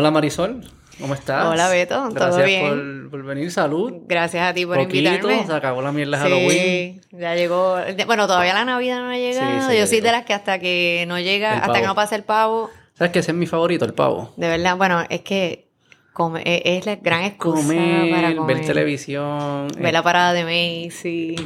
Hola Marisol, ¿cómo estás? Hola Beto, ¿todo Gracias bien? Por, por venir, salud. Gracias a ti por Poquito, invitarme. se acabó la mierda de Halloween. Sí, ya llegó. Bueno, todavía la Navidad no ha llegado. sí, ya Yo soy de las que hasta que no llega, El hasta pavo. que no pase el pavo, ¿Sabes que ese es mi favorito, el pavo? de verdad, bueno, es que come- es, la gran excusa Comer, para comer. ver televisión. Ver la parada de Macy.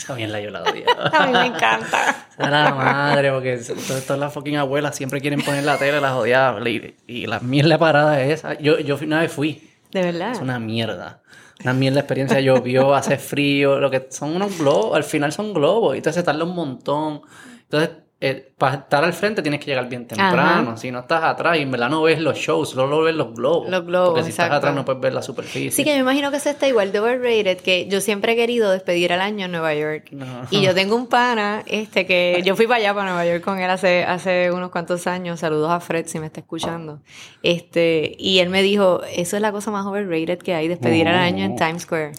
Esa bien la yo la odiaba. A mí me encanta. A la madre, porque todas, todas las fucking abuelas siempre quieren poner la tele, las odiaba. Y, y la mierda parada es esa. Yo, yo una vez fui. De verdad. Es una mierda. Una mierda experiencia. Llovió, hace frío. Lo que son unos globos. Al final son globos. Y entonces tarda un montón. Entonces, eh, para estar al frente tienes que llegar bien temprano. Ajá. Si no estás atrás y en verdad no ves los shows, solo ves los globos. Los globos, Porque si estás exacto. atrás no puedes ver la superficie. Sí, que me imagino que eso está igual de overrated, que yo siempre he querido despedir al año en Nueva York. No. Y yo tengo un pana, este, que yo fui para allá, para Nueva York con él hace, hace unos cuantos años. Saludos a Fred si me está escuchando. Este, y él me dijo, eso es la cosa más overrated que hay, despedir al año en Times Square.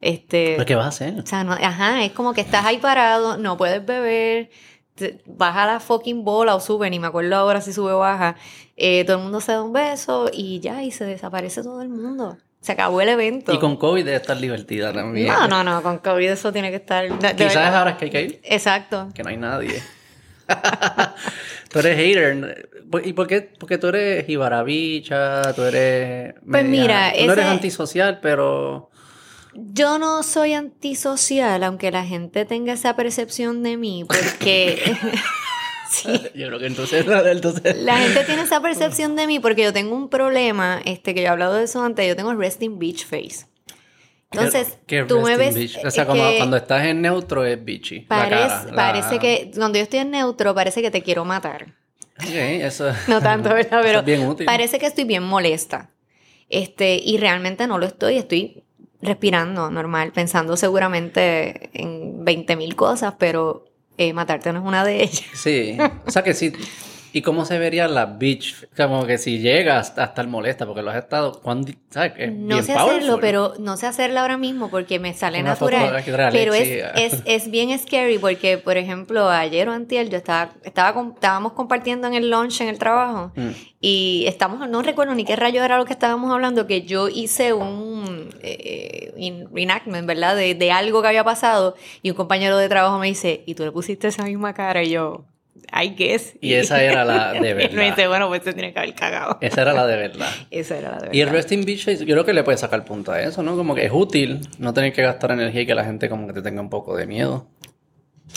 Este, ¿Pero qué vas a hacer? o sea, no, ajá, es como que estás ahí parado, no puedes beber, baja la fucking bola o sube, ni me acuerdo ahora si sube o baja. Eh, todo el mundo se da un beso y ya, y se desaparece todo el mundo. Se acabó el evento. Y con COVID debe estar divertida también. No, no, no, con COVID eso tiene que estar. Quizás ahora es que hay que ir. Exacto. Que no hay nadie. tú eres hater. ¿Y por qué? Porque tú eres jibarabicha, tú eres... Pues mira, tú no eres antisocial, pero... Yo no soy antisocial, aunque la gente tenga esa percepción de mí, porque. sí. Yo creo que entonces... entonces... La gente tiene esa percepción de mí porque yo tengo un problema, este, que yo he hablado de eso antes, yo tengo resting beach face. Entonces, ¿Qué tú me ves. O sea, como cuando estás en neutro es bitchy. la parece, cara, la- parece que cuando yo estoy en neutro, parece que te quiero matar. Ok, eso... No tanto, ¿verdad? Pero es bien útil. parece que estoy bien molesta. Este, y realmente no lo estoy, estoy respirando normal, pensando seguramente en 20 mil cosas, pero eh, matarte no es una de ellas. Sí. O sea que sí... ¿Y cómo se vería la bitch? Como que si llegas a estar molesta porque lo has estado... ¿Sabes? Es No bien sé hacerlo, powerful. pero no sé hacerlo ahora mismo porque me sale Una natural. Pero es, es, es bien scary porque, por ejemplo, ayer o antier yo estaba, estaba estábamos compartiendo en el lunch en el trabajo Mm. y estamos, no recuerdo ni qué rayo era lo que estábamos hablando, que yo hice un eh, reenactment, ¿verdad? De, de algo que había pasado y un compañero de trabajo me dice, ¿y tú le pusiste esa misma cara? Y yo, I guess. Y esa era la de Y me verdad. dice, bueno, pues te tiene que haber cagado. Esa era la de verdad. Esa era la de verdad. Y el resting bitch face, yo creo que le puede sacar punto a eso, ¿no? Como que es útil no tener que gastar energía y que la gente como que te tenga un poco de miedo.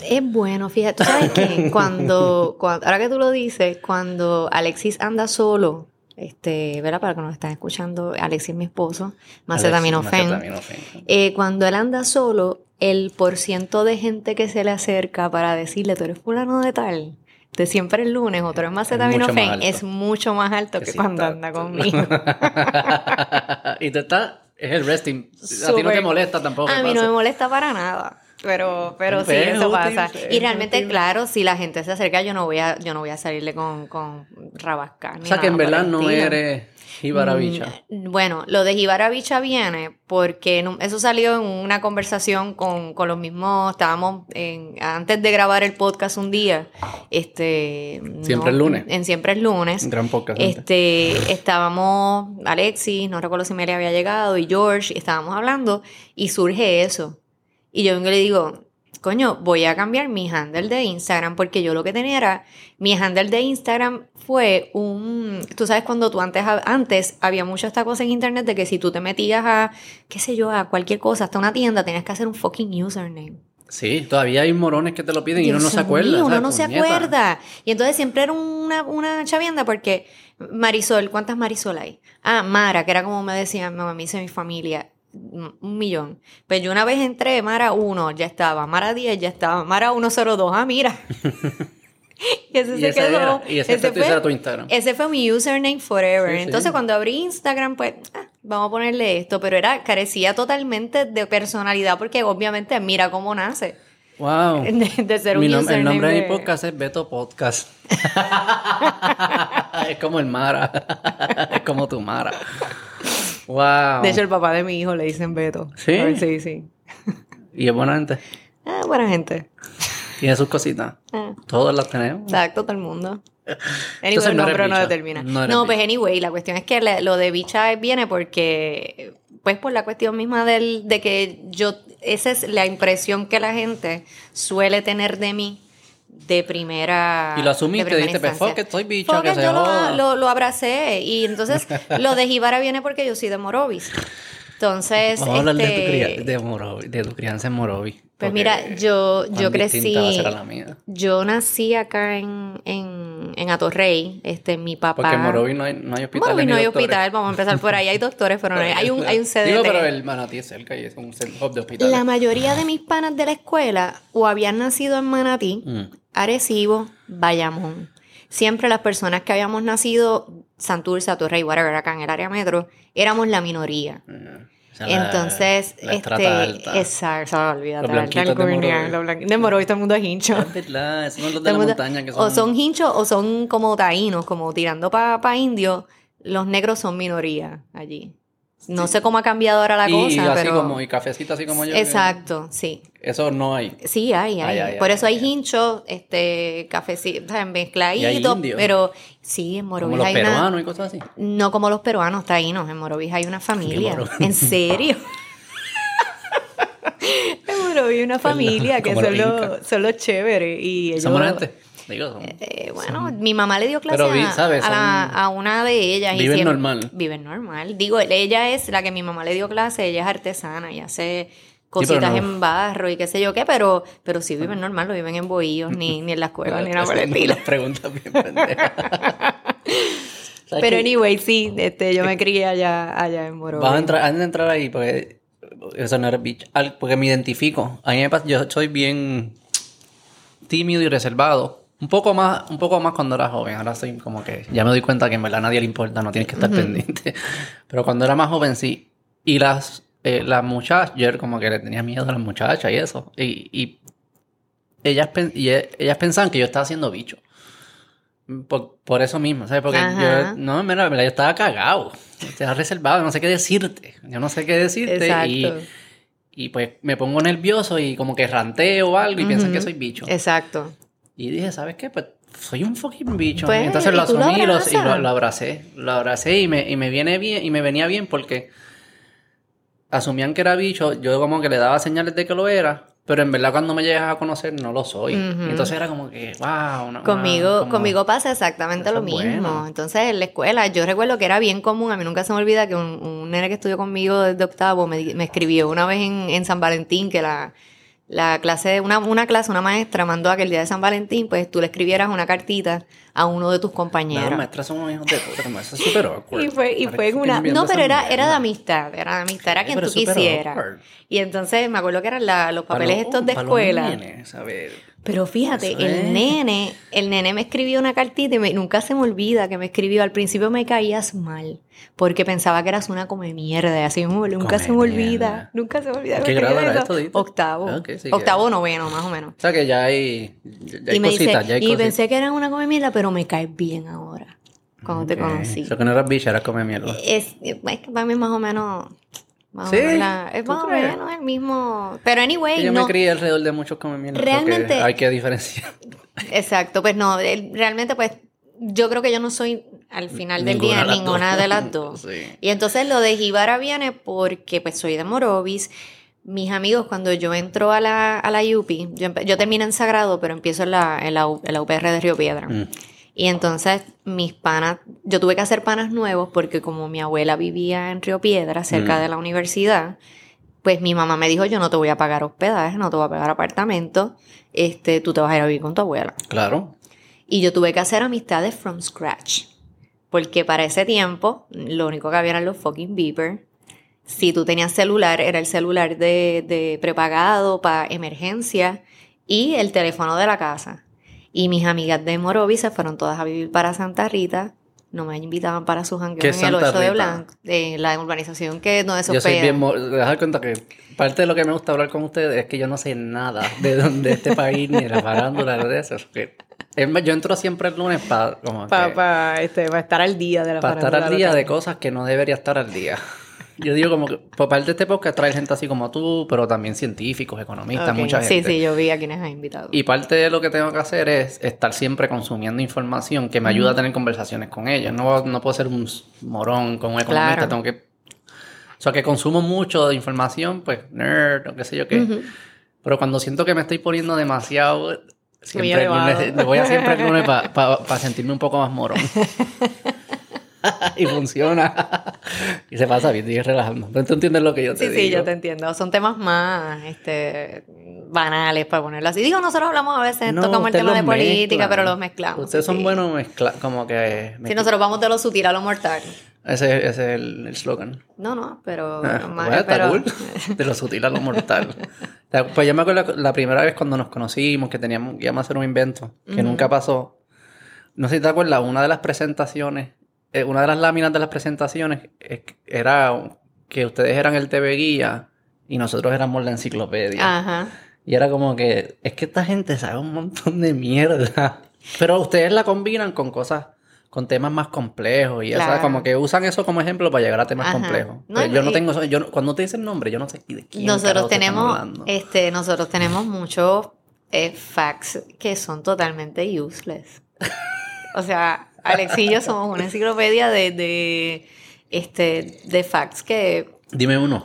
Es bueno, fíjate, tú sabes que cuando, cuando, ahora que tú lo dices, cuando Alexis anda solo, este, ¿verdad? Para que nos están escuchando, Alexis es mi esposo, Macetaminofen. Macetaminofen. Eh, cuando él anda solo, el porciento de gente que se le acerca para decirle, tú eres fulano de tal, de siempre el lunes, o tú eres mucho más Macetaminofen, alto. es mucho más alto que, cuando está- anda conmigo. y te está, es el resting. A ti no te molesta tampoco. A ¿qué mí no me molesta para nada. Pero, pero sí, es eso útil, pasa. es Y realmente, útil. claro, si la gente se acerca, yo no voy a, yo no voy a salirle con, con rabascar. O sea que en verdad no eres jibarabicha. Mm, Bueno, lo de Jibara Bicha viene porque eso salió en una conversación con, con los mismos, estábamos en, antes de grabar el podcast un día, este... Siempre el lunes. En Siempre el lunes. Un gran podcast. Este, estábamos, Alexis, no recuerdo si Mary había llegado, y George, y estábamos hablando, y surge eso. Y yo vengo y le digo, coño, voy a cambiar mi handle de Instagram, porque yo lo que tenía era, mi handle de Instagram fue un, tú sabes, cuando tú antes, antes había mucho esta cosa en internet de que si tú te metías a, qué sé yo, a cualquier cosa, hasta una tienda, tenías que hacer un fucking username. Sí, todavía hay morones que te lo piden y uno no se acuerda. mío, uno no se acuerda. Y entonces siempre era una, una chavienda porque Marisol, ¿cuántas Marisol hay? Ah, Mara, que era como me decían, mamá, me dice mi familia, un un millón. Pues yo una vez entré, Mara 1, ya estaba, Mara 10, ya estaba, Mara 102, ah, mira. y ese Y se quedó. era- y ese fue ese era tu Instagram. Ese fue mi username forever. Sí, sí. Entonces cuando abrí Instagram, pues, ah, vamos a ponerle esto, pero era, carecía totalmente de personalidad porque obviamente mira cómo nace. Wow. De, de ser un Mi nom- el nombre de mi podcast es Beto Podcast. es como el Mara. es como tu Mara. Wow. De hecho, el papá de mi hijo le dicen Beto. ¿Sí? Ver, sí, sí. y es buena gente. Ah, buena gente. Tiene sus cositas. Ah. Todas las tenemos. Exacto, todo el mundo. Anyway, Entonces el no nombre no bicha. determina. No No, pues bicha. anyway, la cuestión es que lo de bicha viene porque, pues por la cuestión misma del, de que yo, esa es la impresión que la gente suele tener de mí de primera Y lo asumiste, dijiste, pues, it, soy bicha, Fuck que se yo lo, joda. lo, lo abracé y entonces lo de Jibara viene porque yo soy de Morovis. Entonces, Vamos a hablar de, tu este, de, Morovi- de tu crianza en Morovi. pues mira, yo, yo crecí, la mía. yo nací acá en, en, en Atorrey, este, mi papá. Porque en Morovi no hay, no hay hospital. Morovis no hay doctores. hospital, vamos a empezar por ahí. Hay doctores, pero no hay, hay un, hay un CDT. Digo, pero el Manatí es cerca y es un hub de hospitales. La mayoría de mis panas de la escuela o habían nacido en Manatí, Mm. Arecibo, Bayamón. Siempre las personas que habíamos nacido, Santurce, Atorrey, whatever, acá en el área metro, éramos la minoría. O sea, la- Entonces, la este, estrata alta. exacto, olvídate, Los la blanquitos de Morovis. de Morovis todo el mundo es hincho. Es verdad, esos son los Todo de el la mundo- montaña que son... O son hinchos o son como taínos, como tirando para pa indios. Los negros son minoría allí. No sé cómo ha cambiado ahora la y, cosa, y así pero... como, y cafecito así como yo. Exacto, sí. Eso no hay. Sí, hay, hay. Ay, ay, Por eso hay ay. hinchos, este, cafecitos, mezcladitos, pero sí, en Como los hay una... peruanos y cosas así. No como los peruanos, taínos, en Morovis hay una familia. ¿En serio? en Morovis hay una familia que son los son los chéveres. Y ellos. Digo, son- Eh, bueno, mi mamá le dio clase vi- a, ¿sabes? a la- a una de ellas. Viven normal. Viven normal. Digo, ella es la que mi mamá le dio clase, ella es artesana y hace cositas no- en barro y qué sé yo qué, pero, pero sí viven normal, no viven en bohíos, ni, ni en la escuela, ni nada por el estilo. Las preguntas bien pendejas. ¿Sabes Pero anyway, sí, este, yo me crié allá, allá en Morovis. Vamos a entrar, antes de entrar ahí, porque eso no eres bitch. Porque me identifico. A mí me pasa, yo soy bien tímido y reservado. Un poco más, un poco más cuando era joven. Ahora soy como que ya me doy cuenta que en verdad a nadie le importa, no tienes que estar pendiente. Pero cuando era más joven sí. Y las, eh, las muchachas, yo como que le tenía miedo a las muchachas y eso. Y, y ellas, y e- ellas pensaban que yo estaba haciendo bicho. Por, por eso mismo, ¿sabes? Porque Ajá. yo, no, mira, yo estaba cagado. Estaba reservado, no sé qué decirte. Yo no sé qué decirte. Y, Exacto. y pues me pongo nervioso y como que ranteo o algo y piensan Ujú. que soy bicho. Exacto. Y dije, ¿sabes qué? Pues soy un fucking bicho. Pues, Entonces ¿y lo asumí y lo, y lo- abracé. Lo abracé y me, y me viene bien, y me venía bien porque asumían que era bicho, yo como que le daba señales de que lo era, pero en verdad cuando me llegas a conocer no lo soy. Entonces era como que, wow. una- Conmigo, una- conmigo pasa exactamente lo mismo. bueno. Entonces, en la escuela, yo recuerdo que era bien común, a mí nunca se me olvida que un, un nene que estudió conmigo desde octavo me, me escribió una vez en, en San Valentín que la, la clase, una, una clase, una maestra mandó a que el día de San Valentín, pues tú le escribieras una cartita a uno de tus Las compañeros. maestras son unos hijos de puta, como eso es súper awkward. Y fue, y fue en una. No, pero era, era de amistad, era de amistad, era Sí, quien tú quisieras. awkward. Y entonces me acuerdo que eran la- los papeles estos de escuela. nenes, a ver. Pero fíjate, Eso el es. nene, el nene me escribió una cartita y me- nunca se me olvida que me escribió. Al principio me caías mal, porque pensaba que eras una come mierda. Y así mismo, nunca se me olvida. mierda. Nunca se me olvida. ¿En que qué grado era esto? Octavo. Ah, sí que- Octavo, noveno, más o menos. O sea que ya hay, ya hay y me cositas, dice, ya hay y cositas. pensé que eras una come mierda, pero me caes bien ahora, cuando te conocí. Eso que no eras bicha, eras come mierda. Es, es que para mí más o menos... Más ¿Sí? la- es ¿Tú más o menos el mismo... Pero anyway, yo no... me crié alrededor de muchos come mierda. Realmente- Hay que diferenciar. Exacto, pues no, realmente pues yo creo que yo no soy al final del Ninguna día de ninguna dos. de las dos. Sí. Y entonces lo de Jibara viene porque pues soy de Morovis. Mis amigos, cuando yo entro a la, a la UPI, yo, yo termino en Sagrado, pero empiezo en la, en la, en la UPR de Río Piedra. Mm. Y entonces mis panas, yo tuve que hacer panas nuevos porque como mi abuela vivía en Río Piedra, cerca Mm. de la universidad, pues mi mamá me dijo, yo no te voy a pagar hospedaje, no te voy a pagar apartamento, este, tú te vas a ir a vivir con tu abuela. Claro. Y yo tuve que hacer amistades from scratch. Porque para ese tiempo, lo único que había eran los fucking beeper. Si tú tenías celular, era el celular de, de prepagado para emergencia y el teléfono de la casa. Y mis amigas de Morovis se fueron todas a vivir para Santa Rita. No me invitaban para sus ¿Qué jangueos es en el Santa 8 de? Blanco, de la urbanización que donde se Yo soy bien... Dejar cuenta que parte de lo que me gusta hablar con ustedes es que yo no sé nada de, dónde- de este país ni de la farándula de eso. es yo entro siempre el lunes para Para este, estar al día de la para estar al día local. de cosas que no debería estar al día. Yo digo como que por parte de este podcast trae gente así como tú, pero también científicos, economistas, Ok, mucha Sí, gente. sí, yo vi a quienes has invitado. Y parte de lo que tengo que hacer es estar siempre consumiendo información que me ayuda a tener conversaciones con ellos. No, no puedo ser un morón con un economista, Claro. tengo que... O sea, que consumo mucho de información, pues nerd o qué sé yo qué. Pero cuando siento que me estoy poniendo demasiado... Siempre el lunes, voy a siempre el lunes para sentirme un poco más morón. y funciona. y se pasa bien, sigue relajando. Pero tú entiendes lo que yo te Sí, digo. sí, yo te entiendo. Son temas más este, banales, para ponerlo así. Digo, nosotros hablamos a veces, No, tocamos el tema de política, mezclan. pero los mezclamos. Ustedes sí, son sí. buenos mezclar, como que... Sí, nosotros vamos de lo sutil a lo mortal. Ese, ese es el el slogan. No, no, pero... Ah, más- bueno, pero- cool. De lo sutil a lo mortal. Pues yo me acuerdo la primera vez cuando nos conocimos, que teníamos íbamos a hacer un invento, que nunca pasó. No sé si te acuerdas, una de las presentaciones, eh, una de las láminas de las presentaciones eh, era que ustedes eran el TV Guía y nosotros éramos la enciclopedia. Ajá. Y era como que, es que esta gente sabe un montón de mierda. Pero ustedes la combinan con cosas, con temas más complejos. Y Claro. como que usan eso como ejemplo para llegar a temas Ajá. complejos. No, Pero yo no tengo yo cuando te dicen nombre, yo no sé de quién Nosotros tenemos, este, nosotros tenemos muchos eh, facts que son totalmente useless. o sea, Alex y yo somos una enciclopedia de, de, este, de facts que Dime uno.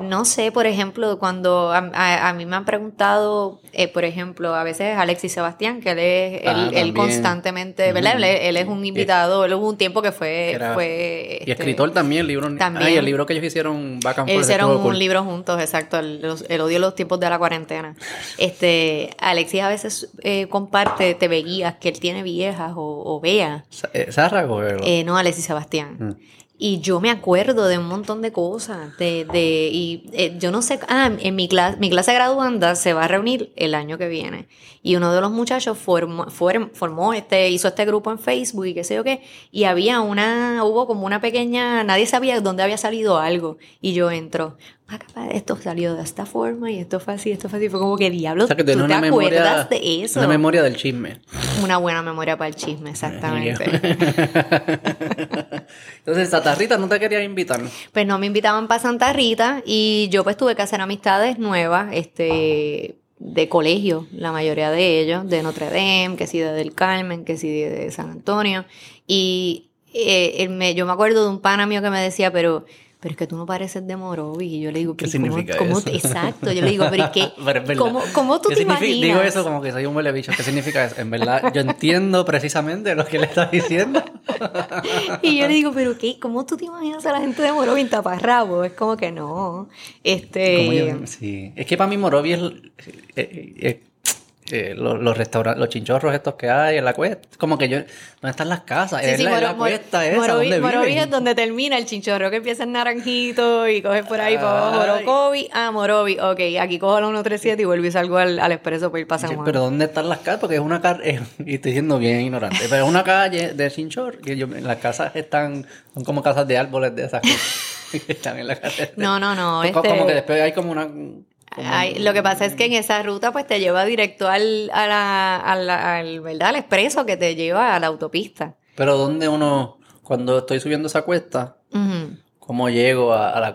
No sé, por ejemplo, cuando a, a- a mí me han preguntado, eh, por ejemplo, a veces Alexis Sebastián, que él es, Ah, él, él constantemente, ¿verdad? Él, él es un invitado, él hubo un tiempo que fue... Era- fue Y este, escritor también, el libro. también. Ay, el libro que ellos hicieron Back and Forth, hicieron un cool. libro juntos, exacto, el, los- el odio los tiempos de la cuarentena. Este, Alexis a veces eh, comparte TV guías que él tiene viejas o, o vea. Eh, Sárrago. Eh, no, Alexis Sebastián. Mm. Y yo me acuerdo de un montón de cosas. De, de, y eh, yo no sé. Ah, en mi clase, mi clase graduanda se va a reunir el año que viene. Y uno de los muchachos formó, formó este, hizo este grupo en Facebook y qué sé yo qué. Y había una, hubo como una pequeña, nadie sabía dónde había salido algo. Y yo entro, "Ah, capaz, esto salió de esta forma y esto fue así, esto fue así. Fue como que diablo, o sea, que ¿tú te memoria, acuerdas de eso? una memoria del chisme. Una buena memoria para el chisme, exactamente. Entonces, Tatarrita no te quería invitar. Pues no me invitaban para Santa Rita y yo pues tuve que hacer amistades nuevas, este, de colegio, la mayoría de ellos, de Notre Dame, que sí de Del Carmen, que sí de San Antonio. Y eh, él me- yo me acuerdo de un pana mío que me decía, pero, pero es que tú no pareces de Morovis. Y yo le digo, ¿Qué "¿Pero ¿cómo- significa cómo eso? te-" exacto, yo le digo, pero es que, Pero es verdad. ¿cómo, cómo tú ¿Qué te imaginas? Digo eso como que soy un huele bicho. ¿Qué significa eso? En verdad, yo entiendo precisamente lo que le estás diciendo. Y yo le digo, pero qué, ¿cómo tú te imaginas a la gente de Morovis en taparrabo? Es como que no. Este, yo- sí. Es que para mí Morovi es eh, eh, eh, eh, los, los restaurantes, los chinchorros estos que hay en la cuesta. Como que yo, ¿dónde están las casas? Sí, es sí, la, Moro- la Moro- cuesta esa, Morovi, ¿dónde Morovi viven? es donde termina el chinchorro, que empieza en naranjito y coges por ahí para abajo, Ay. Morocovi, ah, Morovi, ok, aquí cojo la 137 y vuelvo y salgo al, al expreso para ir para San Sí, pero ¿dónde están las casas? Porque es una calle, y estoy siendo bien ignorante, pero es una calle de chinchor, que yo, las casas están, son como casas de árboles de esas que están en la carretera. No, no, no, este- Como que después hay como una... Ay, lo que pasa es que en esa ruta pues te lleva directo al, a la- a la- al, ¿verdad? al expreso que te lleva a la autopista. Pero ¿dónde uno, cuando estoy subiendo esa cuesta, Ujú. Cómo llego a, a la,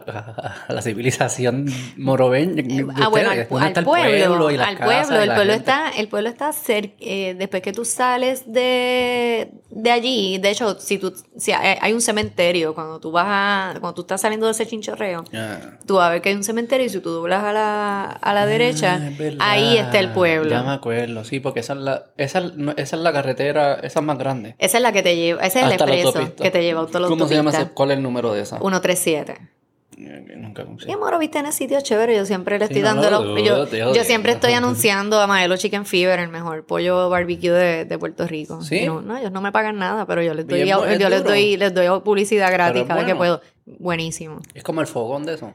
a la civilización morobeña? Ah, bueno, al, está el pueblo, y las al casas pueblo, y el la pueblo gente? está, el pueblo está cerca, eh, después que tú sales de, de allí, de hecho, si tú, si hay, hay un cementerio, cuando tú vas a, cuando tú estás saliendo de ese chinchorreo, Ah. tú vas a ver que hay un cementerio y si tú doblas a la, a la derecha, Ah, es verdad. ahí está el pueblo. Ya me acuerdo, sí, porque esa es la, esa, esa es la carretera, esa es más grande. Esa es la que te lleva, ese es el Hasta la expreso que te lleva a toda la ¿Cómo se llama ese? ¿Cuál es el número de esa? 137. Eh, que Nunca conseguí. Y Morovis tiene sitios chéveres. Yo siempre le Sí, estoy no, dando no, los- yo, yo siempre estoy anunciando a Maelo Chicken Fever, el mejor pollo barbecue de, de Puerto Rico. ¿Sí? No, no, ellos no me pagan nada, pero yo les doy, yo les doy, les doy publicidad gratis cada vez que bueno. puedo. Buenísimo. Es como el fogón de eso.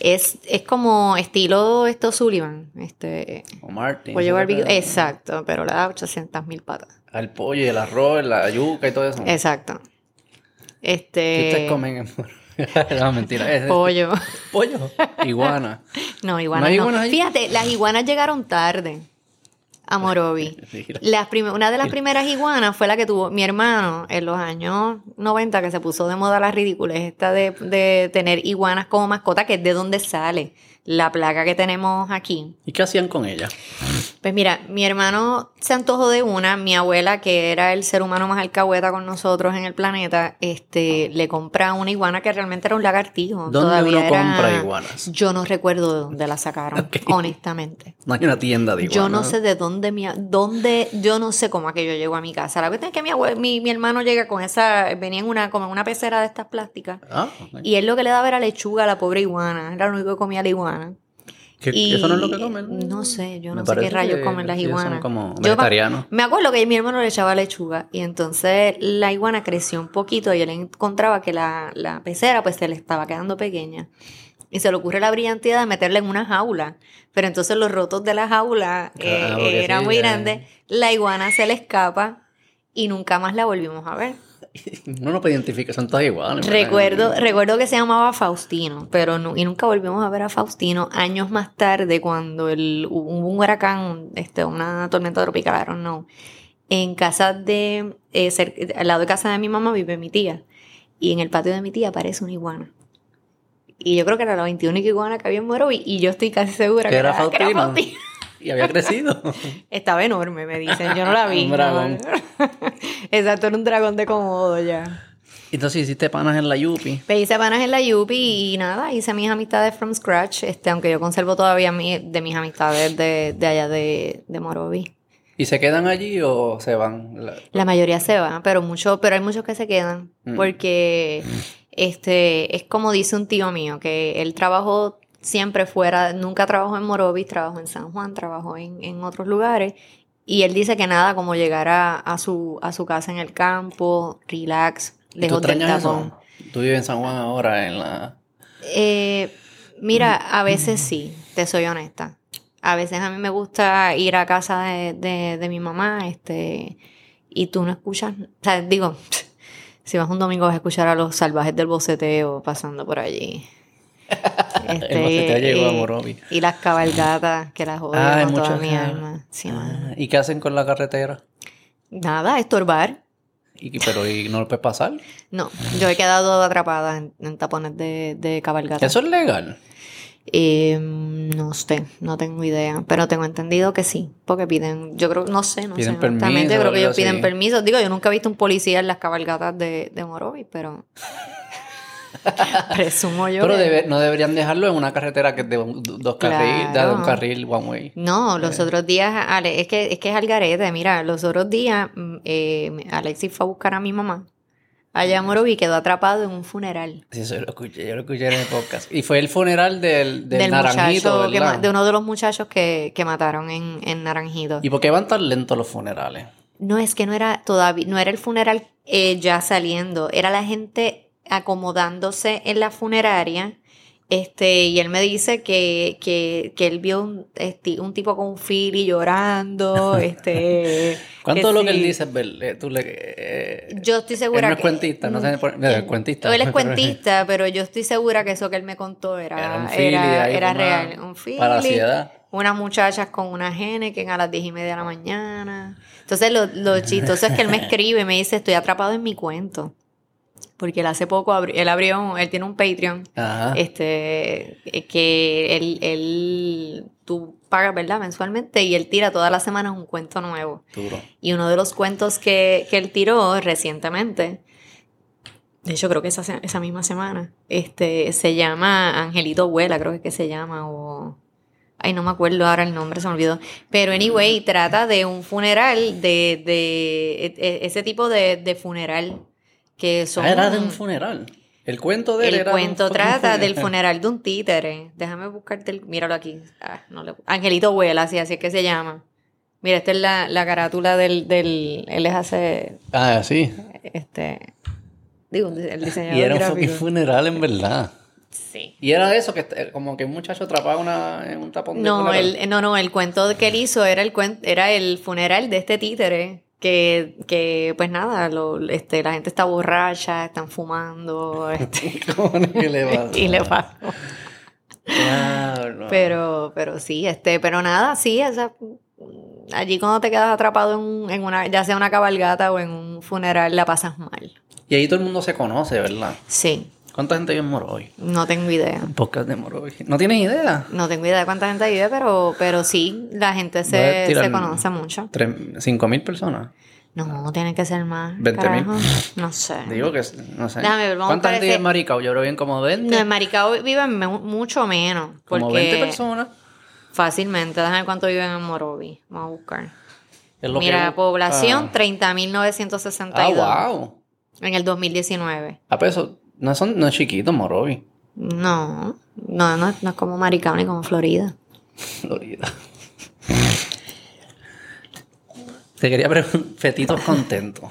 Es, es como estilo esto Sullivan, este O Martin. pollo barbecue. Exacto, pero le da 800 mil patas. El pollo y el arroz, la yuca y todo eso. Exacto. ¿Qué ustedes Este. comen en No, mentira. Es- Pollo. Pollo. Iguana. No, iguanas ¿No hay no. Fíjate, las iguanas llegaron tarde. a Morovi. Las una de las primeras iguanas fue la que tuvo mi hermano en los años 90, que se puso de moda la ridícula, esta de, de tener iguanas como mascota, que es de donde sale la placa que tenemos aquí. ¿Y qué hacían con ella? Pues mira, mi hermano se antojó de una, mi abuela, que era el ser humano más alcahueta con nosotros en el planeta, este, le compra una iguana que realmente era un lagartijo. ¿Dónde Todavía uno era- compra iguanas? Yo no recuerdo de dónde la sacaron, honestamente. No hay una tienda de iguanas. Yo no sé de dónde mi, dónde, yo no sé cómo aquello llegó a mi casa. La cuestión es que mi, mi, mi hermano llega con esa, venía en una, como en una pecera de estas plásticas. Ah. Y él lo que le daba era lechuga a la pobre iguana. Era lo único que comía la iguana. ¿Qué- Y ¿Eso no es lo que comen? No sé, yo Me no sé qué rayos que comen las ellos son iguanas. como Yo me- vegetarianos. Me acuerdo que mi hermano le echaba lechuga y entonces la iguana creció un poquito y él encontraba que la, la pecera pues se le estaba quedando pequeña. Y se le ocurre la brillantidad de meterla en una jaula. Pero entonces los rotos de la jaula eh, Claro, porque eran sí, muy grandes. La iguana se le escapa y nunca más la volvimos a ver. Uno no puede identificar, son todas iguales. ¿verdad? Recuerdo, recuerdo que se llamaba Faustino, pero no, y nunca volvimos a ver a Faustino años más tarde cuando el, hubo un huracán, este, una tormenta tropical, I don't know. En casa de, eh, cer- al lado de casa de mi mamá vive mi tía y en el patio de mi tía aparece una iguana. Y yo creo que era la 21 iguana que había en Morovi y yo estoy casi segura Que que, era era, que era Faustino. Y había crecido. Estaba enorme, me dicen. Yo no la vi. Un dragón. no. Exacto, era un dragón de Komodo ya. Entonces hiciste panas en la Yupi. Me hice panas en la Yupi y nada, hice mis amistades from scratch, este, aunque yo conservo todavía mi- de mis amistades de, de allá de, de Morovi. ¿Y se quedan allí o se van? La- mayoría se va, pero mucho, pero hay muchos que se quedan, Mm. porque este, es como dice un tío mío, que él trabajó siempre fuera, nunca trabajó en Morovi, trabajó en San Juan, trabajó en, en otros lugares, y él dice que nada como llegar a, a su, a su casa en el campo, relax, ¿Y tú lejos del eso? Tú vives en San Juan ahora, en la... Eh, mira, a veces sí, te soy honesta. A veces a mí me gusta ir a casa de, de- de mi mamá, este, y tú no escuchas, o sea, digo, si vas un domingo vas a escuchar a los salvajes del boceteo pasando por allí. Este, llegó a y-. Y las cabalgatas, que las odio Ah, con toda mi alma. Sí. Ah, ¿Y qué hacen con la carretera? Nada, estorbar. ¿Y, pero ¿y no lo puedes pasar? No, yo he quedado atrapada en, en tapones de, de cabalgata. ¿Eso es legal? Eh, no sé, no tengo idea, pero tengo entendido que sí, porque piden, yo creo, no sé, no Piden sé, permiso, yo creo que ellos piden así. permiso. Digo, yo nunca he visto un policía en las cabalgatas de, de Morovi, pero presumo yo Pero debe- no deberían dejarlo en una carretera que es de un- dos carriles, de Claro. un carril one way. No, Eh. los otros días, Ale, es que es que es al garete, mira, los otros días mm, eh, Alexis fue a buscar a mi mamá allá Morovi y quedó atrapado en un funeral. Sí, eso lo escuché, yo lo escuché en el podcast. Y fue el funeral del, del, Del, naranjito, de uno de los muchachos que, que mataron en, en Naranjito. ¿Y por qué van tan lentos los funerales? No, es que no era todavía, no era el funeral eh, ya saliendo, era la gente acomodándose en la funeraria. Este, y él me dice que, que, que él vio un, este, un tipo con un fili llorando. Este, ¿Cuánto de lo que él dice es eh, tú le, eh, Yo estoy segura él no es que- cuentista, no sé por- no, es él- cuentista. Él es cuentista, pero yo estoy segura que eso que él me contó era, Era un era, fili ahí era con una- real. Un fili, para la ansiedad. Unas muchachas con una gene que a las diez y media de la mañana. Entonces, lo, lo chistoso es que él me escribe y me dice: Estoy atrapado en mi cuento. Porque él hace poco abri- él abrió, él tiene un Patreon. Ajá. Este, eh, que él, él, tú pagas, ¿verdad? Mensualmente y él tira todas las semanas un cuento nuevo. Duro. Y uno de los cuentos que, que él tiró recientemente, de hecho creo que esa, esa misma semana, este, se llama Angelito Vuela, creo que es que se llama, o... Ay, no me acuerdo ahora el nombre, se me olvidó. Pero anyway, trata de un funeral, de, de e- e- ese tipo de, de funeral que son... Ah, era de un funeral. El cuento de él El era de un cuento trata un del funeral. de un títere. Déjame buscarte el... Míralo aquí. Ah, no le- Angelito Vuela, así, así es que se llama. Mira, esta es la, la carátula del, del... Él les hace... Ah, sí. Este... Digo, el diseñador Y era un fucking funeral en verdad. Sí. Y era eso, que est- como que un muchacho atrapaba una, en un tapón de No, funeral. el, no, no, el cuento que él hizo era el era el funeral de este títere. Que, que pues nada, lo, este, la gente está borracha, están fumando, este, ¿Cómo que le va? y le pasó. Pero, pero sí, este, pero nada, sí, esa, allí cuando te quedas atrapado en, en una, ya sea una cabalgata o en un funeral, la pasas mal. Y ahí todo el mundo se conoce, ¿verdad? Sí, ¿Cuánta gente hay en Morovi? no tengo idea. Un podcast de Morovi. ¿No tienes idea? No tengo idea de cuánta gente vive, pero, pero sí, la gente se, se conoce mucho. Cinco mil personas. No, tiene que ser más. 20 mil. No sé. Digo que, no sé. Déjame ver, vamos ¿Cuánta gente ese- en Maricao? Yo creo bien como 20. No, en Maricao viven me- mucho menos. Porque como 20 personas. Fácilmente, déjame ver cuánto viven en Morovi. Vamos a buscar. Mira, que- población Ah, 30.962 ah, wow. en el 2019. A peso, no, son, no es chiquito Morovi. No, no, no, no es como Maricao ni como Florida. Florida. Te quería preguntar, fetitos contentos.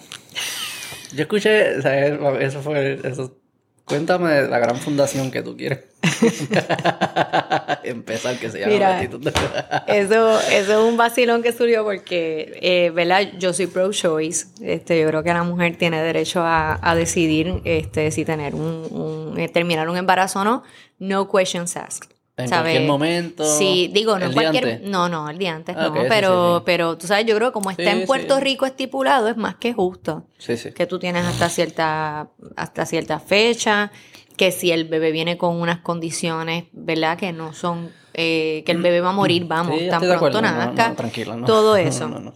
Yo escuché, ¿sabes? eso fue, eso. Cuéntame de la gran fundación que tú quieres empezar, que se llama Mira. Eso, eso es un vacilón que surgió porque, eh, ¿verdad? Yo soy pro-choice. Este, yo creo que la mujer tiene derecho a, a decidir este, si tener un, un- eh, terminar un embarazo o no. No questions asked. En ¿sabes? cualquier momento. Sí, digo, no el día cualquier. antes. No, no, el día antes Ah, no. pero, sí, sí. pero tú sabes, yo creo que como está Sí, en Puerto. Rico estipulado, es más que justo. Sí, sí. Que tú tienes hasta cierta, hasta cierta fecha, que si el bebé viene con unas condiciones, ¿verdad? Que no son, eh, que el bebé va a morir, vamos, tan pronto acuerdo. No, nazca. no, no. Todo No, eso. no, no.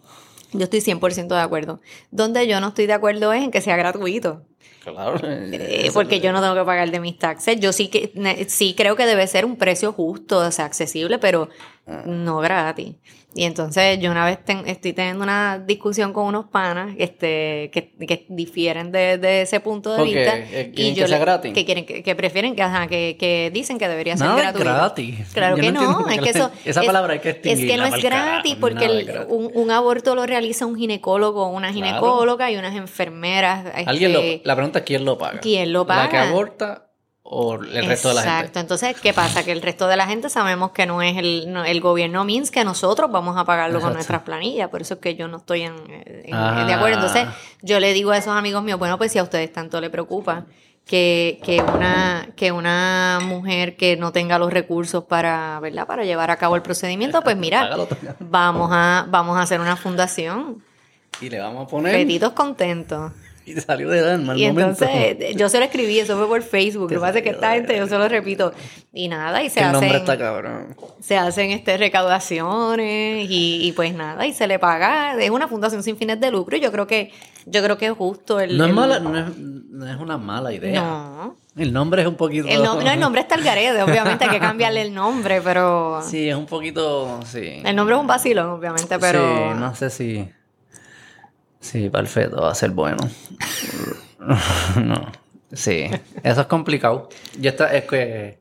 Yo estoy 100% de acuerdo. Donde yo no estoy de acuerdo es en que sea gratuito. Claro. Eh, porque yo no tengo que pagar de mis taxes. Yo sí que sí creo que debe ser un precio justo, o sea, accesible, pero Ah. no gratis. Y entonces yo una vez ten- estoy teniendo una discusión con unos panas este, que, que difieren de, de ese punto de Porque, vista. eh, quieren que sea gratis. Que, quieren, que, que prefieren, que, ajá, que, que dicen que debería ser Nada es gratuito. gratis. Claro Yo que no no, es que eso... esa es- palabra hay que Es que no es gratis, porque el- gratis. un, un aborto lo realiza un ginecólogo o una Claro. ginecóloga y unas enfermeras. Alguien lo, este, la pregunta es quién lo paga. ¿Quién lo ¿La que paga? aborta o el resto de la gente? Exacto. Entonces, ¿qué pasa? Que el resto de la gente sabemos que no es el, no- el gobierno means que nosotros vamos a pagarlo con Exacto. nuestras planillas. Por eso es que yo no estoy en, en- Ah. de acuerdo. Entonces, yo le digo a esos amigos míos, bueno, pues si a ustedes tanto le preocupa que, que, una, que una mujer que no tenga los recursos para, ¿verdad? para llevar a cabo el procedimiento, pues mira, vamos a, vamos a hacer una fundación. Y le vamos a poner. Petitos contentos. Y salió de alma al Y momento. entonces, yo se lo escribí, eso fue por Facebook. Lo que pasa es que esta gente, yo se lo repito. Y nada, y se el hacen, está cabrón. se hacen este, recaudaciones y, y pues nada, y se le paga. Es una fundación sin fines de lucro y yo creo que, yo creo que es justo el. No es, el- mala, no, es, no es una mala idea. No. El nombre es un poquito. El, no, el nombre está al garete, obviamente hay que cambiarle el nombre, pero. Sí, es un poquito. Sí. El nombre es un vacilón, obviamente, pero. Sí, no sé si. Sí, perfecto, va a ser bueno. no. Sí, eso es complicado. Yo está, es que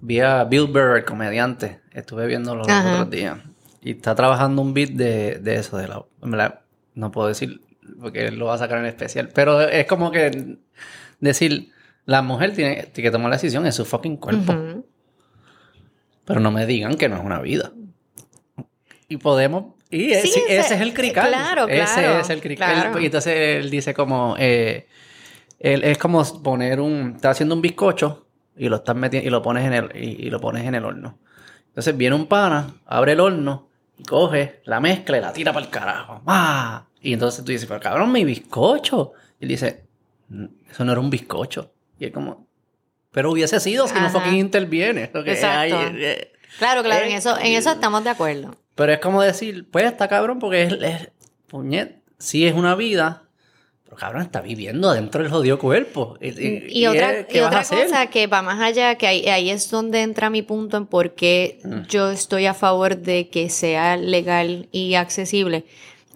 vi a Bill Burr, el comediante, estuve viendo los Ajá. otros días. Y está trabajando un beat de, de eso, de la, en no puedo decir, porque él lo va a sacar en especial. Pero es como que decir, la mujer tiene, tiene que tomar la decisión, es su fucking cuerpo. Pero no me digan que no es una vida. Y podemos. Y es- Sí, sí, ese- ese, es el crical. claro, Ese claro, es el crical. claro. Y entonces él dice como. eh, él, es como poner un. Está haciendo un bizcocho y lo estás metiendo. Y lo pones en el. Y, y lo pones en el horno. Entonces viene un pana, abre el horno y coge la mezcla y la tira para el carajo. ¡Ah! Y entonces tú dices, pero cabrón, mi bizcocho. Y él dice, "Mm, eso no era un bizcocho. Y es como. Pero hubiese sido si no Ajá. fucking interviene. Lo que Exacto. hay, eh, Claro, claro, en Eh, eso, en eso estamos de acuerdo. Pero es como decir, pues está cabrón porque es, es puñet, sí es una vida, pero cabrón está viviendo dentro del jodido cuerpo. Y, y- Y, y otra, cosa que va más allá, que ahí, ahí es donde entra mi punto en por qué Mm. yo estoy a favor de que sea legal y accesible.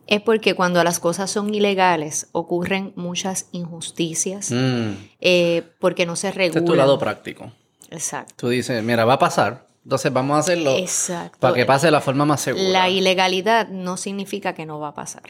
Es porque cuando las cosas son ilegales ocurren muchas injusticias Mm, eh, porque no se este es tu lado práctico. Exacto. Tú dices, mira, va a pasar, entonces vamos a hacerlo Exacto. para que pase de la forma más segura. La ilegalidad no significa que no va a pasar.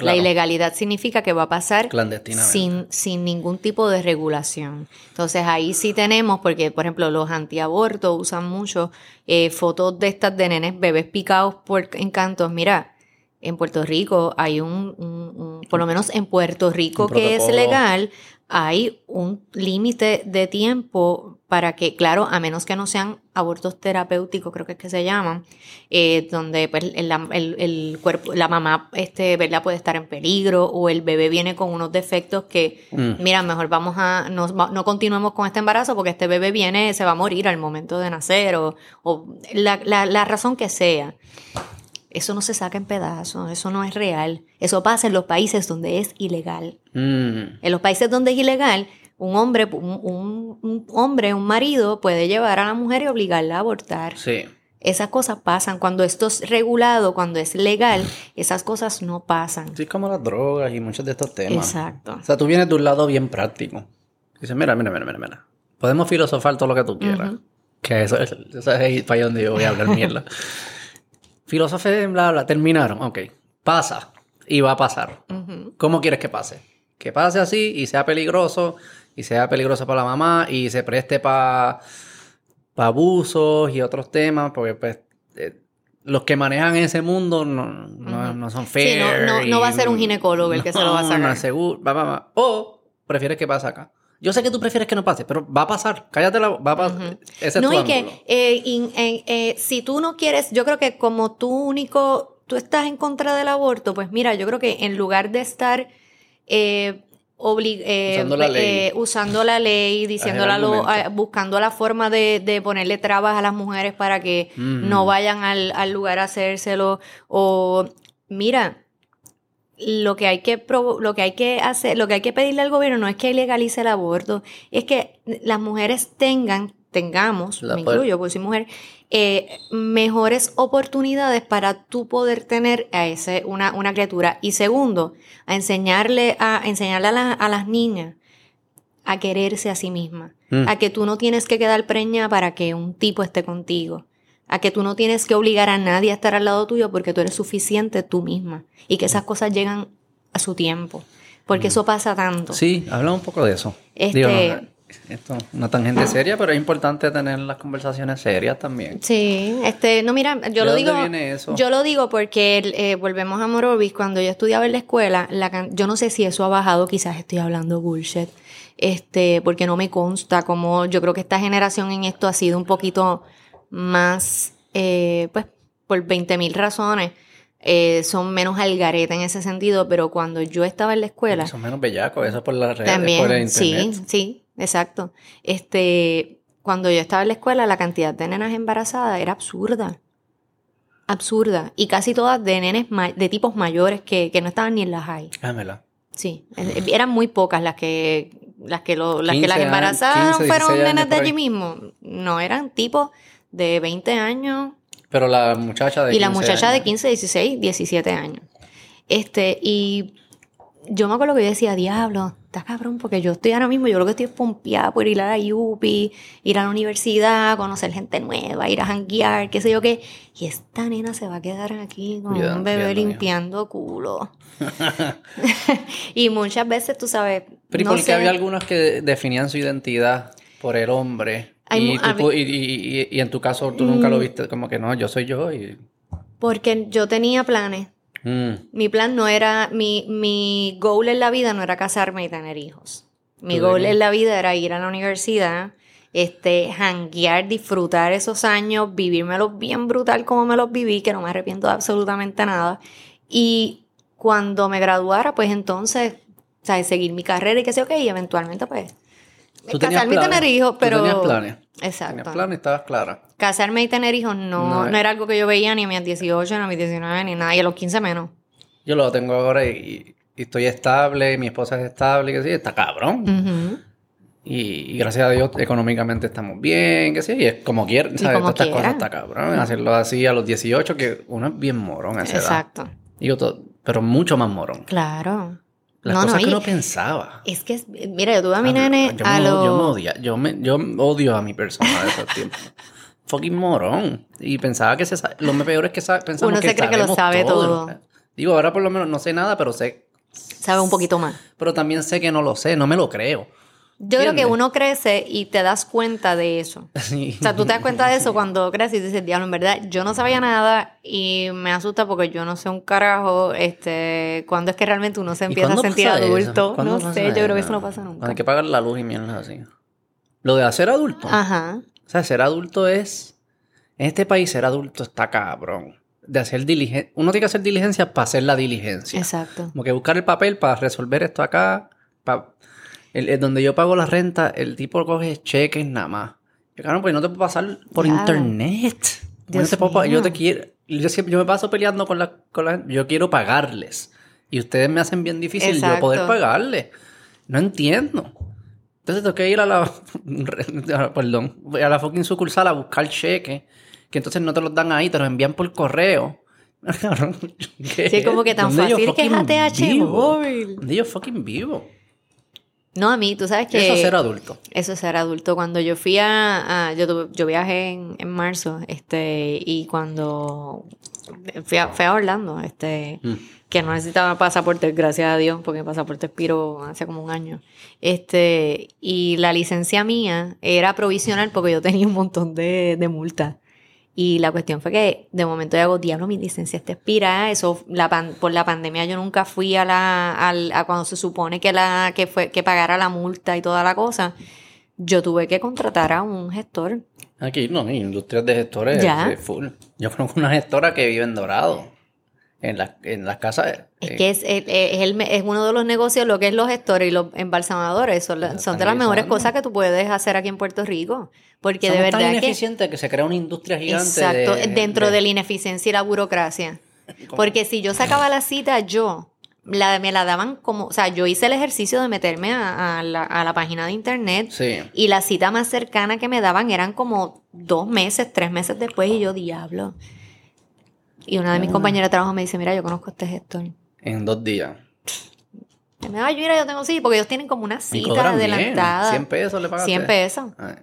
La ilegalidad significa que va a pasar Clandestinamente. sin, sin ningún tipo de regulación. Entonces ahí sí tenemos, porque por ejemplo los antiabortos usan mucho eh, fotos de estas de nenes bebés picados por encantos. Mira, en Puerto Rico hay un, un- un- por lo menos en Puerto Rico que es legal, hay un límite de tiempo para que, claro, a menos que no sean abortos terapéuticos, creo que es que se llaman, eh, donde pues, el, el- el cuerpo, la mamá este, ¿verdad? puede estar en peligro o el bebé viene con unos defectos que, Mm. mira, mejor vamos a, no, no continuemos con este embarazo porque este bebé viene, se va a morir al momento de nacer o, o la, la- la razón que sea. Eso no se saca en pedazos, eso no es real. Eso pasa en los países donde es ilegal. Mm. En los países donde es ilegal, un hombre, un, un- hombre, un marido puede llevar a la mujer y obligarla a abortar. Sí. Esas cosas pasan. Cuando esto es regulado, cuando es legal, esas cosas no pasan. Sí, como las drogas y muchos de estos temas. Exacto. O sea, tú vienes de un lado bien práctico. Dices, mira, mira, mira, mira, mira. Podemos filosofar todo lo que tú quieras. Que eso es, eso es para allá donde yo voy a hablar mierda. Filosofé, bla, bla, terminaron. Ok. Pasa. Y va a pasar. ¿Cómo quieres que pase? Que pase así y sea peligroso. Y sea peligroso para la mamá. Y se preste para abusos y otros temas. Porque, pues, eh, los que manejan ese mundo no, no, no son fair. no, no, no va a ser un ginecólogo el que se lo va a sacar. Seguro. Va, va, va. O prefieres que pase acá. Yo sé que tú prefieres que no pase, pero va a pasar. Cállate la... Va a pasar. Ese es no, tu y que eh, in- eh, eh, si tú no quieres, yo creo que como tú único, tú estás en contra del aborto, pues mira, yo creo que en lugar de estar eh, eh, Usando la ley. eh, usando la ley, diciéndola lo- a- buscando la forma de, de ponerle trabas a las mujeres para que Mm. no vayan al, al lugar a hacérselo, o mira, lo que hay que lo que hay que hacer, lo que hay que pedirle al gobierno no es que legalice el aborto, es que las mujeres tengan, tengamos, La me incluyo, porque soy mujer, eh, mejores oportunidades para tú poder tener a ese, una, una criatura. Y segundo, a enseñarle a, enseñarle a, la- a las niñas a quererse a sí mismas. Mm. A que tú no tienes que quedar preña para que un tipo esté contigo. A que tú no tienes que obligar a nadie a estar al lado tuyo porque tú eres suficiente tú misma. Y que esas cosas llegan a su tiempo. Porque eso pasa tanto. Mm. Sí, habla un poco de eso. Este- Digo, no, esto es una tangente seria, pero es importante tener las conversaciones serias también. Sí, este, no, mira, yo ¿De lo dónde digo. viene eso? Yo lo digo porque eh, volvemos a Morovis. Cuando yo estudiaba en la escuela, la yo no sé si eso ha bajado, quizás estoy hablando bullshit. Este, porque no me consta como yo creo que esta generación en esto ha sido un poquito más, eh, pues, por 20 mil razones. eh, son menos algareta en ese sentido, pero cuando yo estaba en la escuela, Son menos bellacos, eso por las redes, por el también, sí, internet. sí, exacto. Este, cuando yo estaba en la escuela, la cantidad de nenas embarazadas era absurda. Absurda. Y casi todas de nenes de tipos mayores que, que no estaban ni en la high. Dámela. Sí. eh, Eran muy pocas las que las que lo- las que 15 las embarazadas 15, fueron 16 nenas de allí mismo. No, eran tipos de 20 años Pero la muchacha de y la 15 muchacha de años. 15, 16, 17 años. Este, y yo me acuerdo que yo decía, diablo, está cabrón, porque yo estoy ahora mismo, yo lo que estoy es pompeada por ir a la UPI, ir a la universidad, conocer gente nueva, ir a janguear, qué sé yo qué. Y esta nena se va a quedar aquí con un bebé limpiando culo. y muchas veces, tú sabes, Pero ¿y no por qué sé, había algunos que definían su identidad por el hombre? Y, tú y- y- y en tu caso tú nunca Mm. lo viste como que no, yo soy yo y... porque yo tenía planes. Mm, Mi plan no era, mi, mi goal en la vida no era casarme y tener hijos. Mi goal en la vida era ir a la universidad, este, janguear, disfrutar esos años, vivírmelos bien brutal como me los viví, que no me arrepiento de absolutamente nada. Y cuando me graduara, pues entonces, ¿sabes? Seguir mi carrera y que sé, ok, y eventualmente pues ¿Tú tenías casarme y tener hijos, ¿Tú pero... tenías planes? Exacto. Tenías planes, estabas clara. Casarme y tener hijos no, No, no, era algo que yo veía ni a mis 18, ni a mis 19, ni nada, y a los 15 menos. Yo lo tengo ahora y, y estoy estable, mi esposa es estable, que sí, está cabrón. Y, y gracias a Dios económicamente estamos bien, que sí, y es como quiera, ¿sabes? Todas estas cosas está cabrón. Hacerlo así a los 18, que uno es bien morón a esa edad. Exacto. Digo, todo, pero mucho más morón. Claro. Las No, cosas no, que uno pensaba. Es que, es- mira, yo tuve a mi nene yo, a me, los... yo me odia, yo, me, yo odio a mi persona de esos tiempos. Fucking morón. Y pensaba que se sabe. Lo peor es que sa- pensamos Uno que se cree que lo sabe todo. Digo, ahora por lo menos no sé nada, pero sé. Sabe un poquito más. Pero también sé que no lo sé, no me lo creo. Yo creo que ¿Entiendes? uno crece y te das cuenta de eso. Sí. O sea, tú te das cuenta de eso cuando creces y dices, diablo, en verdad, yo no sabía nada y me asusta porque yo no sé un carajo, este, cuando es que realmente uno se ¿Y empieza a cuándo sentir adulto. ¿Cuándo No sé, yo creo que eso no pasa nunca. Hay que pagar la luz y mierda así. Lo de hacer adulto. Ajá. O sea, ser adulto es. En este país, ser adulto está cabrón. De hacer diligencia. Uno tiene que hacer diligencia para hacer la diligencia. Exacto. Como que buscar el papel para resolver esto acá. pa- el, el donde yo pago la renta, el tipo coge cheques nada más. Yo, cabrón, pues no te puedo pasar por Claro. internet. Yo, te puedo pa- yo mío. te quiero. Yo, siempre, yo me paso peleando con la, con la. Yo quiero pagarles. Y ustedes me hacen bien difícil yo poder pagarles. No entiendo. Entonces tengo que ir a la. Perdón. A la fucking sucursal a buscar cheques. Que entonces no te los dan ahí, te los envían por correo. Cabrón, ¿qué Sí, como que tan ¿Dónde yo fácil que es ATH móvil. ¿Dónde yo fucking vivo? No, a mí, tú sabes que... Eso es ser adulto. Eso es ser adulto. Cuando yo fui a... a- yo, yo viajé en, en marzo, este, y cuando fui a, fui a Orlando, este, Mm. que no necesitaba pasaporte, gracias a Dios, porque mi pasaporte expiró hace como un año. Este, y la licencia mía era provisional porque yo tenía un montón de, de multas. Y la cuestión fue que de momento yo hago, diablo, mi licencia está expirada. Eso, la pan- por la pandemia yo nunca fui a la, al- a cuando se supone que la, que fue, que pagara la multa y toda la cosa. Yo tuve que contratar a un gestor. Aquí no, industrias de gestores Ya. eh, full. Yo conozco una gestora que vive en Dorado. En, la, en las casas. Es eh, que es, es, es el- es uno de los negocios, lo que es los gestores y los embalsamadores. Son, la- son de las mejores cosas que tú puedes hacer aquí en Puerto Rico. Porque de somos tan verdad que... se crea una industria gigante. Exacto, de- dentro de... la ineficiencia y la burocracia. Porque si yo sacaba la cita, yo la, me la daban como, o sea, yo hice el ejercicio de meterme a, a la, a la página de internet Sí. y la cita más cercana que me daban eran como dos meses, tres meses después y yo, diablo. Y una de Ah. mis compañeras de trabajo me dice, mira, yo conozco a este gestor. En dos días. Y me, Ay, mira, yo tengo sí, porque ellos tienen como una cita cobran bien. adelantada. 100 pesos le pagaste. 100 pesos. Ay.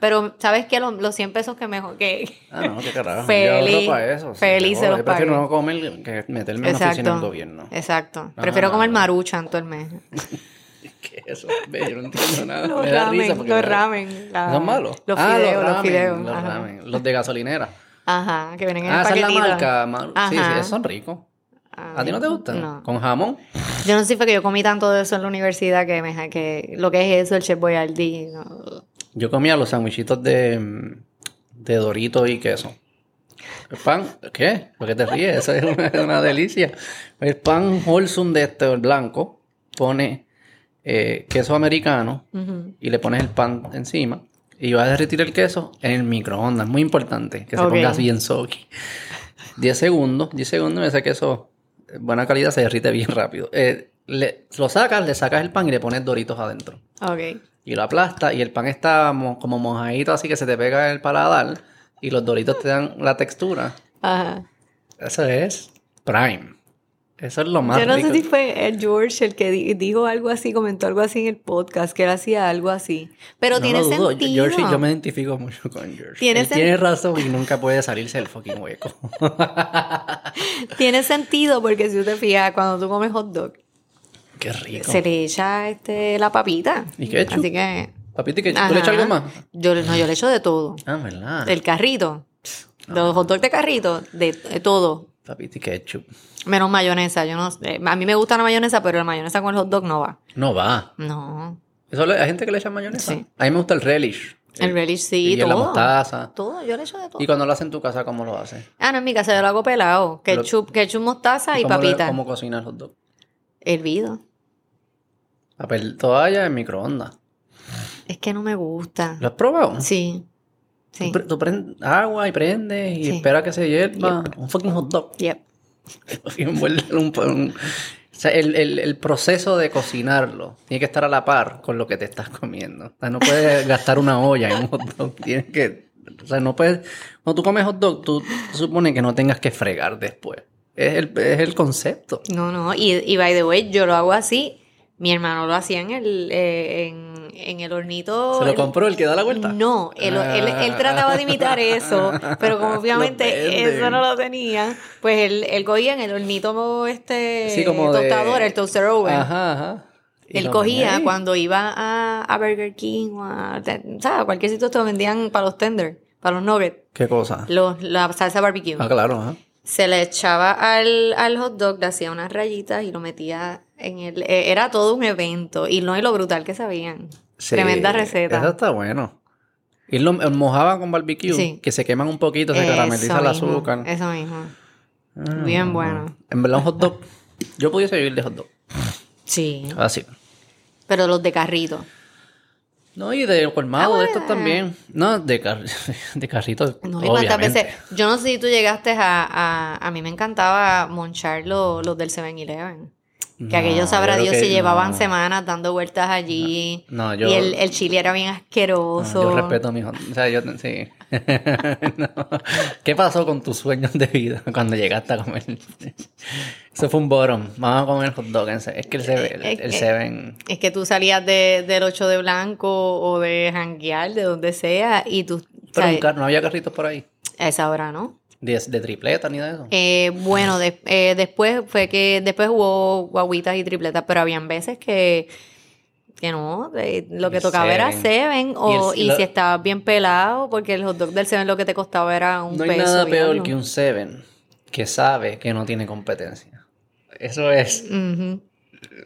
Pero, ¿sabes qué? Los, los 100 pesos que mejor que... Ah, no, qué carajo. Feliz- yo ahorro para eso. sí, feliz yo se los Yo prefiero no comer que meterme en la oficina del gobierno. Exacto. Ah. Prefiero comer maruchan todo el mes. ¿Qué es eso? Yo no entiendo nada. Los me da risa ramen, porque los ramen. la- ¿Son malos? Los Ah, fideos, los, ramen, fideos. Los, ramen, los de gasolinera. Ajá, que vienen en Ah, el esa es la paquetito. marca. Maru- Sí, sí, Ajá. esos son ricos. Ah, ¿A ti no te gustan? No. ¿Con jamón? Yo no sé fue que yo comí tanto de eso en la universidad que me que lo que es eso, el Chef Boyardee. No. Yo comía los sandwichitos de, de Doritos y queso. El pan, ¿qué? ¿Por qué te ríes? Eso es una, delicia. El pan wholesome de este, el blanco, pone eh, queso americano y le pones el pan encima y vas a derretir el queso en el microondas. Muy importante que se Ok. ponga bien soggy. 10 segundos, 10 segundos y ese queso, eh, buena calidad, se derrite bien rápido. Eh, le- lo sacas, le sacas el pan y le pones Doritos adentro. Ok. Y lo aplastas y el pan está mo- como mojadito así que se te pega el paladar y los Doritos te dan la textura. Ajá. Eso es prime. Eso es lo más Yo no rico. sé si fue eh, George el que di- dijo algo así, comentó algo así en el podcast, que él hacía algo así. Pero No tiene lo dudo. sentido. George, yo me identifico mucho con George. Tiene Él tiene razón y nunca puede salirse del fucking hueco. Tiene sentido porque si usted fija, cuando tú comes hot dog, Qué rico. se le echa este, la papita. ¿Y ketchup? Así que. Papito, ¿qué- ¿tú le echas Ajá. algo más? Yo, no, yo le echo de todo. Ah, ¿verdad? El carrito. Los hot dogs de carrito, de, de todo. Papito y ketchup. Menos mayonesa. Yo no sé. A mí me gusta la mayonesa, pero la mayonesa con el hot dog no va. No va. No. Eso le- hay gente que le echa mayonesa. Sí. A mí me gusta el relish. El relish sí, y la todo. mostaza. Todo, yo le echo de todo. Y cuando lo haces en tu casa, ¿cómo lo haces? Ah, no, en mi casa yo lo hago pelado. Ketchup, ketchup mostaza y, cómo le- papita. ¿Cómo cocinas el hot dog? Hervido. Papel toalla en microondas. Es que no me gusta. ¿Lo has probado? Sí. Sí. Tú, tú prendes agua y prendes y Sí. esperas que se hierva. Un fucking hot dog. Yep. Y envuelve un- un- o sea, el, el- el proceso de cocinarlo tiene que estar a la par con lo que te estás comiendo. O sea, no puedes gastar una olla en un hot dog. Tienes que... O sea, no puedes... Cuando tú comes hot dog, tú, tú supones que no tengas que fregar después. Es el, es el concepto. No, no. Y, y by the way, yo lo hago así. Mi hermano lo hacía en el, eh, en, en el hornito. ¿Se lo compró el que da la vuelta? No, él, él- él trataba de imitar eso, pero como obviamente eso no lo tenía, pues él, él cogía en el hornito este Sí, como de- tostador, el toaster oven. Ajá, ajá. Él cogía ahí. cuando iba a, a Burger King o a, ¿sabes? cualquier sitio te lo vendían para los tender, para los nuggets, ¿Qué cosa? los, la salsa barbecue. Ah, claro, ajá. Se le echaba al, al hot dog, le hacía unas rayitas y lo metía en el... eh, Era todo un evento. Y no y lo brutal que sabían. Sí, Tremenda receta. Eso está bueno. Y lo eh, mojaba con barbecue, Sí. que se queman un poquito, se carameliza el Eso mismo, azúcar. Eso mismo. Ah. Bien bueno. En verdad, un hot dog. Yo pudiese vivir de hot dog. Sí. Así. Pero los de carrito. No, y de colmado, Ah, de estos bueno. también. No, de, car de carrito. No, y cuántas obviamente. veces. Yo no sé si tú llegaste a. A, a mí me encantaba monchar lo- los del 7-Eleven. Que No, aquellos sabrá Dios que si llevaban no. semanas dando vueltas allí. No, yo- Y el, el chile era bien asqueroso. yo respeto a mi hot O sea, yo sí. No. ¿Qué pasó con tus sueños de vida cuando llegaste a comer? Eso fue un bottom. Vamos a comer hot dog. se- Es que el Seven, Es el que- Seven Es que tú salías de, del 8 de blanco o de janguear, de donde sea, y tú. Pero car- no había carritos por ahí. A esa hora, ¿no? De, de tripleta ni de eso. Eh, bueno, de- eh, después fue que después hubo guaguitas y tripletas, pero habían veces que, que no, lo que El tocaba era Seven. Seven, o, Y y, el- lo- si estabas bien pelado, porque el hot dog del Seven lo que te costaba era un no hay peso. nada peor que un Seven que sabe que no tiene competencia. Eso es.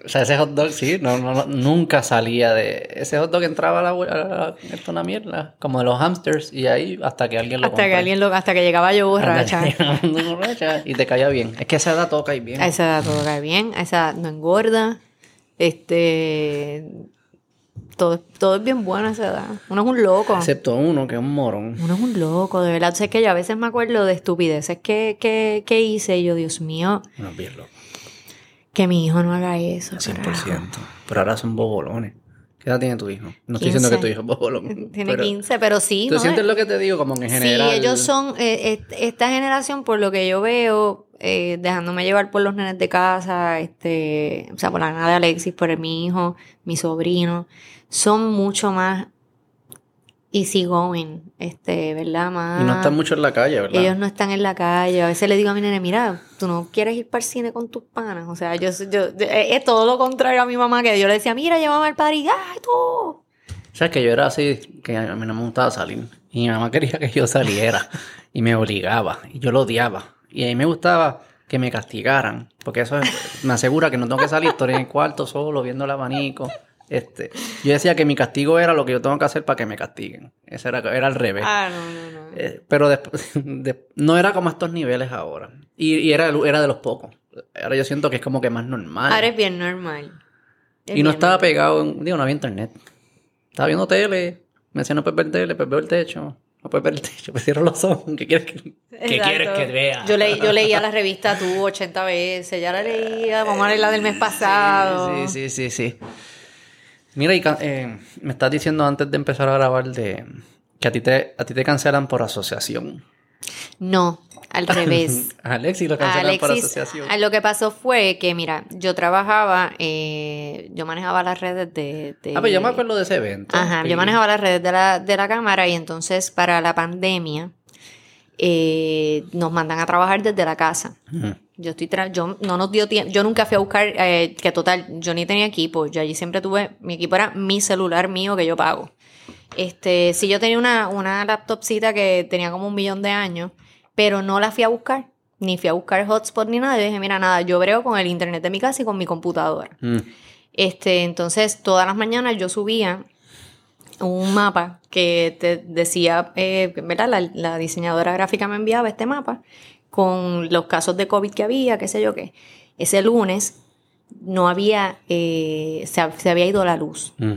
O sea, ese hot dog, sí, no, no, no, nunca salía de. Ese hot dog entraba a la. A la- esto es una mierda. Como de los hamsters, y ahí hasta que alguien lo Hasta que alguien lo, hasta que llegaba yo borracha. Y te caía bien. Es que a esa edad todo cae bien. A esa edad todo cae bien, a esa edad no engorda. Este. Todo, todo es bien bueno a esa edad. Uno es un loco. Excepto uno, que es un morón. Uno es un loco, de verdad. O sea, es que yo a veces me acuerdo de estupideces que, que, que hice y yo, Dios mío, No, bien loco. Que mi hijo no haga eso. 100%. carajo. Pero ahora son bobolones. ¿Qué edad tiene tu hijo? No estoy diciendo que tu 15. hijo es bobolón. Tiene pero 15, pero sí, ¿Tú ¿no? sientes lo que te digo? Como en general. Sí, ellos son, eh, est- esta generación, por lo que yo veo, eh, dejándome llevar por los nenes de casa, este, o sea, por la nena de Alexis, por mi hijo, mi sobrino, son mucho más easy going, este, ¿verdad? Más, Y no están mucho en la calle, ¿verdad? ellos no están en la calle. A veces le digo a mi nene, mira, tú no quieres ir para el cine con tus panas. O sea, yo, yo, es es todo lo contrario a mi mamá, que yo le decía, mira, llévame al party, ¡ay, tú! ¿Sabes que yo era así? Que a mí no me gustaba salir. Y mi mamá quería que yo saliera. y me obligaba. Y yo lo odiaba. Y a mí me gustaba que me castigaran. Porque eso es- me asegura que no tengo que salir. Estoy en el cuarto solo, viendo el abanico. Este, yo decía que mi castigo era lo que yo tengo que hacer para que me castiguen. Eso era, era al revés. Ah, no, no, no. Eh, pero después, de- no era como estos niveles ahora. Y, y era, era de los pocos. Ahora yo siento que es como que más normal. Ahora es bien normal. Es y no estaba normal. pegado, en- digo, no había internet. Estaba viendo tele, me decía no puedes ver tele, pues veo el techo. No puedes ver el techo, pues cierro los ojos. ¿Qué quieres que, ¿qué quieres que vea? Yo, leí, yo leía la revista tú 80 veces, ya la leía, vamos a leer la del mes pasado. Sí, sí, sí, sí. Mira, y eh, me estás diciendo antes de empezar a grabar de que a ti te, a ti te cancelan por asociación. No, al revés. A Alexis lo cancelan por asociación. ah, lo que pasó fue que, mira, yo trabajaba, eh, yo manejaba las redes de... de- Ah, pues yo me acuerdo de ese evento. Ajá, yo manejaba las redes de la, de la cámara y entonces para la pandemia eh, nos mandan a trabajar desde la casa. Ujú. Yo estoy tra- yo no nos dio tiempo, yo nunca fui a buscar, eh, que total, yo ni tenía equipo, yo allí siempre tuve, mi equipo era mi celular mío que yo pago. Este, sí yo tenía una, una laptopcita que tenía como un millón de años, pero no la fui a buscar, ni fui a buscar hotspot ni nada, yo dije, mira, nada, yo brego con el internet de mi casa y con mi computadora. Mm. Este, entonces, todas las mañanas yo subía un mapa que te decía, eh, ¿verdad? La, la diseñadora gráfica me enviaba este mapa con los casos de COVID que había, qué sé yo qué. Ese lunes no había, eh, se, se había ido la luz. Mm.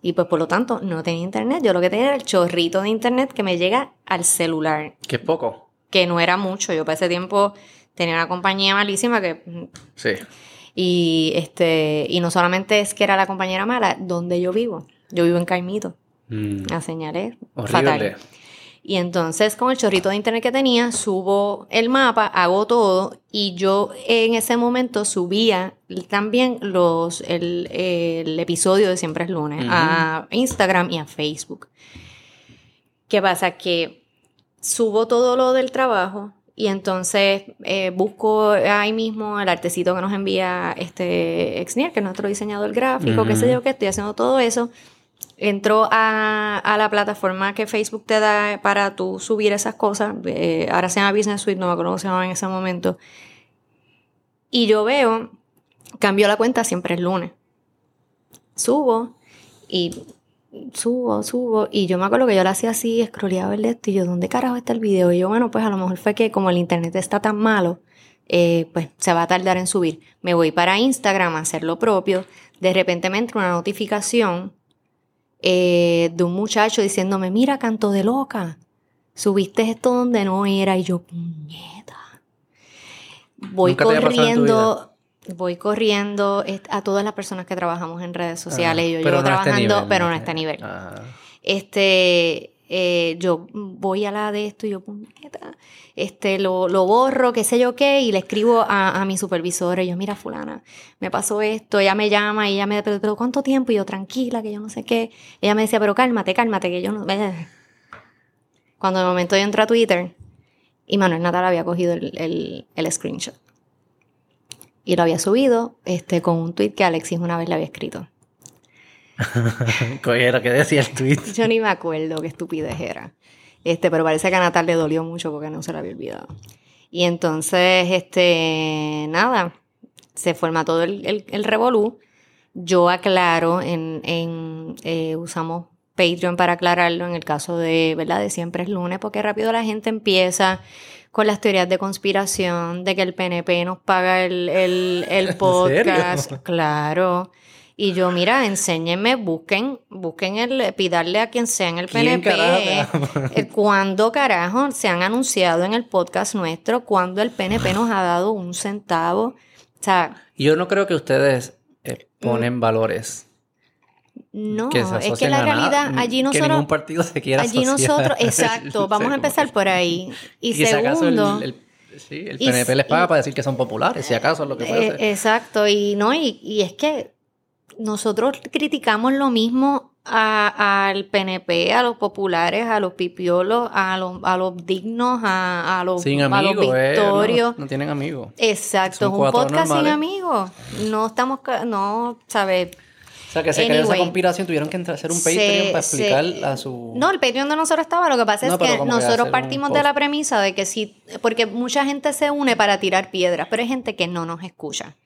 Y pues por lo tanto no tenía internet. Yo lo que tenía era el chorrito de internet que me llega al celular, Que es poco. que no era mucho. Yo para ese tiempo tenía una compañía malísima que mm, Sí. y este, y no solamente es que era la compañera mala, donde yo vivo. Yo vivo en Caimito. Mm. La señalé. Horrible. Fatal. Y entonces con el chorrito de internet que tenía, subo el mapa, hago todo y yo en ese momento subía también los, el, el episodio de Siempre es lunes a Instagram y a Facebook. ¿Qué pasa? Que subo todo lo del trabajo Y entonces eh, busco ahí mismo el artecito que nos envía este Exnier, que es nuestro diseñador gráfico, qué sé yo, que estoy haciendo todo eso. Entro a, a, la plataforma que Facebook te da para tú subir esas cosas. Eh, ahora se llama Business Suite, no me acuerdo cómo se llamaba en ese momento. Y yo veo, cambio la cuenta siempre el lunes. Subo y subo, subo. Y yo me acuerdo que yo lo hacía así, scrolleaba el esto y yo, ¿dónde carajo está el video? Y yo, bueno, pues a lo mejor fue que como el internet está tan malo, eh, pues se va a tardar en subir. Me voy para Instagram a hacer lo propio. De repente me entra una notificación eh, de un muchacho diciéndome, mira, canto de loca, subiste esto donde no era. Y yo, puñeta. Voy corriendo voy corriendo a todas las personas que trabajamos en redes sociales. yo llevo trabajando, pero no a este nivel. Este, eh, yo voy a la de esto y yo, este, lo, lo, borro, qué sé yo qué, y le escribo a, a mi supervisor. Y yo, mira, fulana, me pasó esto. Ella me llama y ella me pero, pero, ¿cuánto tiempo? Y yo, tranquila, que yo no sé qué. Ella me decía, pero cálmate, cálmate, que yo no. Cuando de momento yo entro a Twitter y Manuel Natal había cogido el, el, el screenshot y lo había subido este, con un tweet que Alexis una vez le había escrito. ¿Qué era? ¿Qué decía el tweet? Yo ni me acuerdo qué estupidez era. Este, pero parece que a Natal le dolió mucho porque no se lo había olvidado. Y entonces, este, nada, se forma todo el, el, revolú. Yo aclaro, en, en eh, usamos Patreon para aclararlo en el caso de, ¿verdad? De siempre es lunes, porque rápido la gente empieza con las teorías de conspiración, de que el PNP nos paga el, el, podcast. Claro. Y yo, mira, enséñenme, busquen, busquen el, pidarle a quien sea en el PNP. Eh, cuando carajo se han anunciado en el podcast nuestro, cuando el PNP nos ha dado un centavo. O sea. Yo no creo que ustedes eh, ponen mm. valores no, es que la realidad allí nosotros. Que ningún partido se quiera Allí nosotros, exacto, vamos a empezar por ahí. Y, segundo. el, sí, el PNP les paga para decir que son populares, si acaso es lo que puede eh, Exacto, y no, y, y, es que nosotros criticamos lo mismo al PNP, a los populares, a los pipiolos, a los, a los dignos, a, a los, sin amigos, eh, victorios. no, tienen amigos. Exacto, es un podcast sin amigos. No estamos, no, ¿sabes? O sea, que se creó esa conspiración, tuvieron que hacer un Patreon para explicar a su... No, el Patreon de nosotros estaba, lo que pasa es que nosotros partimos de la premisa de que sí, porque mucha gente se une para tirar piedras, pero hay gente que no nos escucha.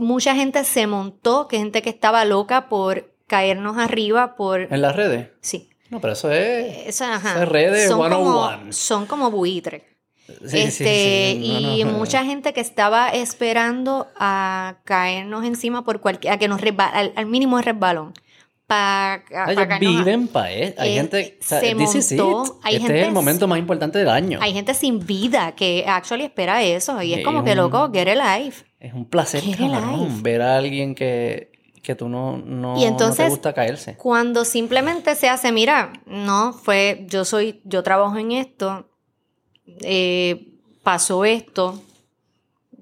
Mucha gente se montó, que gente que estaba loca por caernos arriba por... ¿En las redes? Sí. No, pero eso es... Esa, ajá. redes son como, son como buitres este, y mucha gente que estaba esperando a caernos encima por cualquier, a que nos al, al, mínimo resbalón. Pa, pa viven para eh. Hay gente. se montó, hay este es el momento más importante del año. Hay gente sin vida que actually espera eso. Y es como que, loco, get life Es un placer ver a alguien que, que tú no, no, y entonces, no te gusta caerse. Cuando simplemente se hace, mira, no, fue, yo soy, yo trabajo en esto, eh, pasó esto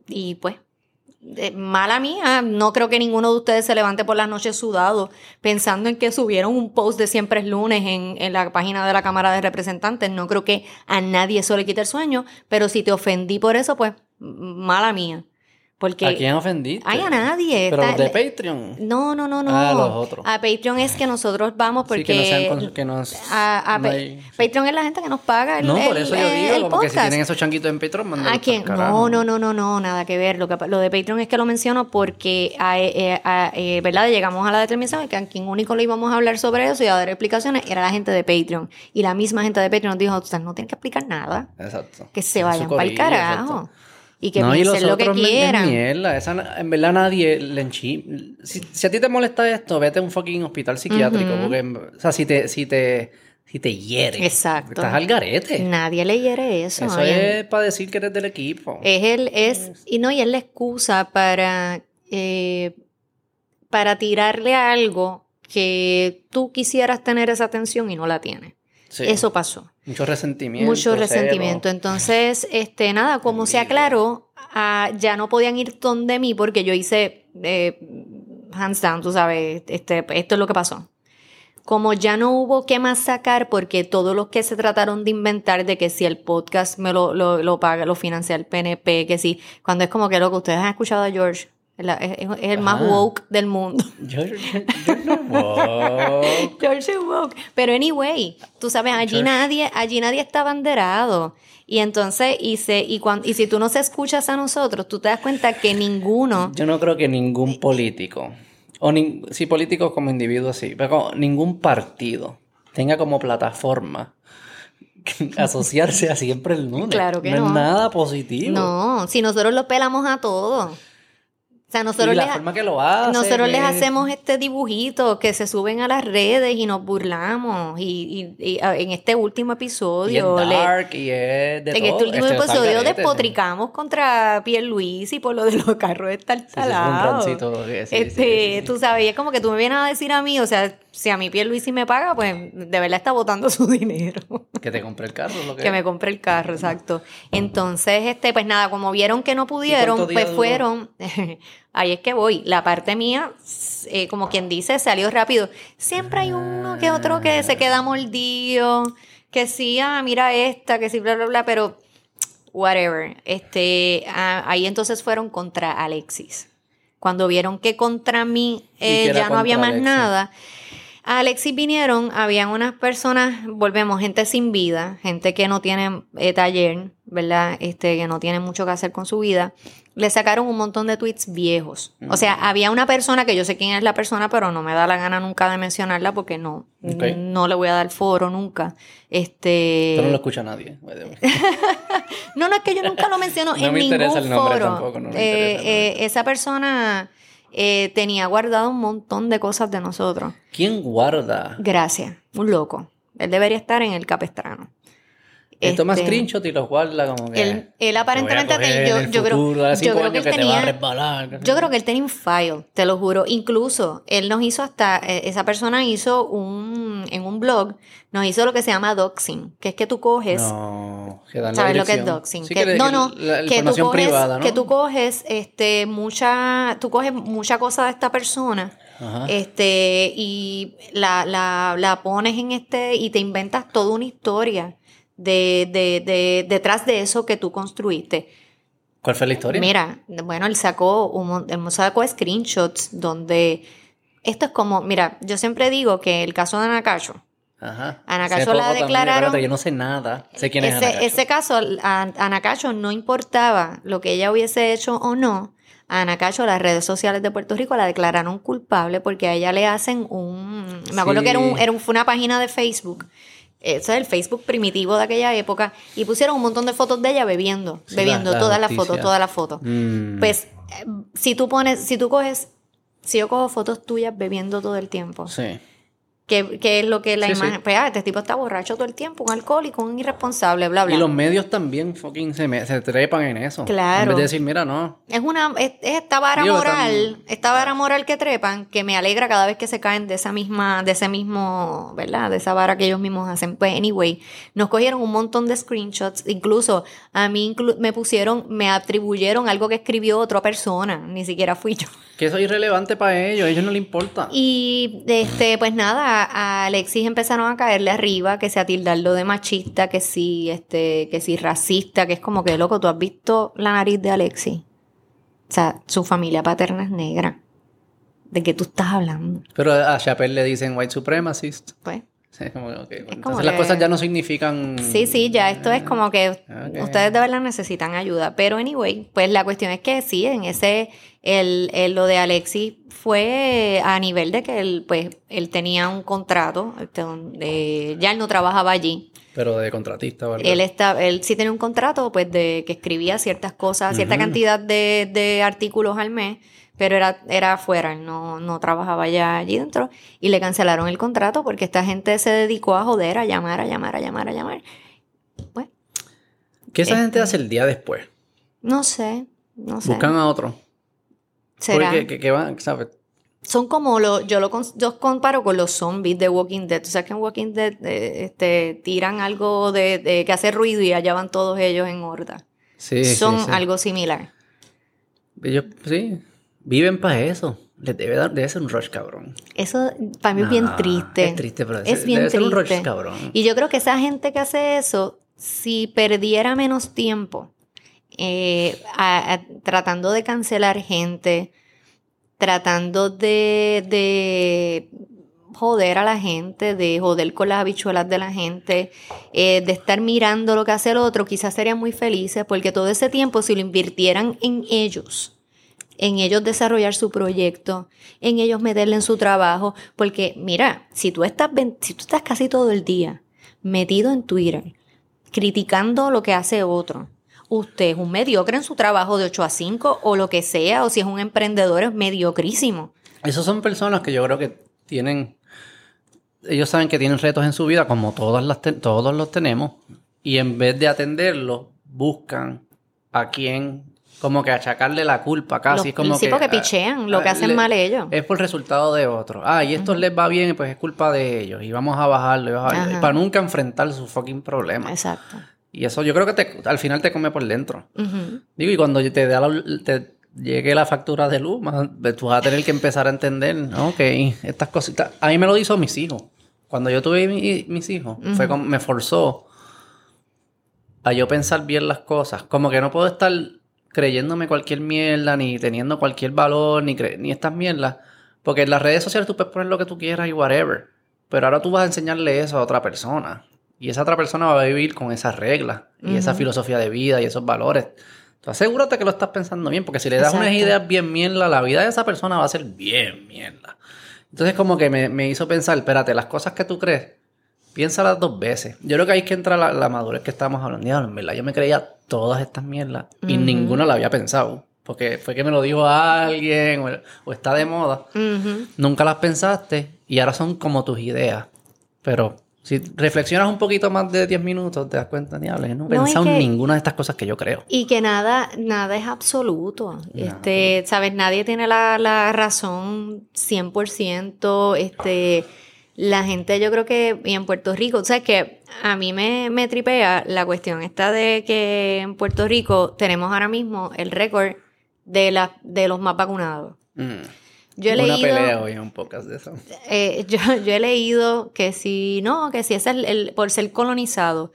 y pues eh, mala mía, no creo que ninguno de ustedes se levante por las noches sudado pensando en que subieron un post de siempre es lunes en, en, la página de la Cámara de Representantes. No creo que a nadie eso le quite el sueño, pero si te ofendí por eso, pues mala mía. Porque, ¿A quién ofendiste? Ay, a nadie. ¿Pero los de Patreon? No, no, no, no. Ah, los otros. A Patreon es que nosotros vamos porque... Sí, que no sean que nos... A, Patreon es la gente que nos paga el No, por eso yo digo, porque si tienen esos changuitos en Patreon, ¿A quién? No, no, no, no, no, nada que ver. Lo, que, lo de Patreon es que lo menciono porque, eh, eh, ¿verdad? Llegamos a la determinación de que a quien único le íbamos a hablar sobre eso y a dar explicaciones era la gente de Patreon. Y la misma gente de Patreon nos dijo, ustedes no tienen que explicar nada. Exacto. Que se vayan para el carajo y que no, piensen lo que quieran. Mierda. Esa, en verdad nadie le enchi... Si, a ti te molesta esto, vete a un fucking hospital psiquiátrico. porque, o sea, si te, si te, si te hiere. Exacto. Estás al garete. Nadie le hiere eso. Eso es para decir que eres del equipo. Es el, es, y no, y es la excusa para, eh, para tirarle algo que tú quisieras tener esa atención y no la tienes. Eso pasó. Mucho resentimiento. Mucho resentimiento. Entonces, este, nada, como se aclaró, ah, ya no podían ir donde mí porque yo hice eh, hands down, tú sabes, este, esto es lo que pasó. como ya no hubo qué más sacar porque todos los que se trataron de inventar de que si el podcast me lo, lo, lo paga, lo financia el PNP, que si, cuando es como que lo que ustedes han escuchado a George, la- es- es el más Ajá. woke del mundo. George, George no woke. George woke. Pero anyway, tú sabes, allí George. nadie, allí nadie está banderado. Y entonces, y, se, y, cuan- y si tú nos escuchas a nosotros, tú te das cuenta que ninguno, Yo no creo que ningún político, o nin- sí políticos como individuos sí, pero ningún partido tenga como plataforma asociarse a siempre el lunes. Claro que no. no. es nada positivo. no, si nosotros lo pelamos a todos. O sea, nosotros y la les, forma que lo hacen nosotros les es- hacemos este dibujito que se suben a las redes y nos burlamos. Y, y- y, en este último y es episodio, le- dark y es de en todo. este último Este, episodio despotricamos contra Pierluisi por lo de los carros Sí, sí, estartalados. sí, este, sí, sí, sí. tú sabes, y es como que tú me vienes a decir a mí, o sea, si a mí Pierluisi me paga, pues de verdad está botando su dinero. Que te compré el carro, lo que, que me compre el carro, exacto. Entonces, este, pues nada, como vieron que no pudieron, pues fueron, ahí es que voy, la parte mía, eh, como quien dice, salió rápido. Siempre hay uno que otro que se queda mordido, que sí, ah, mira esta, que sí, bla, bla, bla, pero whatever. Este, ah, ahí entonces fueron contra Alexis. Cuando vieron que contra mí ¿Y qué eh, ya no había más Alexis? nada. A Alexis vinieron, habían unas personas, volvemos, gente sin vida, gente que no tiene eh, taller, ¿verdad? Este, que no tiene mucho que hacer con su vida. Le sacaron un montón de tweets viejos. O sea, había una persona que yo sé quién es la persona, pero no me da la gana nunca de mencionarla porque no, no le voy a dar foro nunca. Este. Esto no lo escucha nadie. No, no, es que yo nunca lo menciono No en me ningún interesa el nombre foro. tampoco, no me Eh, interesa, eh, esa persona eh, tenía guardado un montón de cosas de nosotros. ¿Quién guarda? Gracias, un loco. Él debería estar en el capestrano. Él toma Este, screenshot y los guarda como que... Él, él aparentemente "Te yo, yo creo, futuro, yo creo que él te a tenía, resbalar". yo creo que él tenía un file, te lo juro. Incluso él nos hizo hasta, eh, esa persona hizo un, en un blog, nos hizo lo que se llama doxing, que es que tú coges, No, que dan la ¿sabes lo que es doxing? Sí, Que- que- no, que no, la que tú coges, privada, ¿no? que tú coges, este, mucha, tú coges mucha cosa de esta persona. Ajá. Este, y la, la, la pones en este, y te inventas toda una historia de, de, de, detrás de eso que tú construiste. ¿Cuál fue la historia? Mira, bueno, él sacó, un, él sacó screenshots donde esto es como, mira, yo siempre digo que el caso de Anacacho, Ajá. Ana Hace Cacho poco la declararon- yo no sé nada. Sé quién es Ana ese, ese caso, a Anacacho no importaba lo que ella hubiese hecho o no. A Anacacho, las redes sociales de Puerto Rico la declararon culpable porque a ella le hacen un. Me acuerdo Sí. que era, un, era un- fue una página de Facebook. Eso es el Facebook primitivo de aquella época. Y pusieron un montón de fotos de ella bebiendo. Sí, bebiendo, la- la todas las fotos, todas las fotos. Mm. Pues, eh, si tú pones, si tú coges, si yo cojo fotos tuyas bebiendo todo el tiempo, Sí. ¿Qué, qué es lo que la Sí, imagen? sí. Pues, ah, este tipo está borracho todo el tiempo, un alcohólico, un irresponsable, bla, bla. Y los medios también fucking se, me- se trepan en eso. Claro. En vez de decir, mira, no. Es una, es, es esta vara Digo, moral, esta vara moral que trepan, que me alegra cada vez que se caen de esa misma, de ese mismo, ¿verdad? De esa vara que ellos mismos hacen. Pues, anyway, nos cogieron un montón de screenshots, incluso a mí inclu- me pusieron, me atribuyeron algo que escribió otra persona, ni siquiera fui yo. Que eso es irrelevante para ellos. A ellos no les importa. Y este, pues nada, a Alexis empezaron a caerle arriba, que sea tildarlo de machista, que sí, este, que sí racista, que es como que loco, tú has visto la nariz de Alexis. O sea, su familia paterna es negra. ¿De qué tú estás hablando? Pero a Chappelle le dicen white supremacist. Pues. Sí, como. Entonces como las que- cosas ya no significan... Sí, sí, ya esto es como que Ok. ustedes de verdad necesitan ayuda. Pero anyway, pues la cuestión es que sí, en ese, el, el- lo de Alexis fue a nivel de que él, pues, él tenía un contrato, este, donde ya él no trabajaba allí. Pero de contratista algo. Él está, él sí tenía un contrato, pues, de que escribía ciertas cosas, cierta cantidad de, de artículos al mes, pero era, era afuera, él no, no trabajaba ya allí dentro, y le cancelaron el contrato porque esta gente se dedicó a joder, a llamar, a llamar, a llamar, a llamar. Pues, ¿Qué esa este- gente hace el día después? no sé, no sé. Buscan a otro. ¿Será? Porque que, que van, ¿sabes? Son como los, yo lo yo comparo con los zombies de Walking Dead. Tú sabes que en Walking Dead eh, este, tiran algo de, de- que hace ruido y allá van todos ellos en horda. Sí, Son sí. algo similar. Ellos, sí, viven para eso. les debe, dar, debe ser un rush cabrón. Eso para mí es bien triste. Es triste, pero es debe, bien debe ser un rush triste. cabrón. Y yo creo que esa gente que hace eso, si perdiera menos tiempo eh, tratando de cancelar gente, tratando de, de joder a la gente, de joder con las habichuelas de la gente, eh, de estar mirando lo que hace el otro, quizás serían muy felices porque todo ese tiempo si lo invirtieran en ellos, en ellos desarrollar su proyecto, en ellos meterle en su trabajo, porque mira, si tú estás, si tú estás casi todo el día metido en Twitter, criticando lo que hace otro, usted es un mediocre en su trabajo de 8 a 5 o lo que sea, o si es un emprendedor es mediocrísimo. Esos son personas que yo creo que tienen. Ellos saben que tienen retos en su vida, como todas las te- todos los tenemos, y en vez de atenderlos, buscan a quien, como que achacarle la culpa casi. Los- es como sí, que, porque pichean lo que ah, hacen le- mal ellos. Es por resultado de otros. Ah, y esto les va bien, pues es culpa de ellos. Y vamos a bajarlo, y bajarlo, para nunca enfrentar su fucking problema. Exacto. Y eso yo creo que te- al final te come por dentro. Digo, y cuando te, da la- te llegue la factura de luz, más- tú vas a tener que empezar a entender, ¿no? ok, estas cositas. A mí me lo hizo mis hijos. Cuando yo tuve mi- mis hijos, fue me forzó a yo pensar bien las cosas. Como que no puedo estar creyéndome cualquier mierda, ni teniendo cualquier valor, ni, ni estas mierdas. Porque en las redes sociales tú puedes poner lo que tú quieras y whatever. Pero ahora tú vas a enseñarle eso a otra persona. Y esa otra persona va a vivir con esas reglas y esa filosofía de vida y esos valores. Tú asegúrate que lo estás pensando bien, porque si le das unas Exacto. ideas bien mierda, la vida de esa persona va a ser bien mierda. Entonces como que me, me hizo pensar, espérate, las cosas que tú crees, piénsalas dos veces. Yo creo que ahí es que entra la, la madurez que estábamos hablando. Diablo, en verdad, yo me creía todas estas mierdas y ninguna la había pensado. Porque fue que me lo dijo alguien o, o está de moda. Nunca las pensaste y ahora son como tus ideas. Pero si reflexionas un poquito más de 10 minutos, te das cuenta, diablo, yo no he No, pensado en ninguna de estas cosas que yo creo. Y que nada, nada es absoluto. Este, sabes, nadie tiene la, la razón 100%. Este, la gente, yo creo que, y en Puerto Rico, o sea, que a mí me, me tripea la cuestión esta de que en Puerto Rico tenemos ahora mismo el récord de, la, de los más vacunados. Mm. Yo he Una leído, pelea hoy en podcast de eso. eh, yo, yo he leído que si no, que si es el, el- por ser colonizado.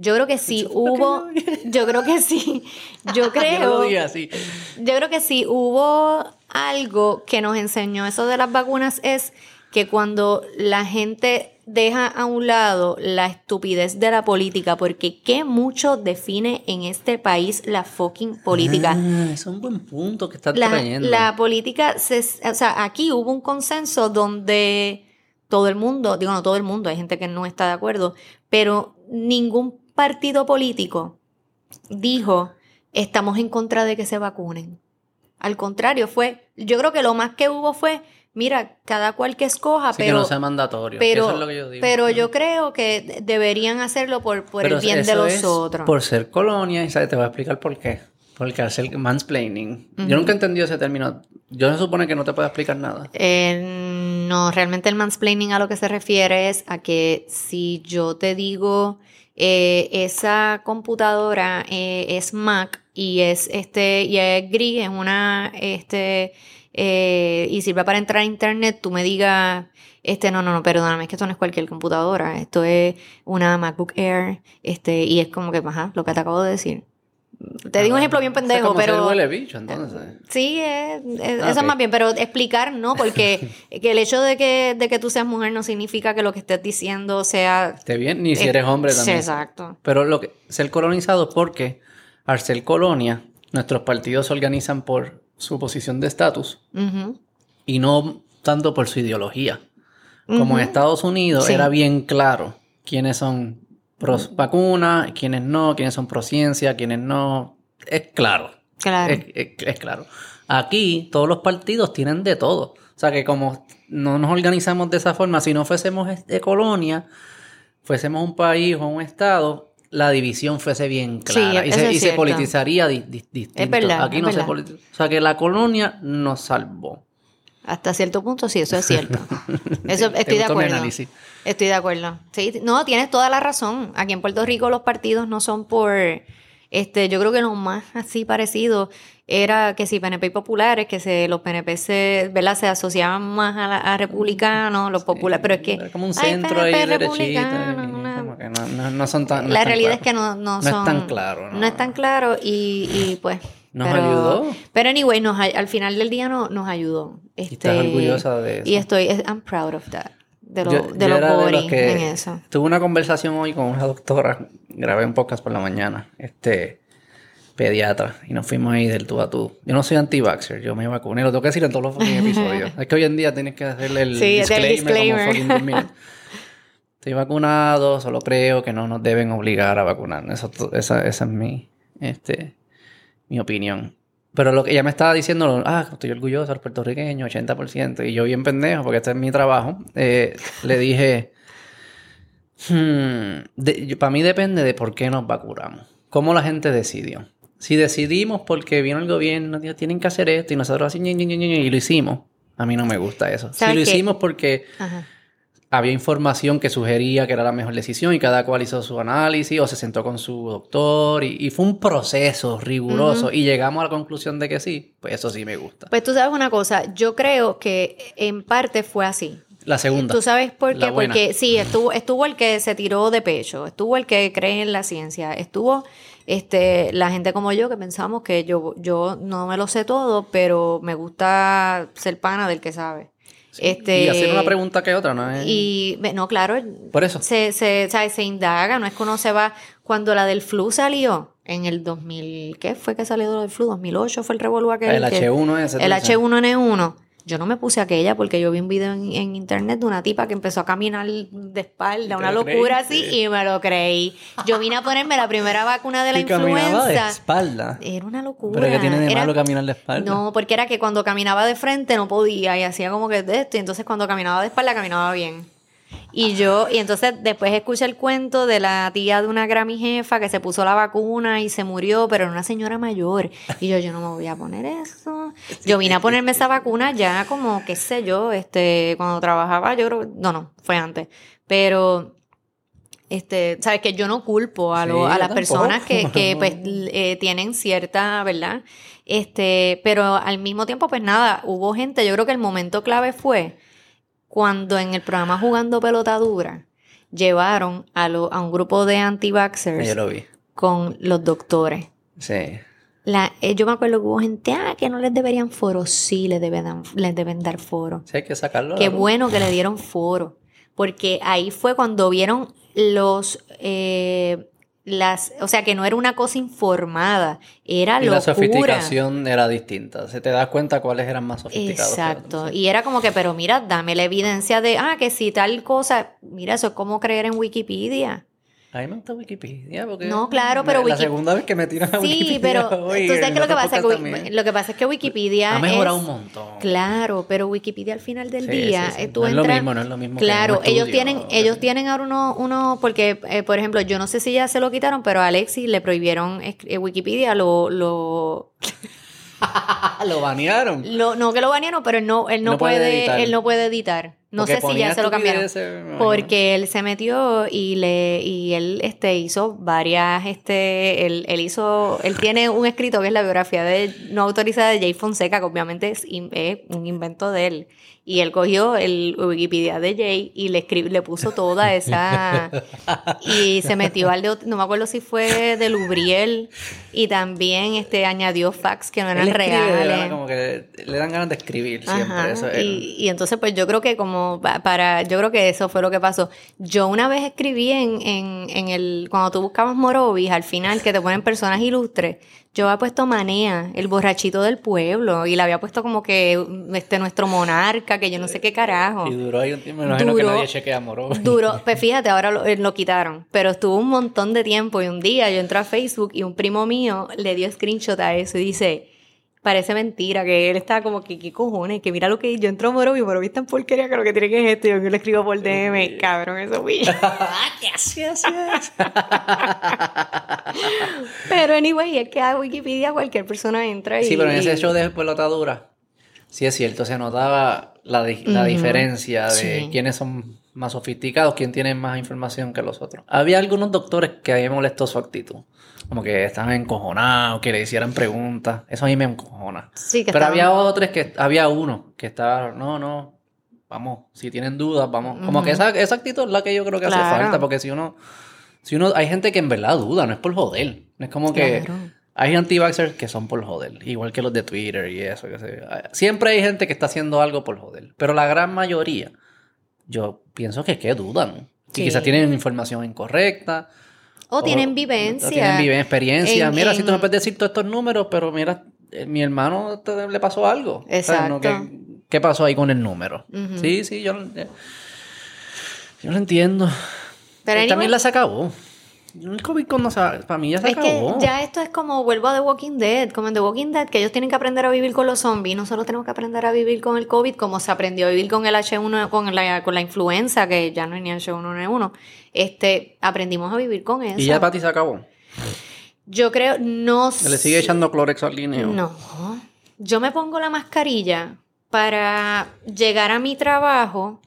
Yo creo que sí hubo, yo creo que sí, yo creo, lo así. yo creo que sí hubo algo que nos enseñó eso de las vacunas es que cuando la gente deja a un lado la estupidez de la política, porque qué mucho define en este país la fucking política. Ah, eso es un buen punto que estás La, trayendo. la política, se, o sea, aquí hubo un consenso donde todo el mundo, digo no todo el mundo, hay gente que no está de acuerdo, pero ningún partido político dijo estamos en contra de que se vacunen. Al contrario, fue, yo creo que lo más que hubo fue, mira, cada cual que escoja, Así que pero, no sea mandatorio. pero, eso es lo que yo digo. pero yo creo que de- deberían hacerlo por, por Pero el bien de los es otros. Por ser colonia, y ¿sabes? te voy a explicar por qué. Porque hacer mansplaining. Yo nunca he entendido ese término. Yo se supone que no te puedo explicar nada. Eh, no, realmente el mansplaining a lo que se refiere es a que si yo te digo eh, esa computadora eh, es Mac y es este y es gris, es una este eh, y sirve para entrar a internet, tú me digas este no no no perdóname es que esto no es cualquier computadora, esto es una MacBook Air este y es como que ajá, lo que te acabo de decir. Te digo un ejemplo bien pendejo, ser pero huele bicho, entonces. Sí, es- es- Ah, eso ok. es más bien, pero explicar, ¿no? Porque que el hecho de que, de que tú seas mujer no significa que lo que estés diciendo sea... Esté bien, ni si Eh, eres hombre sí, también. exacto. Pero lo que ser colonizado porque al ser colonia, nuestros partidos se organizan por su posición de estatus y no tanto por su ideología. Como en. Estados Unidos Sí. era bien claro quiénes son pro vacuna, quiénes no, quiénes son pro ciencia, quiénes no. Es claro. Claro. Es, es- es claro. Aquí todos los partidos tienen de todo. O sea que como no nos organizamos de esa forma, si no fuésemos de colonia, fuésemos un país o un estado, la división fuese bien Sí, clara y, se, es y se politizaría di- di- distinto. verdad, Aquí es no se politiza. O sea que la colonia nos salvó. Hasta cierto punto sí, eso es cierto. Eso ¿Te estoy de acuerdo. Estoy de acuerdo. Sí, no, tienes toda la razón. Aquí en Puerto Rico los partidos no son por Este, yo creo que lo más así parecido era que si PNP y populares, que se, los PNP se, ¿verdad? se asociaban más a, la- a republicanos, los populares, pero es que... Era como un centro ahí y no, no- no son tan. no la realidad es que no, no, No son... es tan claro, ¿no? No es tan claro y, y pues... Nos pero, ayudó. Pero anyway, nos, al final del día no, nos ayudó. Este, estás orgullosa de eso. Y estoy, I'm proud of that. De lo, Yo- de yo los que en eso. Tuve una conversación hoy con una doctora, grabé un podcast por la mañana, este pediatra, y nos fuimos ahí del tú a tú. Yo no soy anti-vaxxer, yo me vacuné, lo tengo que decir en todos los fucking episodios. es que hoy en día tienes que hacerle el Sí, disclaimer, disclaimer. como fucking. Estoy vacunado, solo creo que no nos deben obligar a vacunar. Eso, esa, esa es mi, este, mi opinión. Pero lo que ella me estaba diciendo, ah, estoy orgulloso del puertorriqueño, 80%, y yo bien pendejo, porque este es mi trabajo, eh, le dije, hmm, para mí depende de por qué nos vacunamos, cómo la gente decidió. Si decidimos porque vino el gobierno, dijo, tienen que hacer esto, y nosotros así, y lo hicimos, a mí no me gusta eso. Si ¿Sabes lo qué? hicimos porque Ajá. Había información que sugería que era la mejor decisión y cada cual hizo su análisis o se sentó con su doctor y, y fue un proceso riguroso y llegamos a la conclusión de que sí, pues eso sí me gusta. Pues tú sabes una cosa, yo creo que en parte fue así. La segunda. ¿Tú sabes por qué? Porque sí, estuvo, estuvo el que se tiró de pecho, estuvo el que cree en la ciencia, estuvo este, la gente como yo que pensamos que yo, yo no me lo sé todo, pero me gusta ser pana del que sabe. Este, Y hacer una pregunta que otra, ¿no? es- Y no, claro, Por eso. se, se, ¿sabes? se indaga, no es que uno se va. Cuando la del flu salió en el 2000, ¿qué fue que salió lo del flu? 2008 fue el revolú aquel. El que- H1 ese. el tú dices. H1N1. Yo no me puse aquella porque yo vi un video en, en internet de una tipa que empezó a caminar de espalda, una lo locura creíste? así, y me lo creí. Yo vine a ponerme la primera vacuna de la Y caminaba de influenza. espalda. Era una locura. ¿Pero qué tiene de Era- malo caminar de espalda? No, porque era que cuando caminaba de frente no podía y hacía como que de esto, y entonces cuando caminaba de espalda caminaba bien. Y yo, y entonces después escuché el cuento de la tía de una Grammy jefa que se puso la vacuna y se murió, pero era una señora mayor. Y yo, yo no me voy a poner eso. Yo vine a ponerme esa vacuna ya como, qué sé yo, este, cuando trabajaba, yo creo, no, no, fue antes. Pero, este, sabes que yo no culpo a, lo- Sí, a yo las personas que, que pues eh, tienen cierta, ¿verdad? Este, pero al mismo tiempo, pues nada, hubo gente, yo creo que el momento clave fue cuando en el programa Jugando Pelota Dura llevaron a, lo- a un grupo de anti-vaxxers lo con los doctores. Sí. La, eh, yo me acuerdo que hubo gente, ah, que no les deberían foro. Sí, les deben, les deben dar foro. Sí, hay que sacarlo. Qué bueno que le dieron foro, porque ahí fue cuando vieron los, eh, las, o sea, que no era una cosa informada, era Y la locura. sofisticación era distinta. Se te das cuenta cuáles eran más sofisticados. Exacto. Y era como que, pero mira, dame la evidencia de, ah, que si tal cosa, mira, eso es como creer en Wikipedia. A mí me gusta Wikipedia porque... No, claro, pero La Wiki- segunda vez que me tiran a Sí, Wikipedia pero hoy, tú sabes que lo que pasa es que, lo que pasa es que Wikipedia Ha mejorado es- un montón. Claro, pero Wikipedia al final del Sí, día, sí, sí. eh, tú No es lo entras- mismo, no es lo mismo Claro, ellos estudio, tienen, ellos tienen ahora uno, uno porque, eh, por ejemplo, yo no sé si ya se lo quitaron, pero a Alexis le prohibieron eh, Wikipedia, lo, lo, lo banearon. lo- no que lo banearon, pero él no, él no, No puede él no puede editar. No Porque sé si ya se lo cambiaron. imagino. Porque él se metió y le y él este hizo varias este él, él hizo él tiene un escrito que es la biografía de no autorizada de Jay Fonseca que obviamente es, in- es un invento de él y él cogió el Wikipedia de Jay y le escribió le puso toda esa y se metió al de no me acuerdo si fue de Lubriel y también este añadió facts que no eran Él escribe, reales Como que le dan ganas de escribir siempre. Ajá, Eso es. y, y entonces pues yo creo que como pa- para, yo creo que eso fue lo que pasó. Yo una vez escribí en, en, en el, cuando tú buscabas Morovis, al final que te ponen personas ilustres, yo había puesto Manea, el borrachito del pueblo, y le había puesto como que este nuestro monarca, que yo no sé qué carajo. Y duró ahí un tiempo. Me imagino Duró- que nadie chequea moro. Duró, pues fíjate, ahora lo, eh, lo quitaron, pero estuvo un montón de tiempo y un día yo entré a Facebook y un primo mío le dio screenshot a eso y dice, parece mentira, que él estaba como que, ¿qué cojones? Que mira lo que yo entro a Morovi, Morovi es tan porquería que lo que tiene que es esto y yo le escribo por DM, cabrón, eso. ¿Qué hacías? Pero anyway, es que a Wikipedia cualquier persona entra y... Sí, pero en ese show de pelotadura, sí es cierto, se notaba la, di- la diferencia de sí. quiénes son más sofisticados, quién tiene más información que los otros. Había algunos doctores que a mí me molestó su actitud. Como que estaban encojonados, que le hicieran preguntas. Eso a mí me encojona. Sí, que Pero estaban- había otros que, había uno que estaba, no, no, vamos, si tienen dudas, vamos. Como que esa, esa actitud es la que yo creo que hace falta, porque si uno, si uno, hay gente que en verdad duda, no es por joder. No es como que Claro. hay anti-vaxxers que son por joder, igual que los de Twitter y eso. que. Siempre hay gente que está haciendo algo por joder, pero la gran mayoría, yo pienso que que dudan. Sí. Y quizás tienen información incorrecta. O tienen o vivencia. tienen vive- experiencia. en- mira, si tú me puedes decir todos estos números, pero mira, eh, mi hermano te- le pasó algo. O sea, no, Exacto. ¿qué, qué pasó ahí con el número? Sí, sí, yo, eh, yo lo entiendo. Pero También anyway, la se acabó. El COVID cuando se, para mí ya se Es que acabó. ya esto es como vuelvo a The Walking Dead, como en The Walking Dead, que ellos tienen que aprender a vivir con los zombies, nosotros tenemos que aprender a vivir con el COVID, como se aprendió a vivir con el H1, con la, con la influenza, que ya no es ni H1N1. Este, aprendimos a vivir con eso. y ya para ti se acabó. Yo creo, no Se le sigue echando Clorex al guineo. No. Yo me pongo la mascarilla para llegar a mi trabajo.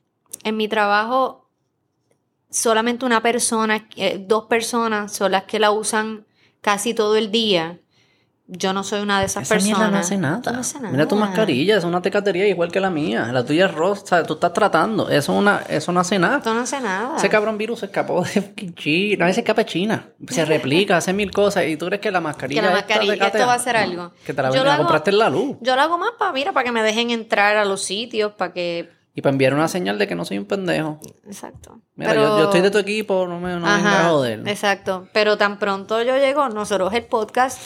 En mi trabajo, solamente una persona, eh, dos personas son las que la usan casi todo el día. Yo no soy una de esas Esa personas. no hace nada. no hace Mira tu nada. mascarilla, es una tecatería igual que la mía. La tuya es rosa, o sea, tú estás tratando. Eso, una, eso no hace nada. Esto no hace nada. Ese cabrón virus se escapó de China. No, se escapa de China. Se replica, hace mil cosas. ¿Y tú crees que la mascarilla Que la mascarilla, esto va a hacer algo. Que te la, Yo la hago- compraste en la luz. Yo lo hago más para, mira, para que me dejen entrar a los sitios, para que... Y para enviar una señal de que no soy un pendejo. Exacto. Mira, Pero- yo, yo estoy de tu equipo, no me, no me vengas a joder. Exacto. Pero tan pronto yo llego, nosotros el podcast,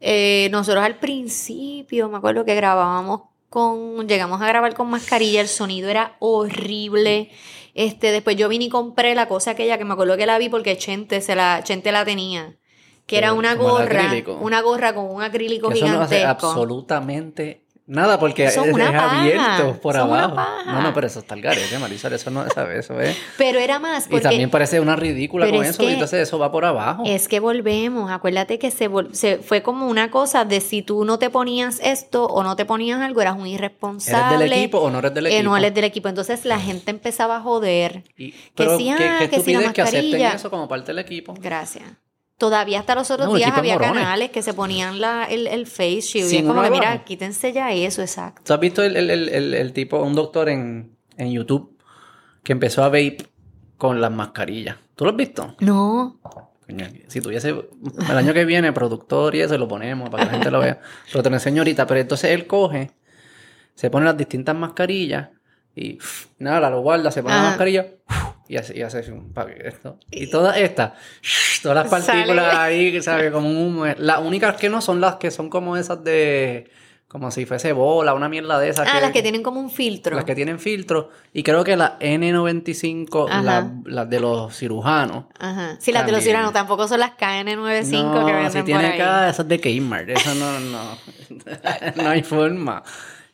eh, nosotros al principio, me acuerdo que grabábamos con, llegamos a grabar con mascarilla, el sonido era horrible. Este, después yo vine y compré la cosa aquella que me acuerdo que la vi porque Chente se la, Chente la tenía. Que era una gorra, una gorra con un acrílico Que eso no hace gigantesco. absolutamente nada porque Son es una paja. abierto por Son una abajo. paja. No, no, pero eso está el garete, Marisol. Eso no sabe, eso es. Pero era más Y porque también parece una ridícula Pero con es eso. que- y entonces eso va por abajo. Es que volvemos, acuérdate que se, vol- se fue como una cosa de si tú no te ponías esto o no te ponías algo, eras un ¿Eres irresponsable. del equipo o no eres del eh, equipo? no eres del equipo. Entonces la gente empezaba a joder. Y- que pero sí, qué, ah, qué que sí, la estupidez que acepten eso como parte del equipo. Gracias. Todavía hasta los otros No, días había morones. canales que se ponían la, el, el face shield. y es como que, mira, quítense ya eso, exacto. ¿Tú has visto el, el- el- tipo, un doctor en, en YouTube que empezó a vape con las mascarillas? ¿Tú lo has visto? No. Si tuviese el año que viene productor y eso lo ponemos para que la gente lo vea. Pero te lo enseño ahorita. Pero entonces él coge, se pone las distintas mascarillas y pff, nada, lo guarda, se pone la Ajá. mascarilla y hace, y hace un esto. Y todas estas, todas las partículas Sale. ahí, ¿sabes? Como un humo. Las únicas que no son las que son como esas de. Como si fuese bola, una mierda de esas. Ah, las que tienen como un filtro. las que tienen filtro. Y creo que la N95, Ajá. las las de los cirujanos. Ajá. Sí, las de los ciudadanos tampoco son las KN95 no, que venden si por tiene ahí. acá, esas de Kmart. Eso no, no. no hay forma.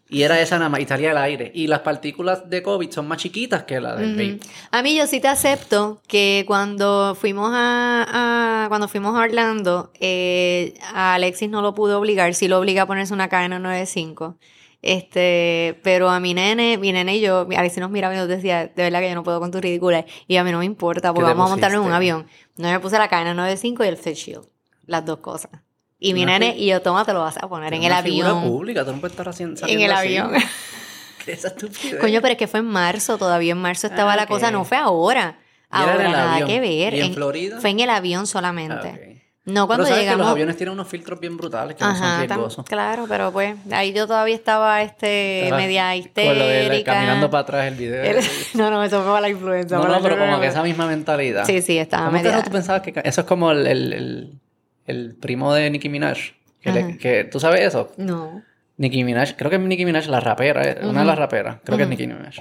Y era esa nada más, y salía al aire. Y las partículas de COVID son más chiquitas que las del vape. A mí yo sí te acepto que cuando fuimos a, a- cuando fuimos a Orlando, eh, a Alexis no lo pude obligar, sí lo obliga a ponerse una cadena 95. Este, pero a mi nene, mi nene y yo, Alexis nos miraba y nos decía, de verdad que yo no puedo con tu ridícula. Y a mí no me importa, porque ¿Qué te vamos a montarlo en un avión. No me puse la cadena 95 y el face shield. Las dos cosas. Y mi nene y yo, toma, te lo vas a poner en el avión. pública, tú no puedes estar haciendo En el avión. Coño, pero es que fue en marzo, todavía en marzo estaba Ah, la cosa, no fue ahora. Ahora nada avión. que ver. ¿Y en Florida? Fue en el avión Ah, solamente. ok. No cuando pero sabes que llegamos. los aviones tienen unos filtros bien brutales que no son riesgosos. claro, pero pues ahí yo todavía estaba este media con lo de la- histérica. caminando para atrás el video. El- no, no, eso fue para la influenza. No, no, pero como que esa misma mentalidad. Sí, sí, estaba ¿Cómo media. tú pensabas que eso es como el, el, el, el primo de Nicki Minaj? Que, le- Ajá. que- ¿Tú sabes eso? No. Nicki Minaj, creo que es Nicki Minaj la rapera, eh, una de las raperas, creo que es Nicki Minaj.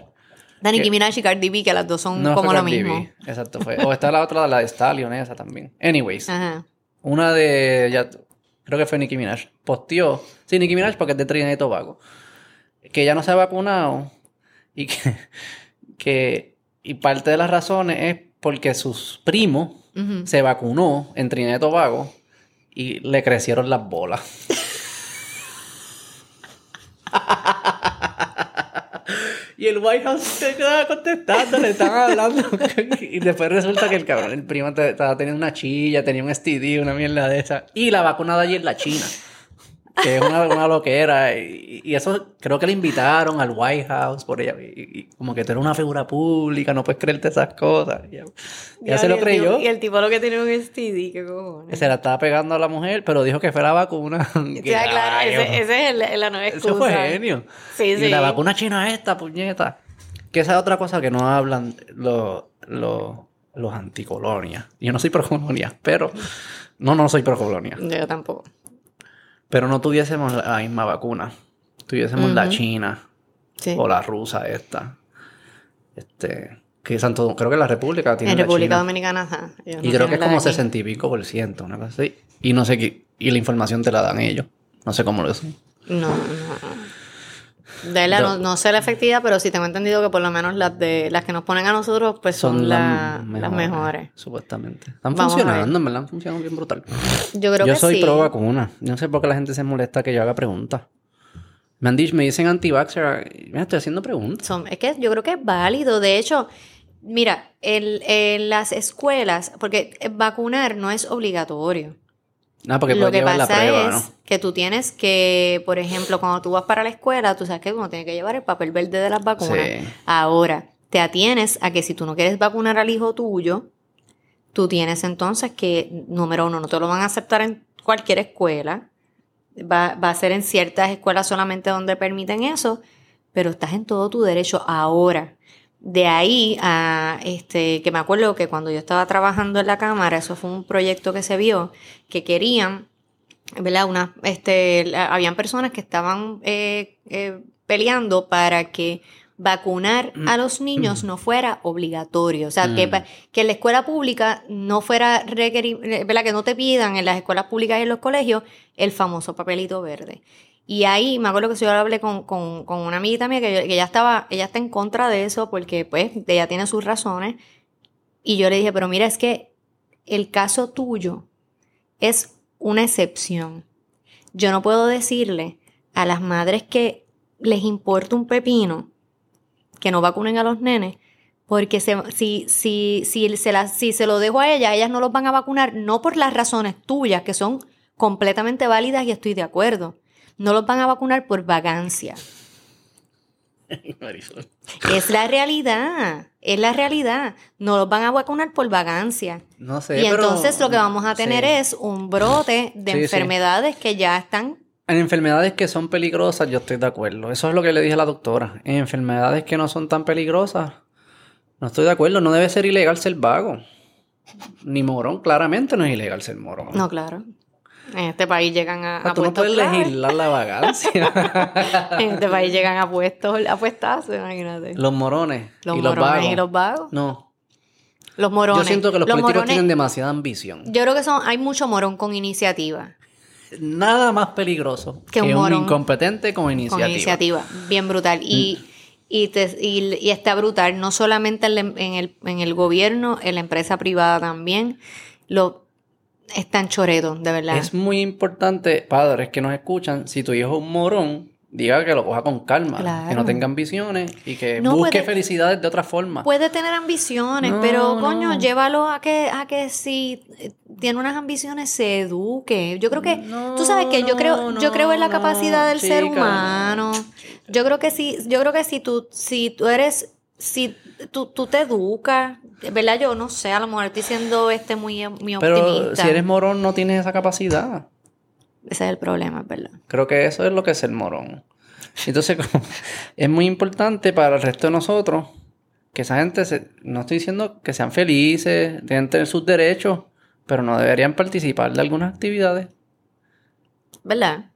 Da Nicki Minaj y Cardi B, que las dos son No como fue lo Cardi mismo. B, Exacto, fue. O está la otra, la de Stallion, esa también. Anyways, Ajá. una de, ya, creo que fue Nicki Minaj, posteó, sí, Nicki Minaj porque es de Trinidad y Tobago, que ya no se ha vacunado y que, que y parte de las razones es porque sus primos se vacunó en Trinidad y Tobago y le crecieron las bolas. y el White House se quedaba contestando, le estaban hablando. y después resulta que el cabrón, el primo estaba teniendo una chilla, tenía un STD, una mierda de esa. Y la vacuna de allí es la China. Que es una, una loquera. Y, y eso creo que le invitaron al White House por ella. Y, y como que tú eres una figura pública, no puedes creerte esas cosas. Y ya se Y lo creyó. tipo- Y el tipo lo que tiene un STD, qué cojones. Se la estaba pegando a la mujer, pero dijo que fue la vacuna. Sea, claro, Ay, ese, ese es el- la nueva excusa. Eso fue genio. Sí, y sí. la vacuna china esta, puñeta. Que esa es otra cosa que no hablan los, los, los anticolonias. Yo no soy pro colonia, pero... No, no soy pro colonia. Yo tampoco. Pero no tuviésemos la misma vacuna. Tuviésemos la china Sí. o la rusa esta. Este... Que Santo, creo que la República tiene En la República china. Dominicana, ajá. Y no creo que es como. 60 y pico por ciento, una cosa así. Y no sé qué... Y la información te la dan ellos. No sé cómo lo hacen. No, no. De la, no, no sé la efectividad, pero sí tengo entendido que por lo menos las de las que nos ponen a nosotros, pues son, la- las mejores. Supuestamente. Están Vamos funcionando, verdad. Han funcionado bien brutal. Yo creo yo que soy sí. pro vacuna. Yo no sé por qué la gente se molesta que yo haga preguntas. Me han dicho, me dicen anti-vaxxer. Mira, estoy haciendo preguntas. Son- es que yo creo que es válido. De hecho, mira, en las escuelas, porque vacunar no es obligatorio. Nada, porque Lo puedes que la pasa prueba, es ¿no? que tú tienes que, por ejemplo, cuando tú vas para la escuela, tú sabes que uno tiene que llevar el papel verde de las vacunas. Sí. Ahora, te atienes a que si tú no quieres vacunar al hijo tuyo, tú tienes entonces que, número uno, no te lo van a aceptar en cualquier escuela. Va, va a ser en ciertas escuelas solamente donde permiten eso, pero estás en todo tu derecho ahora. De ahí a este, que me acuerdo que cuando yo estaba trabajando en la cámara, eso fue un proyecto que se vio, que querían, ¿verdad? Una, este, la- habían personas que estaban eh, eh, peleando para que vacunar a los niños no fuera obligatorio. O sea, que, Mm. que en la escuela pública no fuera requerido, ¿verdad? Que no te pidan en las escuelas públicas y en los colegios el famoso papelito verde. Y ahí me acuerdo que yo hablé con, con, con una amiguita mía que, que ella estaba, ella está en contra de eso porque pues ella tiene sus razones. Y yo le dije, pero mira, es que el caso tuyo es una excepción. Yo no puedo decirle a las madres que les importa un pepino que no vacunen a los nenes, porque se- si, si, si, se si se lo dejo a ellas, ellas no los van a vacunar, no por las razones tuyas, que son completamente válidas y estoy de acuerdo. No los van a vacunar por vagancia. Es la realidad, es la realidad. No los van a vacunar por vagancia. No sé, y pero- entonces lo que vamos a tener Sí. es un brote de Sí, sí. enfermedades que ya están En enfermedades que son peligrosas, yo estoy de acuerdo. Eso es lo que le dije a la doctora. En enfermedades que no son tan peligrosas, no estoy de acuerdo. No debe ser ilegal ser vago. Ni morón, claramente no es ilegal ser morón. No, claro. En este país llegan a, Ah, a tú no puedes clave. legislar la vagancia. En este país llegan a puestos, a imagínate. los morones Los y los morones vagos. y los vagos. No. Los morones. Yo siento que los, políticos morones- tienen demasiada ambición. Yo creo que son, hay mucho morón con iniciativa. Nada más peligroso Que que, un un, morón. incompetente con iniciativa. Con iniciativa. Bien brutal. Y, y, te- y- y está brutal, no solamente en, la- en el, en el gobierno, en la empresa privada también. Lo, están choretos, de verdad. Es muy importante, padres que nos escuchan, si tu hijo es un morón, diga que lo coja con calma, Claro. que no tenga ambiciones y que No busque puede- felicidades de otra forma. Puede tener ambiciones, No, pero coño, no. llévalo a que, a que si eh, tiene unas ambiciones se eduque. Yo creo que, tú sabes que yo creo, yo creo en la capacidad del ser humano. Yo creo que si, yo creo que si tú, si tú eres, si tú, tú te educas, ¿verdad? Yo no sé, a lo mejor estoy siendo este muy, muy Pero optimista. si eres morón no tienes esa capacidad. Ese es el problema, verdad. Creo que eso es lo que es ser morón. Entonces, es muy importante para el resto de nosotros que esa gente, se- no estoy diciendo que sean felices, deben tener sus derechos, pero no deberían participar de algunas actividades. ¿Verdad?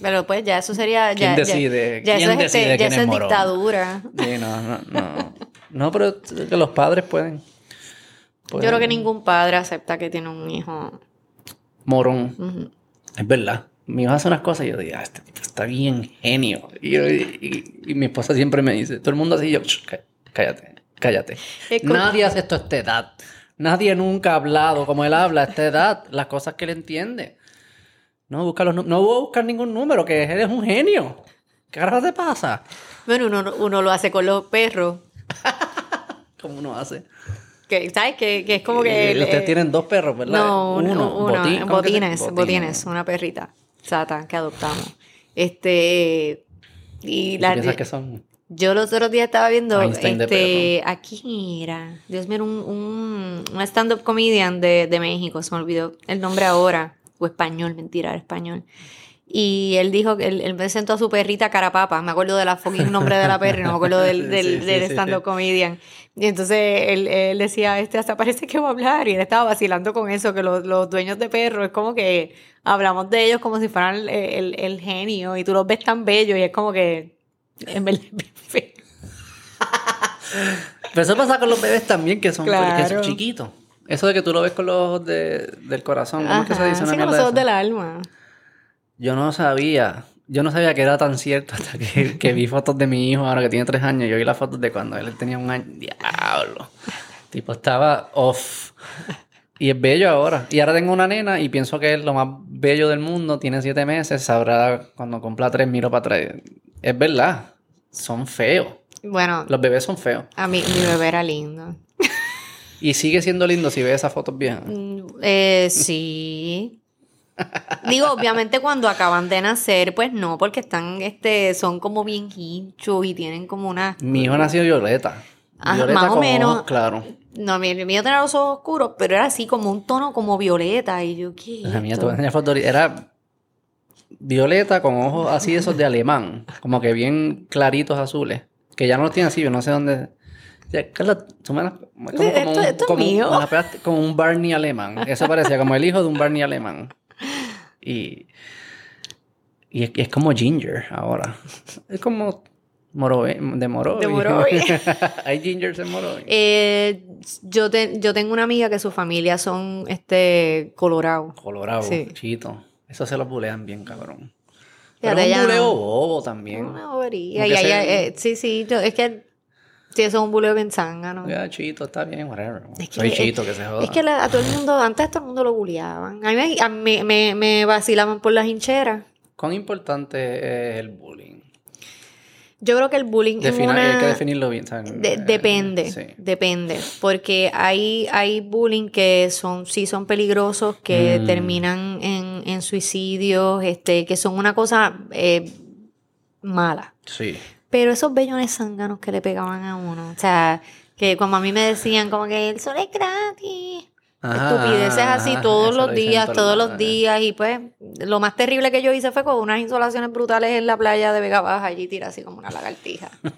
Pero pues ya eso sería, ya, ¿Quién ya- decide? ya, ¿Quién eso es, este, decide ya quién es dictadura. Sí, no, no, no. No, pero que los padres pueden. Yo creo que ningún padre acepta que tiene un hijo. Morón. Es verdad. Mi hijo hace unas cosas y yo digo, ah, este tipo está bien genio. Y, yo- y- y- y mi esposa siempre me dice, todo el mundo así, yo, "Shh, cá- cállate, cállate. Como- Nadie hace esto a esta edad. Nadie nunca ha hablado como él habla a esta edad, las cosas que él entiende. No busca los no voy a buscar ningún número, que eres un genio. ¿Qué carajo te pasa? Bueno, uno, uno lo hace con los perros. ¿Cómo uno hace? Que, ¿Sabes? Que, que es como que... Eh, el- Ustedes eh, tienen dos perros, ¿verdad? No, uno, uno, botín, ¿cómo que se- botines, botines, una perrita, Sata, que adoptamos. Este, y ¿Y la, piensas que son? yo los otros días estaba viendo, Einstein este, aquí era, Dios mío, un, un, un stand-up comedian de, de México, se me olvidó el nombre ahora, o español, mentira, era español. Y él dijo que él, él presentó a su perrita Carapapa. Me acuerdo de la fucking nombre de la perra no me acuerdo del, del, Sí, del sí, stand-up sí. comedian. Y entonces él, él decía, este hasta parece que va a hablar. Y él estaba vacilando con eso, que los, los dueños de perros es como que hablamos de ellos como si fueran el, el- el genio. Y tú los ves tan bellos y es como que en verdad. Pero eso pasa con los bebés también, que son, que Claro. son chiquitos. Eso de que tú lo ves con los ojos de- del corazón, ¿cómo es que se dice una sí, con los de ojos del alma. Yo no sabía. Yo no sabía que era tan cierto hasta que, que vi fotos de mi hijo ahora que tiene tres años. Yo vi las fotos de cuando él tenía un año. Diablo. Tipo, estaba off. Y es bello ahora. Y ahora tengo una nena y pienso que es lo más bello del mundo. Tiene siete meses. Sabrá cuando cumpla tres, miro para atrás. Es verdad. Son feos. Bueno, Los bebés son feos. a mí mi bebé era lindo. Y sigue siendo lindo si ves esas fotos viejas. Mm, Eh, sí. Digo, obviamente cuando acaban de nacer, pues no, porque están, este, son como bien hinchos y tienen como una... Mi hijo nació violeta. Ajá, Violeta más o menos. ojos claros. No, mi el mío tenía los ojos oscuros, pero era así como un tono como violeta y yo, ¿qué? La mía. Era violeta con ojos así esos de alemán, como que bien claritos azules, que ya no los tiene así, yo no sé dónde. Carla, tú me las- como, como Esto- un, esto como, un- mío. como Barney alemán. Eso parecía como el hijo de un Barney alemán. Y, y es, es como Ginger ahora. Es como Morobe, de Morobe. De Morobe. Hay Gingers en Morobe. Eh, yo, te- yo tengo una amiga que su familia son, este, colorado. Colorado, Sí. chito. Eso se los bulean bien, cabrón. Pero es un buleo bobo también. Una bobería. Y se- eh, sí, sí, yo- es que, sí, eso es un buleo bien zángano. Ya, chito, está bien, whatever. Es que- Soy es- chito, que se joda. Es que la- a todo el mundo, antes todo el mundo lo bulleaban. A mí me, a mí me, me vacilaban por las hincheras. ¿Cuán importante es el bullying? Yo creo que el bullying es Defina- una... Hay que definirlo bien. de- depende, sí. depende. Porque hay, hay bullying que son, sí son peligrosos, que Mm. terminan en, en suicidios, este, que son una cosa eh, mala. Sí. Pero esos bellones zánganos que le pegaban a uno, o sea, que como a mí me decían como que el sol es gratis. Ajá, Estupideces así todos los días, todos los eh. días. Y pues, lo más terrible que yo hice fue con unas insolaciones brutales en la playa de Vega Baja, allí tira así como una lagartija.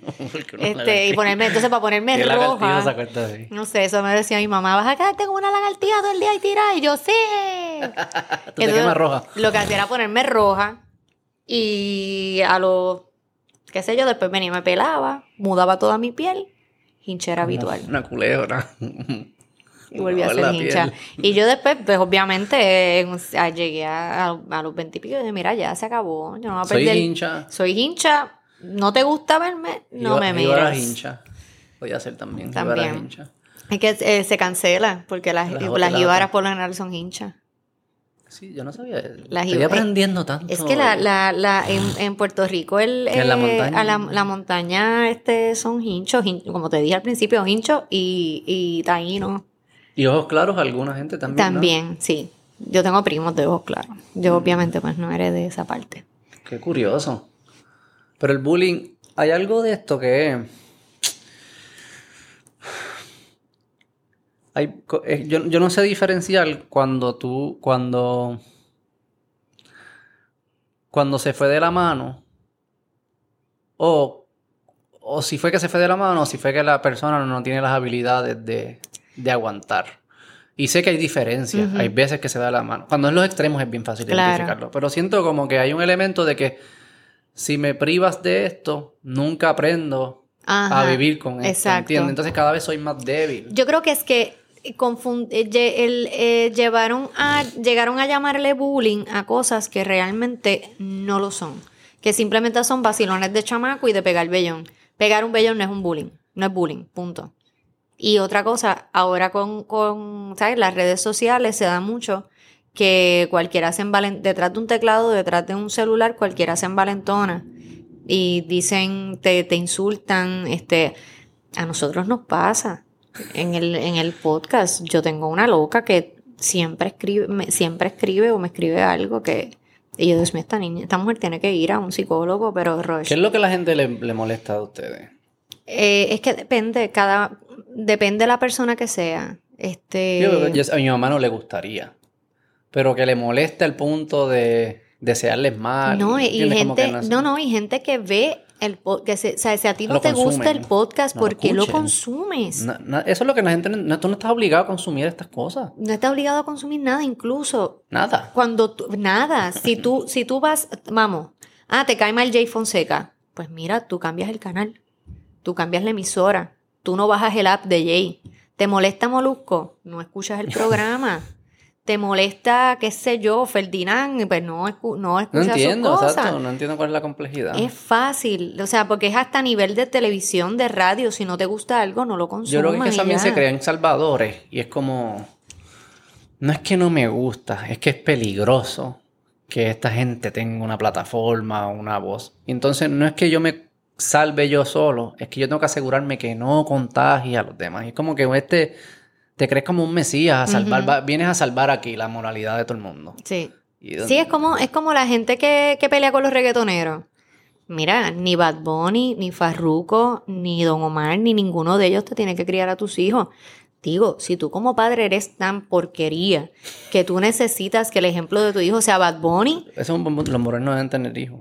Este, y ponerme, entonces para ponerme ¿Qué lagartijo se roja. así? No sé, eso me decía mi mamá, vas a quedarte como una lagartija todo el día y tirar. Y yo, sí. Tú te Entonces, quemas roja. Lo que hacía era ponerme roja. Y a lo, qué sé yo, después venía y me pelaba, mudaba toda mi piel, hinchera habitual. Una culebra. Y volví a ser hincha. piel. Y yo después, pues obviamente, en- a- llegué a, a- a los veintipico y dije, mira, ya se acabó. Yo no voy a Soy perder. hincha. Soy hincha. ¿No te gusta verme? No me iba a miras. las hinchas. Podía ser también. a También. las hinchas. Es que eh, se cancela, porque las, Las las, por lo general son hinchas. Sí, yo no sabía. Las Estoy aprendiendo tanto. Es que la, la, la, en, en Puerto Rico el, En la eh, montaña. a la, la montaña este, son hinchos, hin- como te dije al principio, hinchos y, y taínos. Y ojos claros, alguna gente también. ¿no? También, sí. Yo tengo primos de ojos claros. Yo obviamente pues no eres de esa parte. Qué curioso. Pero el bullying, hay algo de esto que hay, eh, yo, yo no sé diferenciar cuando tú, cuando, cuando se fue de la mano, o, o si fue que se fue de la mano, o si fue que la persona no tiene las habilidades de, de aguantar. Y sé que hay diferencias, Ujú. hay veces que se da la mano. Cuando en los extremos es bien fácil Claro. identificarlo, pero siento como que hay un elemento de que si me privas de esto, nunca aprendo Ajá, a vivir con esto, exacto. ¿entiendes? Entonces cada vez soy más débil. Yo creo que es que eh, el, eh, llevaron a, llegaron a llamarle bullying a cosas que realmente no lo son. Que simplemente son vacilones de chamaco y de pegar vellón. Pegar un vellón no es un bullying. No es bullying, punto. Y otra cosa, ahora con. Las redes sociales se da mucho que cualquiera se envalen detrás de un teclado, detrás de un celular, cualquiera se envalentona. y dicen, te, te insultan, este, a nosotros nos pasa. En el, en el podcast yo tengo una loca que siempre escribe, me- siempre escribe o me escribe algo que... Y yo, Dios mío, esta niña, esta mujer tiene que ir a un psicólogo, pero Roche, ¿Qué es lo que a la gente le, le molesta a ustedes? eh, es que depende, cada, depende de la persona que sea. Este, Yo- yo- a mi mamá no le gustaría. Pero que le moleste al punto de desearles mal. no, y no, no, y gente que ve el podcast, o sea, si a ti no te gusta el podcast, No ¿por qué lo consumes? Na- eso es lo que la gente... No, no- tú no estás obligado a consumir estas cosas. No estás obligado a consumir nada, incluso Nada. cuando tú, nada, si tú, si tú vas, vamos, ah, te cae mal Jay Fonseca, pues mira, tú cambias el canal, tú cambias la emisora, tú no bajas el app de Jay, te molesta Molusco, no escuchas el programa, te molesta, qué sé yo, Ferdinand, pues no, escu- no No escuchas entiendo, sus cosas. exacto. No entiendo cuál es la complejidad. Es fácil, o sea, porque es hasta a nivel de televisión, de radio, si no te gusta algo, no lo consumas. Yo creo que, es que también se crean salvadores y es como... No es que no me gusta, es que es peligroso que esta gente tenga una plataforma, una voz. Entonces no es que yo me salve yo solo, es que yo tengo que asegurarme que no contagie a los demás. Y es como que este te crees como un mesías a salvar, vienes a salvar aquí la moralidad de todo el mundo. Sí. Sí, es como, es como la gente que, que pelea con los reggaetoneros. Mira, ni Bad Bunny, ni Farruko, ni Don Omar, ni ninguno de ellos te tiene que criar a tus hijos. Digo, si tú como padre eres tan porquería que tú necesitas que el ejemplo de tu hijo sea Bad Bunny, Eso es un los modernos deben tener hijos.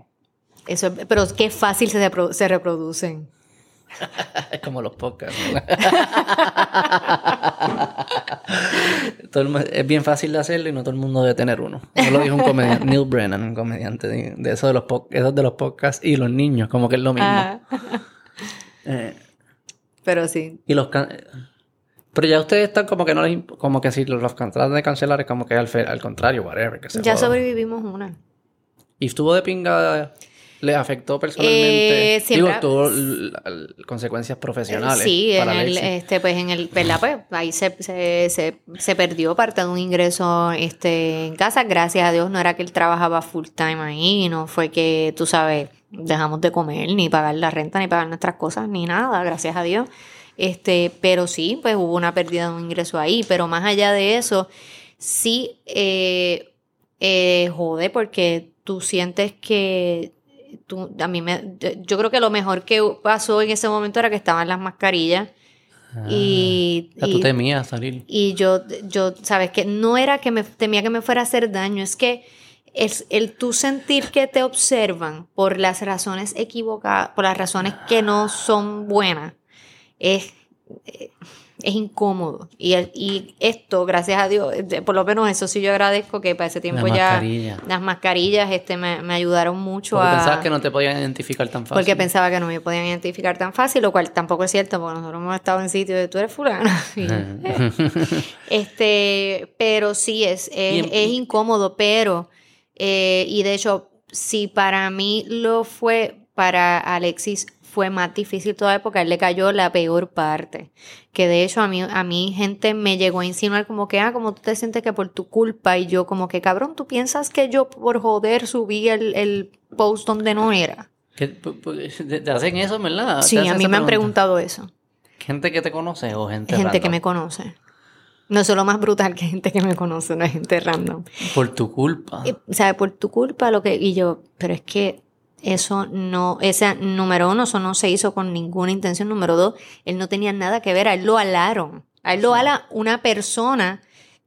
eso es- pero qué fácil se, se reproducen. Es como los podcasts. es bien fácil de hacerlo y no todo el mundo debe tener uno. Eso lo dijo un comediante, Neil Brennan, un comediante de, de eso de los esos de los podcasts y los niños, como que es lo mismo. Ah, Eh, pero sí. y los pero ya ustedes están como que no les como que si los, los tratan de cancelar es como que al, al contrario, whatever, que se Ya jodan. sobrevivimos una. Y estuvo de pinga ¿Les afectó personalmente? Eh, siempre- Digo, tuvo consecuencias profesionales. Sí, en para el, Alexis. este, pues en el, ¿verdad? Pues ahí se, se, se, se perdió parte de un ingreso este, en casa. Gracias a Dios no era que él trabajaba full time ahí, no fue que, tú sabes, dejamos de comer, ni pagar la renta, ni pagar nuestras cosas, ni nada, gracias a Dios. Este, pero sí, pues hubo una pérdida de un ingreso ahí. Pero más allá de eso, sí, eh, eh, jode, porque tú sientes que tú, a mí me, yo creo que lo mejor que pasó en ese momento era que estaban las mascarillas y, Ah, Ya tú y- temías salir. y yo, yo, sabes que no era que me temía que me fuera a hacer daño, es que es el tú sentir que te observan por las razones equivocadas, por las razones que no son buenas, es, eh, es incómodo. Y, el- y esto, gracias a Dios, por lo menos eso sí yo agradezco que para ese tiempo La ya mascarilla. las mascarillas este, me, me ayudaron mucho Porque a... pensabas que no te podían identificar tan fácil. Porque pensaba que no me podían identificar tan fácil, lo cual tampoco es cierto, porque nosotros hemos estado en sitios de tú eres fulana. Y, este, pero sí es, es incómodo, pero, eh, y de hecho, si para mí lo fue, para Alexis fue más difícil todavía porque a él le cayó la peor parte. Que de hecho a mí, a mí gente me llegó a insinuar como que, ah, como tú te sientes que por tu culpa y yo como que, cabrón, ¿tú piensas que yo por joder subí el, el post donde no era? ¿Qué- pu- pu- ¿Te hacen eso, verdad? ¿Te Sí, a mí me han pregunta? preguntado eso. ¿Gente que te conoce o gente Gente que me conoce. No es lo más brutal que gente que me conoce, no es gente random. Por tu culpa. Eh, O sea, por tu culpa lo que... Y yo, pero es que eso no... Ese, número uno, eso no se hizo con ninguna intención. Número dos, él no tenía nada que ver. A él lo alaron. A él lo ala una persona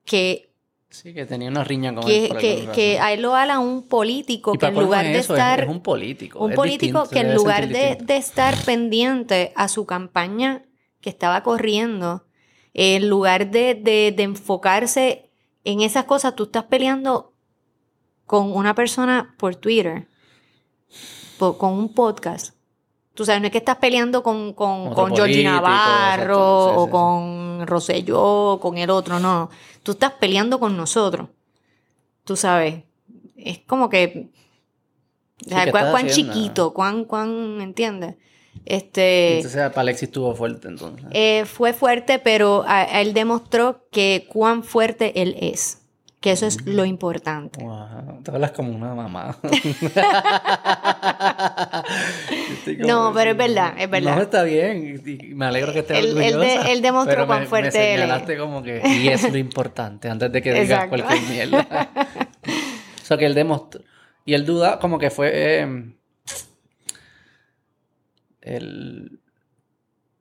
que... Sí, que tenía una riña con él Que, por que, que a él lo ala un político que en lugar es de eso, estar... Es, un político. Un político distinto, que en lugar de, de estar pendiente a su campaña que estaba corriendo, en lugar de, de- de enfocarse en esas cosas, tú estás peleando con una persona por Twitter, con un podcast. Tú sabes, no es que estás peleando con, con, con Georgie Navarro. Sí, o sí, sí. con Rosselló o con el otro, no. Tú estás peleando con nosotros. Tú sabes. Es como que o sea, ¿qué cuán, chiquito, cuán, cuán, ¿me entiendes? Este, Entonces, para Alexis estuvo fuerte, entonces. eh, fue fuerte, pero a- a él demostró que cuán fuerte él es. Que eso es lo importante. Wow, te hablas como una mamá. No, pero es verdad, es verdad. No, está bien. y- me alegro que estés Él- él orgullosa. de- él demostró pero cuán me- fuerte me él es. señalaste como que... Y es lo importante, antes de que digas cualquier mierda. o sea, que él demostró... Y él duda como que fue... eh, él...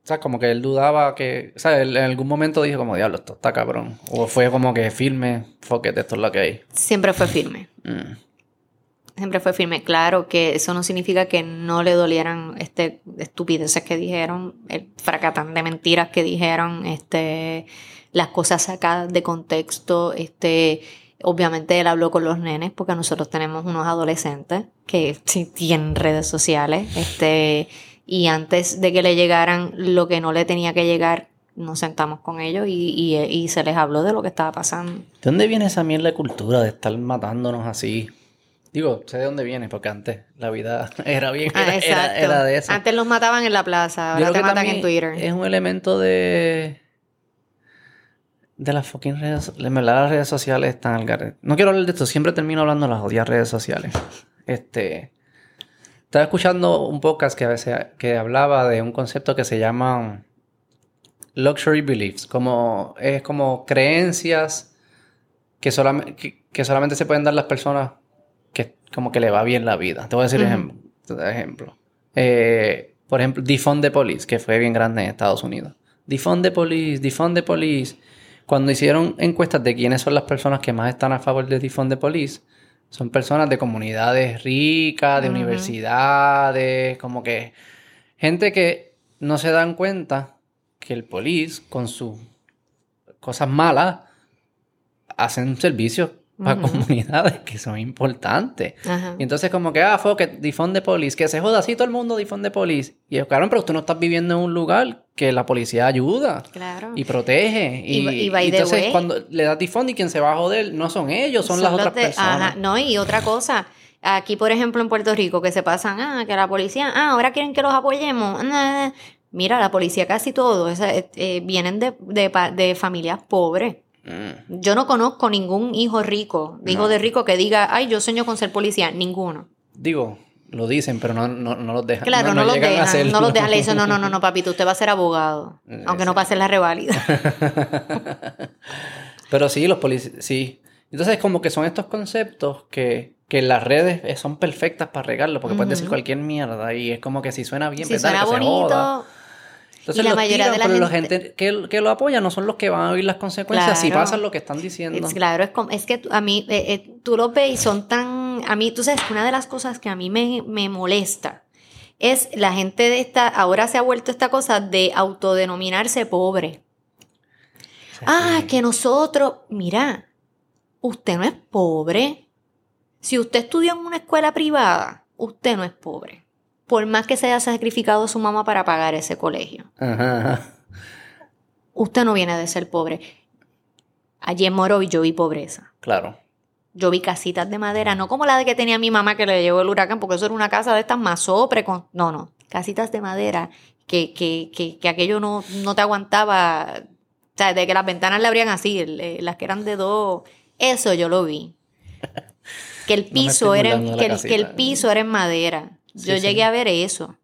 O sea, como que él dudaba que... O sea, él en algún momento dijo como, diablo, esto está cabrón. O fue como que firme, fuck it, esto es lo que hay. Siempre fue firme. Mm. Siempre fue firme. Claro que eso no significa que no le dolieran este, estupideces que dijeron, el fracatán de mentiras que dijeron, este, las cosas sacadas de contexto. Este, obviamente él habló con los nenes porque nosotros tenemos unos adolescentes que sí tienen redes sociales. Este, y antes de que le llegaran lo que no le tenía que llegar, nos sentamos con ellos y, y, y se les habló de lo que estaba pasando. ¿De dónde viene esa mierda de cultura de estar matándonos así? Digo, sé de dónde viene, porque antes la vida era bien, Ah, era, era- de eso. Antes los mataban en la plaza, ahora te matan en Twitter. Es un elemento de. De las fucking redes. En verdad, las redes sociales están al garete. No quiero hablar de esto, siempre termino hablando de las odias redes sociales. Este. Estaba escuchando un podcast que a veces que hablaba de un concepto que se llama luxury beliefs, como es como creencias que, solamente que, que solamente se pueden dar las personas que como que le va bien la vida. Te voy a decir Ujú. ejemplo. ejemplo. Eh, por ejemplo, Defund the Police, que fue bien grande en Estados Unidos. Defund the Police, Defund the Police. Cuando hicieron encuestas de quiénes son las personas que más están a favor de Defund the Police, son personas de comunidades ricas, de universidades, como que gente que no se dan cuenta que el police con sus cosas malas hacen servicios para Ujú. comunidades que son importantes. Y entonces como que, ah, fuck it, difunde police, que se joda así todo el mundo difunde police. Y es claro, pero tú no estás viviendo en un lugar que la policía ayuda Claro. y protege. Y- Y, y entonces way- cuando le das y quien se va a joder no son ellos, son, las otras de- personas. Ajá, no, y otra cosa. Aquí, por ejemplo, en Puerto Rico, que se pasan, ah, que la policía, ah, ahora quieren que los apoyemos. ah, Mira, la policía casi todo, esa, eh, eh, vienen de, de, de familias pobres. Mm. Yo no conozco ningún hijo rico, hijo No. de rico que diga, ay, yo sueño con ser policía. Ninguno. Digo, lo dicen, pero no, no, no los dejan. Claro, no, los llegan a dejan, hacerlo. no los dejan. Le dicen, no, no, no, no, papito, usted va a ser abogado. Aunque no pase la reválida. Pero sí, los policías, sí. Entonces como que son estos conceptos que, que las redes son perfectas para regarlo, porque puedes decir cualquier mierda y es como que si suena bien, si suena que se joda. bonito, Entonces Y la los mayoría tiran, de la pero gente- gente que, que lo apoya no son los que van a oír las consecuencias si pasan lo que están diciendo. Es, claro, es, como- es que a mí, eh, eh, tú los ves y son tan, a mí, tú sabes, una de las cosas que a mí me, me molesta es la gente de esta, ahora se ha vuelto esta cosa de autodenominarse pobre. Ah, que nosotros, mira, usted no es pobre. Si usted estudió en una escuela privada, usted no es pobre. Por más que se haya sacrificado su mamá para pagar ese colegio. Ajá, ajá. Usted no viene de ser pobre. Allí en Morovi yo vi pobreza. Claro. Yo vi casitas de madera, no como la de que tenía mi mamá que le llevó el huracán, porque eso era una casa de estas más sopre con... No, no, casitas de madera que, que, que, que aquello no, no te aguantaba. O sea, de que las ventanas le abrían así, el- eh, las que eran de dos. Eso yo lo vi. Que el piso era, en- que, el, que el casita. piso era en madera. Yo sí. llegué a ver eso.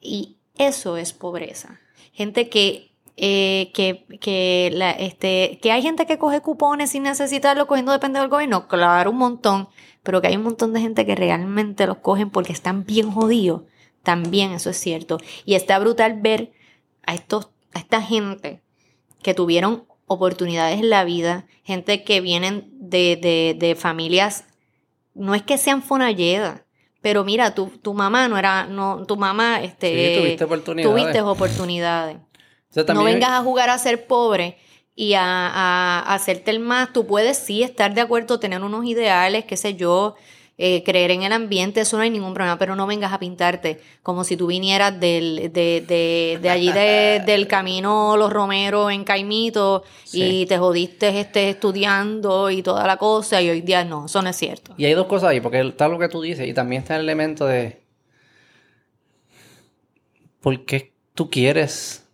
Y eso es pobreza. Gente que, eh, que, que, la, este, que hay gente que coge cupones sin necesitarlo, cogiendo depende del gobierno. Claro, un montón. Pero que hay un montón de gente que realmente los cogen porque están bien jodidos. También eso es cierto. Y está brutal ver a, estos, a esta gente que tuvieron oportunidades en la vida, gente que vienen de, de, de familias, no es que sean fonalledas, pero mira, tu, tu mamá no era, no, tu mamá, este, Sí, tuviste oportunidades. tuviste oportunidades. Sea, No vengas a jugar a ser pobre y a, a- a hacerte el más. Tú puedes sí estar de acuerdo, tener unos ideales, qué sé yo, eh, creer en el ambiente, eso no hay ningún problema, pero no vengas a pintarte como si tú vinieras del, de, de, de allí de- del camino Los Romeros en Caimito y te jodiste este, estudiando y toda la cosa y hoy día no, eso no es cierto. Y hay dos cosas ahí, porque está lo que tú dices y también está el elemento de... ¿Por qué tú quieres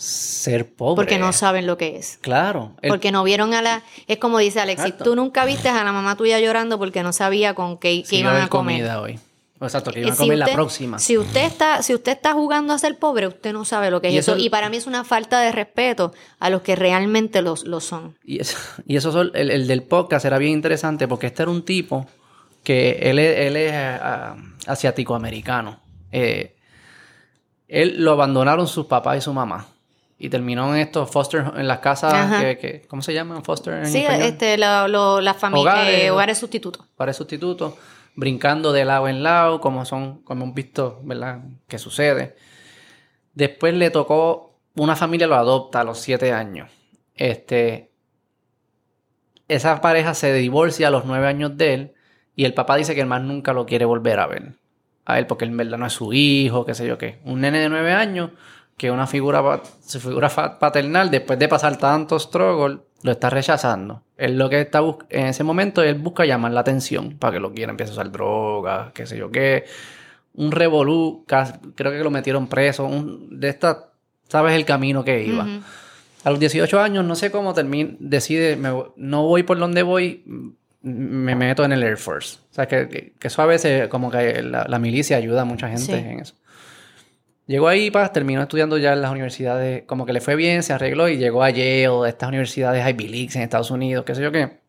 ser pobre? Porque no saben lo que es. Claro. el- Porque no vieron a la... Es como dice Alexis, Exacto. tú nunca viste a la mamá tuya llorando porque no sabía con qué, Sí, iban a comer. comida hoy. Exacto, que iban a comer la próxima. Si usted está, si usted está jugando a ser pobre, usted no sabe lo que es Y eso. eso- Y para mí es una falta de respeto a los que realmente los, lo son. Y eso, y eso el, el del podcast era bien interesante porque este era un tipo que él es, él es ah, asiático-americano. Eh, él lo abandonaron sus papás y su mamá. Y terminó en estos foster, en las casas que, que- ¿cómo se llaman? Foster en Sí, español? este, la- lo- las familias, Hogares. eh, hogares sustitutos. para sustitutos, brincando de lado en lado, como son, como hemos visto, ¿verdad? Que sucede. Después le tocó, una familia lo adopta a los siete años. Este, esa pareja se divorcia a los nueve años de él y el papá dice que el más nunca lo quiere volver a ver. A él, porque en verdad no es su hijo, qué sé yo qué. Un nene de nueve años que una figura, su figura paternal, después de pasar tantos struggles, lo está rechazando. Él lo que está en ese momento, él busca llamar la atención para que lo quiera, empieza a usar drogas, qué sé yo qué. Un revolú, creo que lo metieron preso. Un, de esta, sabes el camino que iba. A los 18 años, no sé cómo termina, decide, me no voy por donde voy, me meto en el Air Force. O sea, que, que- que eso a veces, como que la, la milicia ayuda a mucha gente Sí. en eso. Llegó ahí, paz, terminó estudiando ya en las universidades, como que le fue bien, se arregló y llegó a Yale, estas universidades Ivy Leagues en Estados Unidos, qué sé yo qué.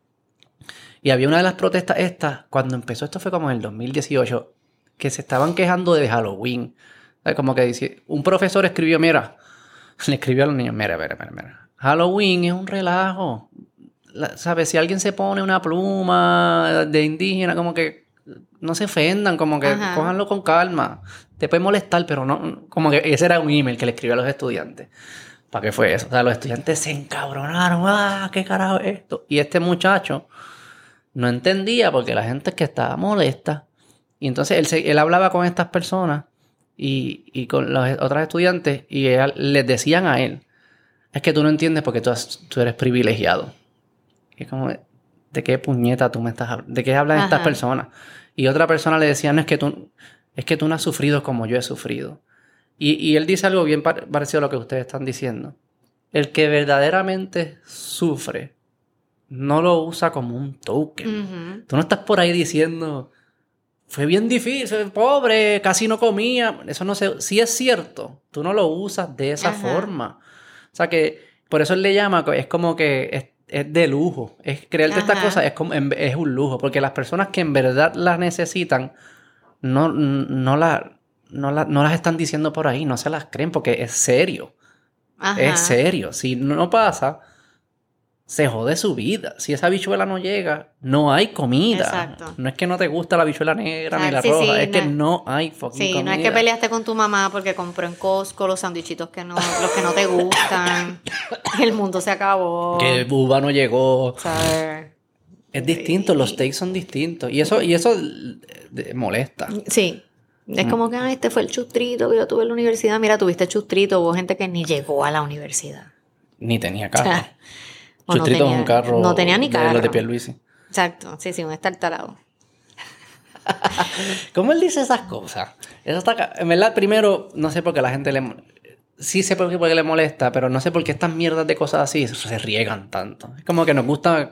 Y había una de las protestas estas, cuando empezó, esto fue como en el 2018, que se estaban quejando de Halloween. Sea, Como que dice, un profesor escribió, mira, le escribió a los niños, mira, mira, mira, mira. Halloween es un relajo. La- ¿Sabes? Si alguien se pone una pluma de indígena, como que no se ofendan, como que Ajá. cójanlo con calma. Te puede molestar, pero no, como que ese era un email que le escribió a los estudiantes. ¿Para qué fue eso? O sea, los estudiantes se encabronaron. ¡Ah, qué carajo es esto! Y este muchacho no entendía porque la gente es que estaba molesta. Y entonces él, se- él hablaba con estas personas y, y con los otros estudiantes y él- les decían a él, es que tú no entiendes porque tú, has- tú eres privilegiado. Y es como, ¿de qué puñeta tú me estás hablando? ¿De qué hablan estas personas? Y otra persona le decía, no es que tú, es que tú no has sufrido como yo he sufrido. Y, y él dice algo bien par- parecido a lo que ustedes están diciendo. El que verdaderamente sufre no lo usa como un token. Ujú. Tú no estás por ahí diciendo, fue bien difícil, pobre, casi no comía. Eso no sé, sí es cierto, tú no lo usas de esa Ajá. forma. O sea que, por eso él le llama, es como que es, es de lujo. Es creerte estas cosas es, como, es un lujo, porque las personas que en verdad las necesitan, no, no, la, no, la- no las están diciendo por ahí, no se las creen, porque es serio. Ajá. Es serio. Si no pasa, se jode su vida. Si esa bichuela no llega, no hay comida. Exacto. No es que no te gusta la bichuela negra ni la Exacto. Sí, roja, sí, es que no- no hay fucking Sí, comida. no es que peleaste con tu mamá porque compró en Costco los sandwichitos que no, los que no te gustan. El mundo se acabó. Que Buba no llegó. ¿sabes? Es distinto, los takes son distintos. Y eso, y eso eh, molesta. Sí. Es Mm. como que "Ay, este fue el chustrito que yo tuve en la universidad. Mira, tuviste chustrito. Hubo gente que ni llegó a la universidad. Ni tenía carro. O no Chustrito es tenía- un carro. no tenía ni de los carro. de Pierluisi. Exacto. Sí, sí, un estartalado. ¿Cómo él dice esas cosas? Eso está En verdad, primero, no sé por qué la gente le... Sí sé por qué, por qué le molesta, pero no sé por qué estas mierdas de cosas así se riegan tanto. Es como que nos gusta...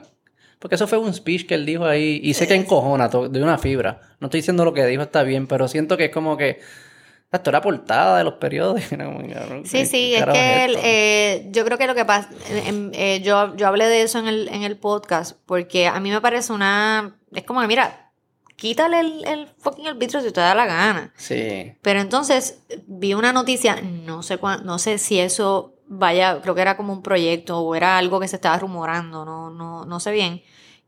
Porque eso fue un speech que él dijo ahí y sé que encojona de una fibra. No estoy diciendo lo que dijo está bien, pero siento que es como que... Esto era portada de los periódicos. Sí, ¿qué sí, es que esto? eh, yo creo que lo que pasa, eh, yo, yo hablé de eso en el, en el podcast, porque a mí me parece una, es como que mira, quítale el, el fucking arbitrio si te da la gana. Sí. Pero entonces vi una noticia, no sé cuán- no sé si eso vaya, creo que era como un proyecto o era algo que se estaba rumorando, no, no, no sé bien,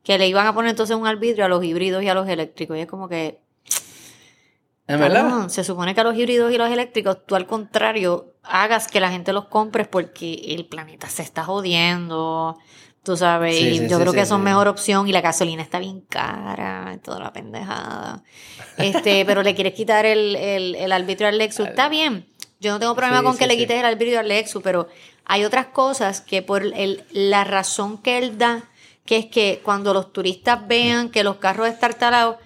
que le iban a poner entonces un arbitrio a los híbridos y a los eléctricos. Y es como que, ¿En verdad? Se supone que a los híbridos y los eléctricos, tú al contrario, hagas que la gente los compre porque el planeta se está jodiendo. Tú sabes, Sí, y sí, yo sí, creo que son mejor opción y la gasolina está bien cara, toda la pendejada. Este, pero le quieres quitar el, el, el arbitrio al Lexus, está bien. Yo no tengo problema Sí, con sí, que le quites el arbitrio al Lexus, pero hay otras cosas que por el, la razón que él da, que es que cuando los turistas vean que los carros están talados,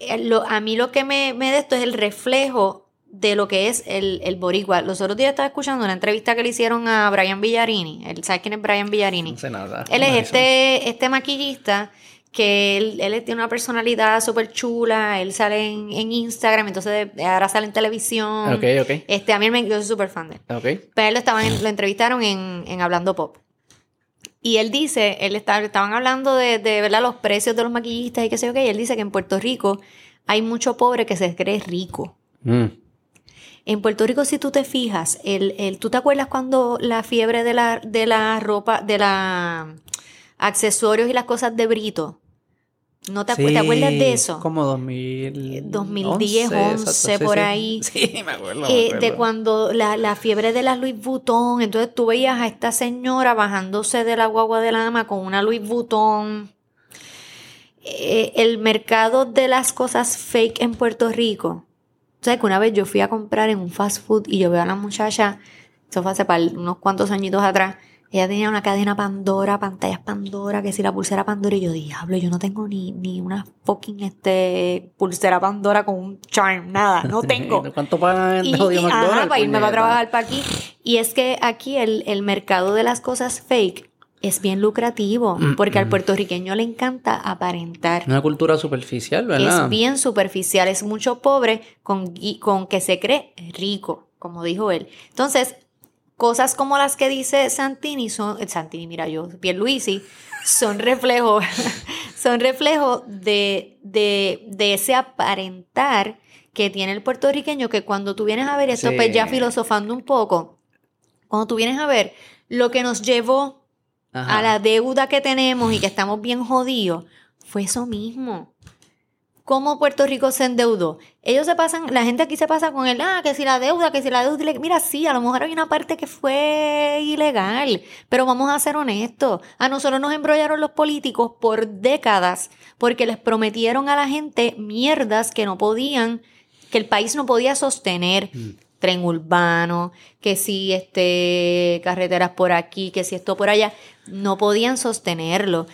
eh, a mí lo que me, me de esto es el reflejo de lo que es el, el boricua. Los otros días estaba escuchando una entrevista que le hicieron a Brian Villarini. ¿Sabes quién es Brian Villarini? No sé nada. Él es No, este, este maquillista que él, él tiene una personalidad súper chula, él sale en, en Instagram, entonces ahora sale en televisión. Ok, ok. Este, a mí me, yo soy súper fan de él. Ok. Pero él lo, estaban, lo entrevistaron en, en Hablando Pop. Y él dice, él está, estaban hablando de, de ¿verdad? los precios de los maquillistas y qué sé yo qué, y él dice que en Puerto Rico hay mucho pobre que se cree rico. Mm. En Puerto Rico, si tú te fijas, el, el, ¿tú te acuerdas cuando la fiebre de la, de la ropa, de la accesorios y las cosas de Brito? ¿No te, acu- ¿te acuerdas de eso? Como 2000... 2010, 11, exacto, sí, por sí. ahí. Sí, me acuerdo. me Eh, acuerdo. de cuando la, la fiebre de las Louis Vuitton, entonces tú veías a esta señora bajándose de la guagua de la con una Louis Vuitton. Eh, el mercado de las cosas fake en Puerto Rico. ¿Sabes que una vez yo fui a comprar en un fast food y yo veo a la muchacha, eso fue hace par- unos cuantos añitos atrás, ella tenía una cadena Pandora, pantallas Pandora, que si la pulsera Pandora, y yo, diablo, yo no tengo ni, ni una fucking este, pulsera Pandora con un charm, nada, no tengo. ¿Cuánto pagan Y, y, ajá, para irme a trabajar para aquí. Y es que aquí el, el mercado de las cosas fake es bien lucrativo, Mm, porque al mm. puertorriqueño le encanta aparentar. Una cultura superficial, ¿verdad? Es bien superficial, es mucho pobre con, con que se cree rico, como dijo él. Entonces, cosas como las que dice Santini son, eh, Santini, mira yo, Pierluisi, son reflejo, son reflejo de, de, de ese aparentar que tiene el puertorriqueño, que cuando tú vienes a ver esto, Sí. pues ya filosofando un poco, cuando tú vienes a ver lo que nos llevó Ajá. a la deuda que tenemos y que estamos bien jodidos, fue eso mismo. ¿Cómo Puerto Rico se endeudó? Ellos se pasan, la gente aquí se pasa con el, ah, que si la deuda, que si la deuda, mira, sí, a lo mejor hay una parte que fue ilegal, pero vamos a ser honestos, a nosotros nos embrollaron los políticos por décadas porque les prometieron a la gente mierdas que no podían, que el país no podía sostener. Tren urbano, que si este carreteras por aquí, que si esto por allá, no podían sostenerlo.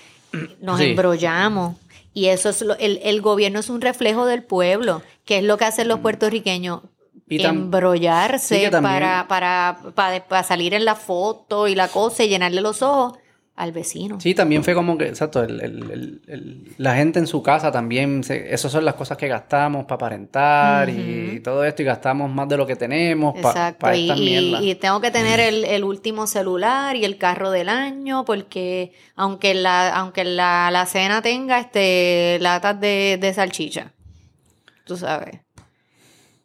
Nos Sí. embrollamos. Y eso es lo- el, el gobierno es un reflejo del pueblo, que es lo que hacen los puertorriqueños. Y tam- embrollarse Sí, que también- para, para, para, para salir en la foto y la cosa y llenarle los ojos al vecino. Sí, también fue como que, exacto, el- el- el- la gente en su casa también, se, esas son las cosas que gastamos para aparentar y, todo esto, y gastamos más de lo que tenemos para Exacto, y, estas y- mierdas. y tengo que tener el, el último celular y el carro del año, porque aunque la, aunque la, la cena tenga este latas de, de salchicha, tú sabes.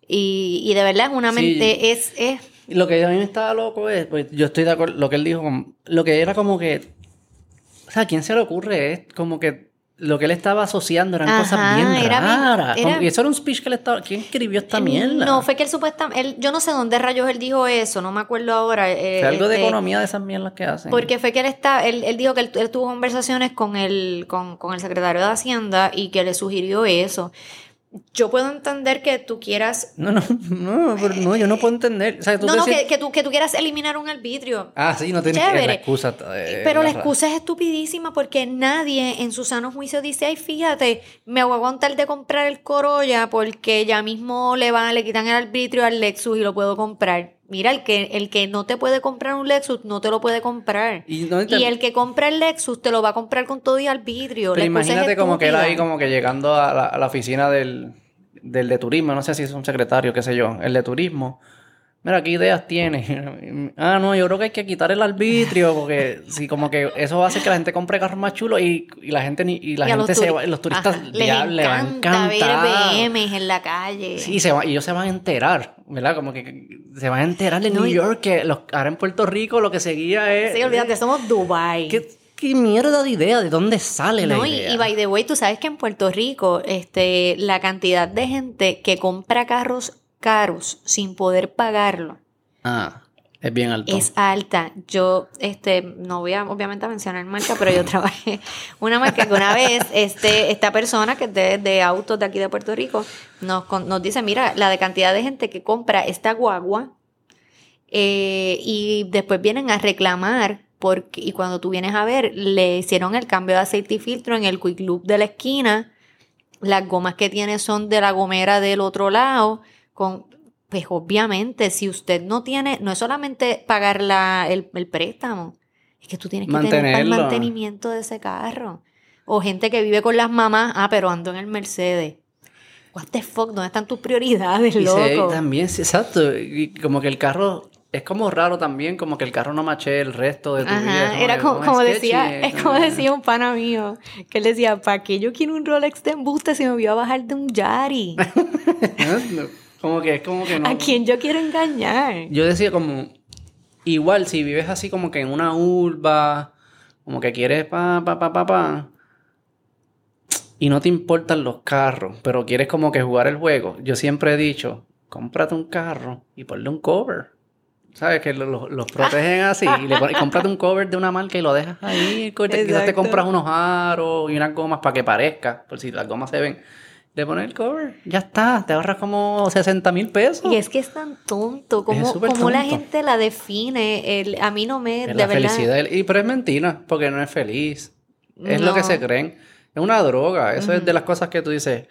Y, y de verdad una Sí. mente, es, es Lo que a mí me estaba loco es, pues yo estoy de acuerdo, lo que él dijo, lo que era como que, o sea, ¿a quién se le ocurre? Es como que lo que él estaba asociando eran Ajá, cosas bien era bien- raras. era- Como- y eso era un speech que él estaba, ¿quién escribió esta mierda? No, fue que él supuestamente, él, yo no sé dónde rayos él dijo eso, no me acuerdo ahora. eh, Fue algo de este, economía de esas mierdas que hacen. Porque fue que él está, él, él dijo que él, él tuvo conversaciones con el, con, con el secretario de Hacienda y que le sugirió eso. Yo puedo entender que tú quieras No, no, no, pero no, yo no puedo entender. O sea, tú No, no, que, que tú, que tú quieras eliminar un arbitrio. Ah, sí, no tienes que la excusa. eh, Pero la excusa es estupidísima porque nadie en su sano juicio dice, ay, fíjate, me voy a aguantar de comprar el Corolla porque ya mismo le van, le quitan el arbitrio al Lexus y lo puedo comprar. Mira, el que, el que no te puede comprar un Lexus no te lo puede comprar. Y, no te- Y el que compra el Lexus te lo va a comprar con todo y pero La excusa es imagínate como que él ahí como que llegando a la, a la oficina del, del de turismo, no sé si es un secretario, qué sé yo, el de turismo. Mira, ¿qué ideas tienes? Ah, no, yo creo que hay que quitar el arbitrio porque sí, como que eso va a hacer que la gente compre carros más chulos y, y la gente ni, y la Y los gente se va, los turistas Ajá, les ya le va a encanta ver. BMs en la calle. Sí, se va, y ellos se van a enterar, ¿verdad? Como que se van a enterar de No, New y- York que los, ahora en Puerto Rico lo que seguía es... Sí, olvídate, somos Dubai. ¿Qué, qué mierda de idea? ¿De dónde sale la No, y, idea? y by the way, tú sabes que en Puerto Rico, este, la cantidad de gente que compra carros caros sin poder pagarlo Ah, es bien alto. es alta. Yo, este, no voy a obviamente a mencionar marca, pero yo trabajé una marca que una vez, este, esta persona que es de, de autos de aquí de Puerto Rico, nos, nos dice, mira, la de cantidad de gente que compra esta guagua eh, y después vienen a reclamar porque, y cuando tú vienes a ver, le hicieron el cambio de aceite y filtro en el Quick Loop de la esquina. Las gomas que tiene son de la gomera del otro lado. Con, pues obviamente, si usted no tiene, no es solamente pagar la, el, el préstamo, es que tú tienes que tener el mantenimiento de ese carro. O gente que vive con las mamás, ah, pero ando en el Mercedes. What the fuck, ¿dónde están tus prioridades, Y se loco? también, sí, exacto. Y como que el carro, es como raro también, como que el carro no mache el resto de tu vida. Ajá, Es era como, decía, es como decía un pana mío, que él decía, ¿para qué yo quiero un Rolex de embuste si me voy a bajar de un Yari? como que es como que no. ¿A quién yo quiero engañar? Yo decía como, igual si vives así como que en una urba, como que quieres pa, pa, pa, pa, pa, y no te importan los carros, pero quieres como que jugar el juego, yo siempre he dicho, cómprate un carro y ponle un cover. ¿Sabes? Que lo- lo- los protegen así. Y le pones, cómprate un cover de una marca y lo dejas ahí. Quizás te compras unos aros y unas gomas para que parezca. Por si las gomas se ven. Le pones el cover. Ya está. Te ahorras como 60 mil pesos. Y es que es tan tonto, como, como la gente la define, el, a mí no me, Es de la verdad, felicidad. Y, pero es mentira, porque no es feliz. Es lo que se creen. Es una droga. Eso es de las cosas que tú dices.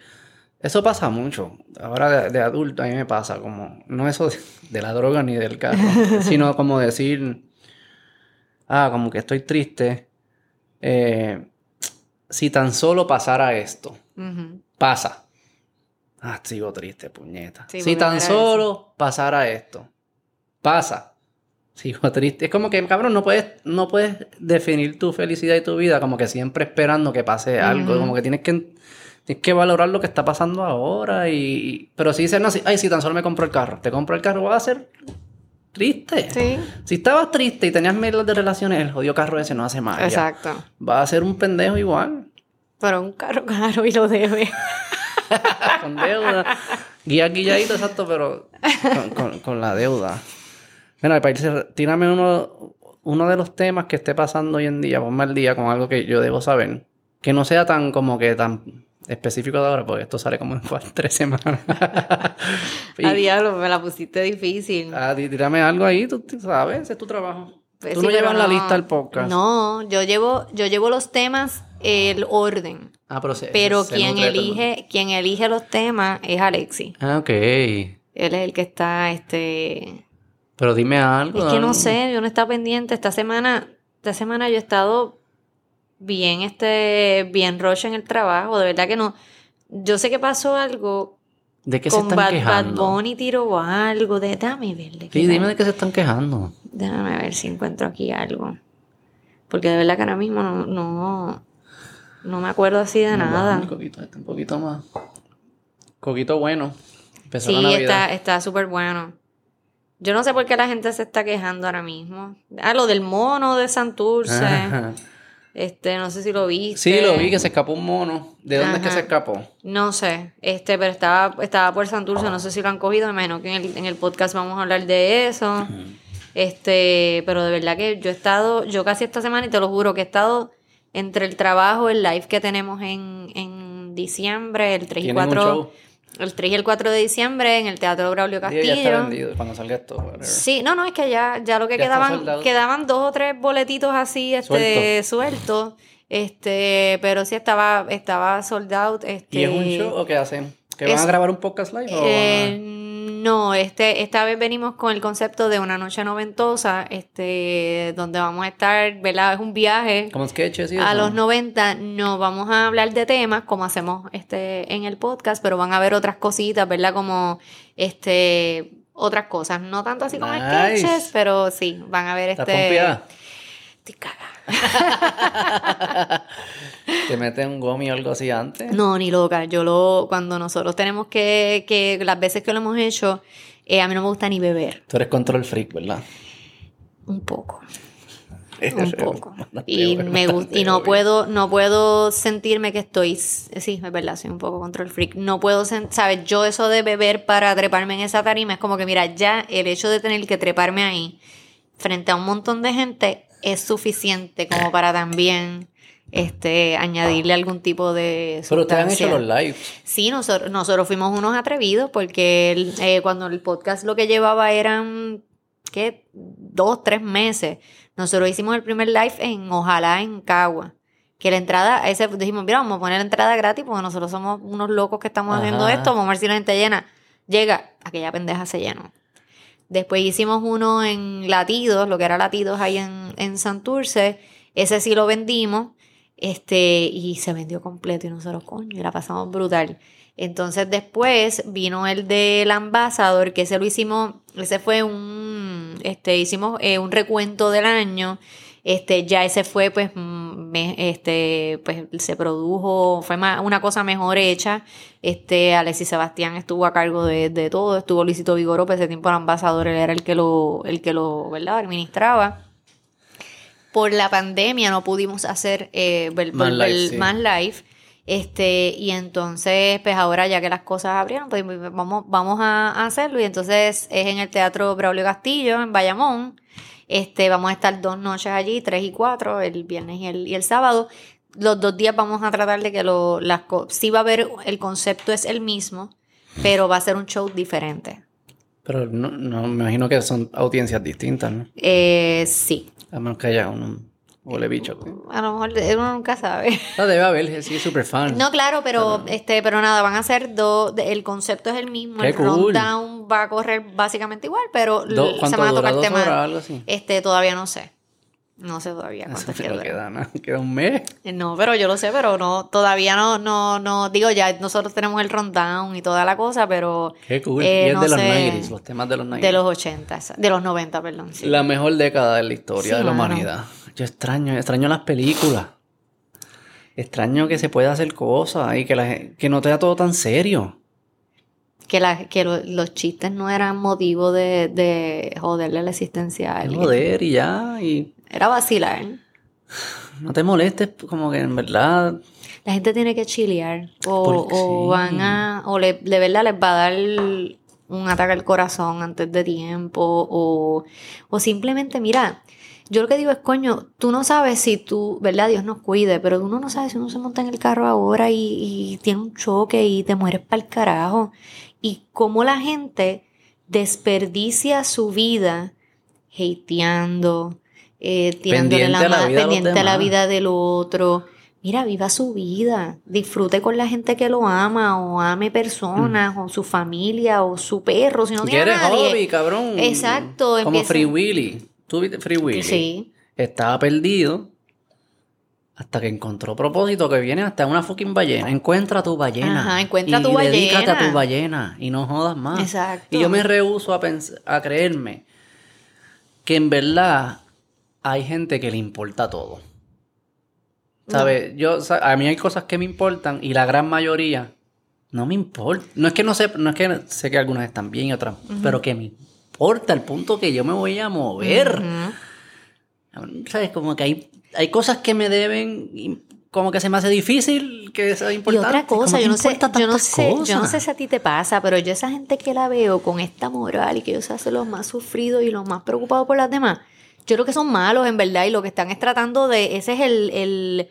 Eso pasa mucho. Ahora de, de adulto a mí me pasa como... No eso de, de la droga ni del carro. sino como decir... Ah, como que estoy triste. eh, si tan solo pasara esto. Pasa. Ah, sigo triste, puñeta. Sí, si tan solo pasara esto. Pasa. Sigo triste. Es como que, cabrón, no puedes, no puedes definir tu felicidad y tu vida como que siempre esperando que pase algo. Como que tienes que, tienes que valorar lo que está pasando ahora. Y, pero si dices, no, si, ay, si tan solo me compro el carro. Te compro el carro, vas a ser triste. Sí, Si estabas triste y tenías miles de relaciones, el jodido carro ese no hace magia. exacto. Vas a ser un pendejo igual. Pero un carro caro y lo debe. con deuda. Guía guilladito, exacto, pero con, con- con la deuda. Mira, para irse, tírame uno, uno de los temas que esté pasando hoy en día, ponme al día con algo que yo debo saber. Que no sea tan como que tan específico de ahora, porque esto sale como en tres semanas. Y- A diablo, me la pusiste difícil. ah, tí- tírame algo ahí, tú tú sabes, ese es tu trabajo. Pues tú sí, no llevas la lista al podcast. No, yo llevo, yo llevo los temas, el orden. Ah, pero, se- Pero se quien todo. elige, quien elige los temas es Alexi. Ah, ok. Él es el que está, este. Pero dime algo. Es que no sé, yo no estaba pendiente. Esta semana, esta semana yo he estado bien, este, bien rush en el trabajo. De verdad que no. Yo sé que pasó algo ¿De qué se con están Bad, Bad quejando? Bunny tiró algo. De, déjame ver. de qué Sí, dime de qué se están quejando. Déjame ver si encuentro aquí algo. Porque de verdad que ahora mismo no, no, no me acuerdo así de nada. Un coquito, este, un poquito más. Coquito bueno. Empezó Sí, la está está súper bueno. Yo no sé por qué la gente se está quejando ahora mismo. Ah, lo del mono de Santurce. Ajá. Este, no sé si lo viste. Sí, lo vi que se escapó un mono. ¿De dónde es que se escapó? No sé, este, pero estaba, estaba por Santurce, no sé si lo han cogido, me imagino que en el, en el podcast vamos a hablar de eso. Este, pero de verdad que yo he estado, yo casi esta semana, y te lo juro, que he estado entre el trabajo, el live que tenemos en, en diciembre, el 3 y Tienen un 4, show. el 3 y el 4 de diciembre en el Teatro Braulio Sí, ya está Castillo. vendido cuando salga esto. whatever. Sí, no, no, es que ya, ya lo que Ya quedaban, quedaban dos o tres boletitos así, este, sueltos. Este, pero sí estaba, estaba sold out. Este, ¿Y es un show o qué hacen? ¿Que van es- a grabar un podcast live? o eh, van no, este, esta vez venimos con el concepto de una noche noventosa, este, donde vamos a estar, ¿verdad? Es un viaje. Como sketches y a los 90. No vamos a hablar de temas como hacemos este en el podcast, pero van a ver otras cositas, ¿verdad? Como este otras cosas, no tanto así como Nice. sketches, pero sí, van a ver ¿Estás este. Estoy cagada. ¿Te meten un gomi o algo así antes? No, ni loca. Yo lo, cuando nosotros tenemos que, que las veces que lo hemos hecho, eh, a mí no me gusta ni beber. Tú eres control freak, ¿verdad? Un poco. Un poco. Y me y no puedo, no puedo sentirme que estoy, sí, es verdad, soy un poco control freak. No puedo, sabes, yo eso de beber para treparme en esa tarima es como que, mira, ya el hecho de tener que treparme ahí frente a un montón de gente es suficiente como para también este añadirle algún tipo de Pero ustedes han hecho los lives. Sí, nosotros, nosotros fuimos unos atrevidos porque el- eh, cuando el podcast lo que llevaba eran, ¿qué? Dos, tres meses. Nosotros hicimos el primer live en Ojalá, en Cagua. Que la entrada, ese dijimos, mira, vamos a poner la entrada gratis porque nosotros somos unos locos que estamos haciendo esto, vamos a ver si la gente llena. Llega, aquella pendeja se llenó. Después hicimos uno en Latidos, lo que era Latidos ahí en, en Santurce. Ese sí lo vendimos. Este, y se vendió completo y nosotros, coño, la pasamos brutal. Entonces después vino el del ambasador, que ese lo hicimos, ese fue un, este, hicimos eh, un recuento del año. Este, ya ese fue, pues, me, este, pues, se produjo, fue más, una cosa mejor hecha. Este, Alexis Sebastián estuvo a cargo de, de todo, estuvo Luisito Vigoro, pues ese tiempo el ambasador, él era el que lo, el que lo, ¿verdad? Administraba. Por la pandemia no pudimos hacer eh, ver- Más ver- live, sí. más live. Este, y entonces, pues ahora ya que las cosas abrieron, pues vamos, vamos a, a hacerlo. Y entonces es en el Teatro Braulio Castillo, en Bayamón. Este, vamos a estar dos noches allí, tres y cuatro, el viernes y el, y el sábado. Los dos días vamos a tratar de que lo, las sí va a haber, el concepto es el mismo, pero va a ser un show diferente. Pero no, no, me imagino que son audiencias distintas, ¿no? Eh, sí, A menos que haya un huele bicho. a lo mejor uno nunca sabe. No, debe haber, sí, súper fan. No, claro, pero este, pero nada, van a ser dos, el concepto es el mismo, Qué el cool. rundown va a correr básicamente igual, pero Do- se ¿Cuánto van a tocar ¿Dos temas. algo así? Este, todavía no sé. No sé todavía cuánto es que no queda. Queda un mes. Eh, No, pero yo lo sé, pero no, todavía no, no, no, digo, ya nosotros tenemos el rundown y toda la cosa, pero Qué cool. Eh, y es no de los sé. 90s, los temas de los 90s. de los 80, esa- de los 90, perdón. sí. La mejor década de la historia Sí, de la mano. humanidad. Yo extraño, extraño las películas. Extraño que se pueda hacer cosas y que, la, que no te da todo tan serio. Que, la, que lo- los chistes no eran motivo de, de joderle la existencia a alguien. Joder, y ya. Y Era vacilar. no te molestes, como que en verdad. La gente tiene que chilear. O, o sí. van a. O le- de verdad les va a dar un ataque al corazón antes de tiempo. O, o simplemente, mira. Yo lo que digo es, coño, tú no sabes si tú, ¿verdad? Dios nos cuide, pero uno no sabe si uno se monta en el carro ahora y, y tiene un choque y te mueres para el carajo. Y cómo la gente desperdicia su vida hateando, eh, tirándole Pendiente la la vida pendiente a la vida del otro. Mira, viva su vida, disfrute con la gente que lo ama, o ame personas, o su familia, o su perro, si no tiene a ¿Quieres nadie. hobby, cabrón? Exacto, Como empieza- Free Willy. ¿Tú viste Free Willy? Sí. Estaba perdido hasta que encontró propósito que viene hasta una fucking ballena. Encuentra tu ballena. Ajá, encuentra y tu Dedícate a ballena. tu ballena y no jodas más. Exacto. Y yo me rehuso a, a creerme que en verdad hay gente que le importa todo. ¿Sabes? Yo, a mí hay cosas que me importan y la gran mayoría no me importa. No es que no sé, no es que sé que algunas están bien y otras, pero que me importa el punto que yo me voy a mover. Ujú. ¿Sabes? Como que hay, hay cosas que me deben, y como que se me hace difícil que sea Y importante. otra cosa, ¿Cómo yo no sé, yo no sé, yo no sé si a ti te pasa, pero yo esa gente que la veo con esta moral y que ellos se hacen los más sufridos y los más preocupados por las demás, yo creo que son malos en verdad y lo que están es tratando de, ese es el, el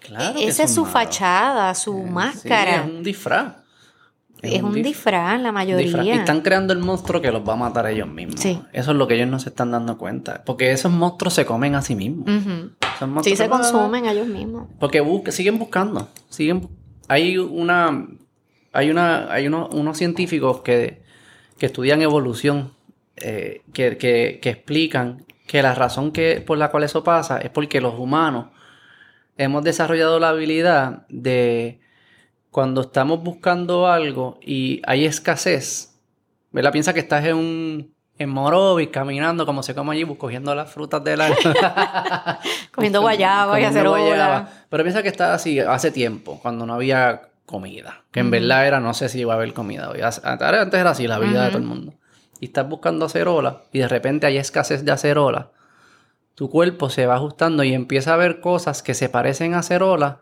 Claro esa es su malos. fachada, su Sí, máscara. es un disfraz. Es, un disfraz, la mayoría. disfraz. Y están creando el monstruo que los va a matar a ellos mismos. Sí. Eso es lo que ellos no se están dando cuenta. Porque esos monstruos se comen a sí mismos. Esos Sí, se consumen a ellos mismos. Porque busca- siguen buscando. Siguen, hay una. Hay una. Hay uno- unos científicos que, que estudian evolución. eh, que, que- que explican que la razón que, por la cual eso pasa es porque los humanos hemos desarrollado la habilidad de cuando estamos buscando algo y hay escasez, ¿verdad? Piensa que estás en un en Morovis caminando como se come allí, pues, cogiendo las frutas del árbol. Comiendo guayaba y hacer guayaba. Pero piensa que está así hace tiempo, cuando no había comida. Que en verdad era, no sé si iba a haber comida hoy. Antes era así la vida de todo el mundo. Y estás buscando acerola y de repente hay escasez de acerola. Tu cuerpo se va ajustando y empieza a ver cosas que se parecen a acerola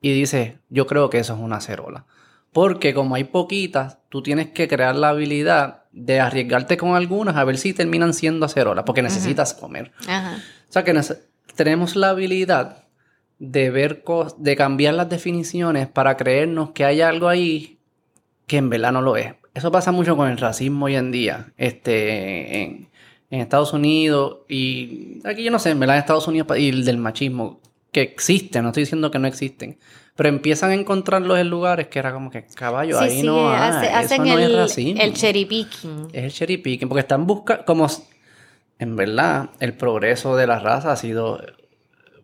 y dice, yo creo que eso es una acerola. Porque como hay poquitas, tú tienes que crear la habilidad de arriesgarte con algunas a ver si terminan siendo acerolas, porque necesitas comer. Ajá. O sea que tenemos la habilidad de ver de cambiar las definiciones para creernos que hay algo ahí que en verdad no lo es. Eso pasa mucho con el racismo hoy en día. Este, en, en Estados Unidos y aquí yo no sé, en verdad en Estados Unidos y el del machismo que existen, no estoy diciendo que no existen, pero empiezan a encontrarlos en lugares que era como que caballo, Sí, ahí sí, no hay, hace- eso hacen no es el, racismo. el cherry picking. Es el cherry picking, porque están buscando, como en verdad, el progreso de la raza ha sido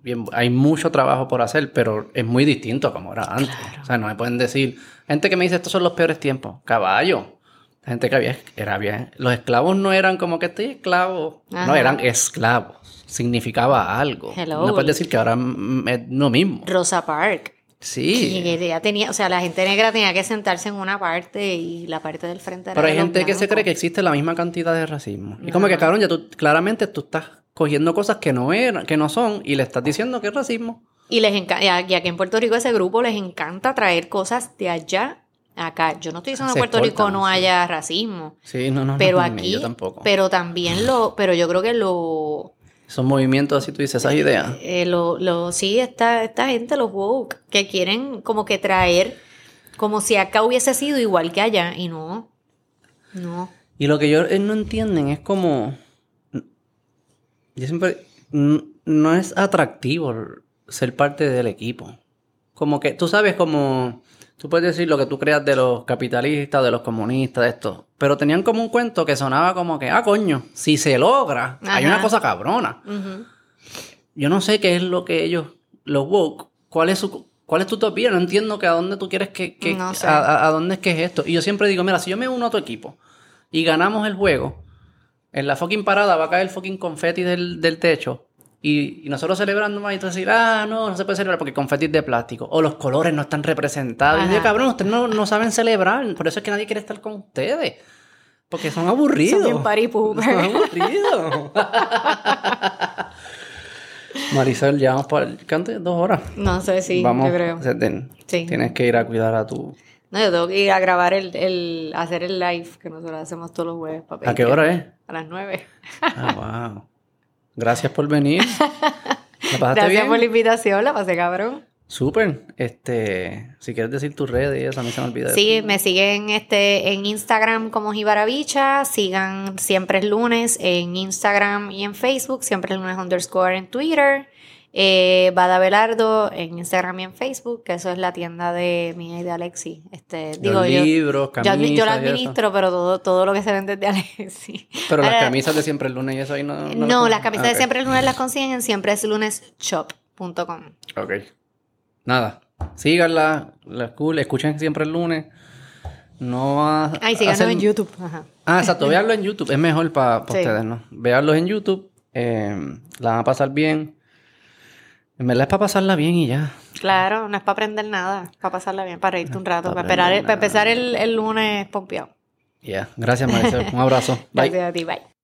bien, hay mucho trabajo por hacer, pero es muy distinto a como era antes. O sea, no me pueden decir, gente que me dice, estos son los peores tiempos, caballo. La gente que había, era bien. Los esclavos no eran como que estoy esclavo, no, eran esclavos. Significaba algo. Hello. No puedes decir que ahora es lo mismo. Rosa Park. Sí. Que ya tenía, o sea, la gente negra tenía que sentarse en una parte y la parte del frente era Pero hay gente que se cree que existe la misma cantidad de racismo. Y como que, cabrón, ya tú, claramente tú estás cogiendo cosas que no eran, que no son, y le estás diciendo que es racismo. Y les encanta, y aquí en Puerto Rico ese grupo les encanta traer cosas de allá acá. Yo no estoy diciendo que en Puerto Rico no sí. haya racismo, Sí, no, no, pero no, aquí, yo tampoco. pero también lo, pero yo creo que lo, Esos movimientos así, tú dices, esas ideas. eh, lo, lo, sí, esta, esta gente, los woke, que quieren como que traer, como si acá hubiese sido igual que allá, y no, no. Y lo que ellos eh, no entienden es como... Yo siempre... No es atractivo ser parte del equipo. Como que, tú sabes, como... Tú puedes decir lo que tú creas de los capitalistas, de los comunistas, de esto. Pero tenían como un cuento que sonaba como que, ah, coño, si se logra, hay una cosa cabrona. Yo no sé qué es lo que ellos, los woke, cuál es su, cuál es tu utopía, no entiendo que a dónde tú quieres que, que- No sé. a, a- a dónde es que es esto. Y yo siempre digo, mira, si yo me uno a tu equipo y ganamos el juego, en la fucking parada va a caer el fucking confeti del, del techo. Y, y nosotros celebrando más y tú decir, ah, no, no se puede celebrar porque el confeti es de plástico. O los colores no están representados. Y yo, Ajá. cabrón, ustedes no, no saben celebrar. Por eso es que nadie quiere estar con ustedes. Porque son aburridos. Son bien party pooper. Son aburridos. Marisol, ya vamos por ¿cuánto? dos horas. No sé si, vamos, yo creo. ten- Sí. Tienes que ir a cuidar a tu. No, yo tengo que ir a grabar el, el hacer el live que nosotros hacemos todos los jueves. pa' ¿A qué hora es? A las nueve. Ah, wow. Gracias por venir. ¿La Gracias bien? por la invitación, la pasé cabrón. Súper. Este, si quieres decir tus redes a mí se me olvida. Sí, me siguen este en Instagram como Jibarabicha, sigan siempre el lunes en Instagram y en Facebook, siempre el lunes underscore en Twitter, eh, Bada Belardo en Instagram y en Facebook, que eso es la tienda de mía y de Alexi. Este, Los digo yo, libros, yo, admi- yo la camisas administro, pero todo, todo lo que se vende es de Alexi. Pero las camisas de siempre el lunes y eso ahí no. No, las camisas de siempre el lunes las consiguen en siempreeslunesshop.com. Ok. Nada. Síganla, la cool, escuchen siempre el lunes. No a, Ay, síganos hacen- en YouTube. Ajá. Ah, exacto, veanlo en YouTube. Es mejor para Sí. ustedes, ¿no? Veanlos en YouTube. eh, la van a pasar bien. En verdad es para pasarla bien y ya. Claro, no es para aprender nada, es para pasarla bien, para reírte un rato, pa' para, esperar, para empezar el, el lunes pompeado. Ya. Gracias, Marisol. Un abrazo. Bye. Gracias a ti, bye.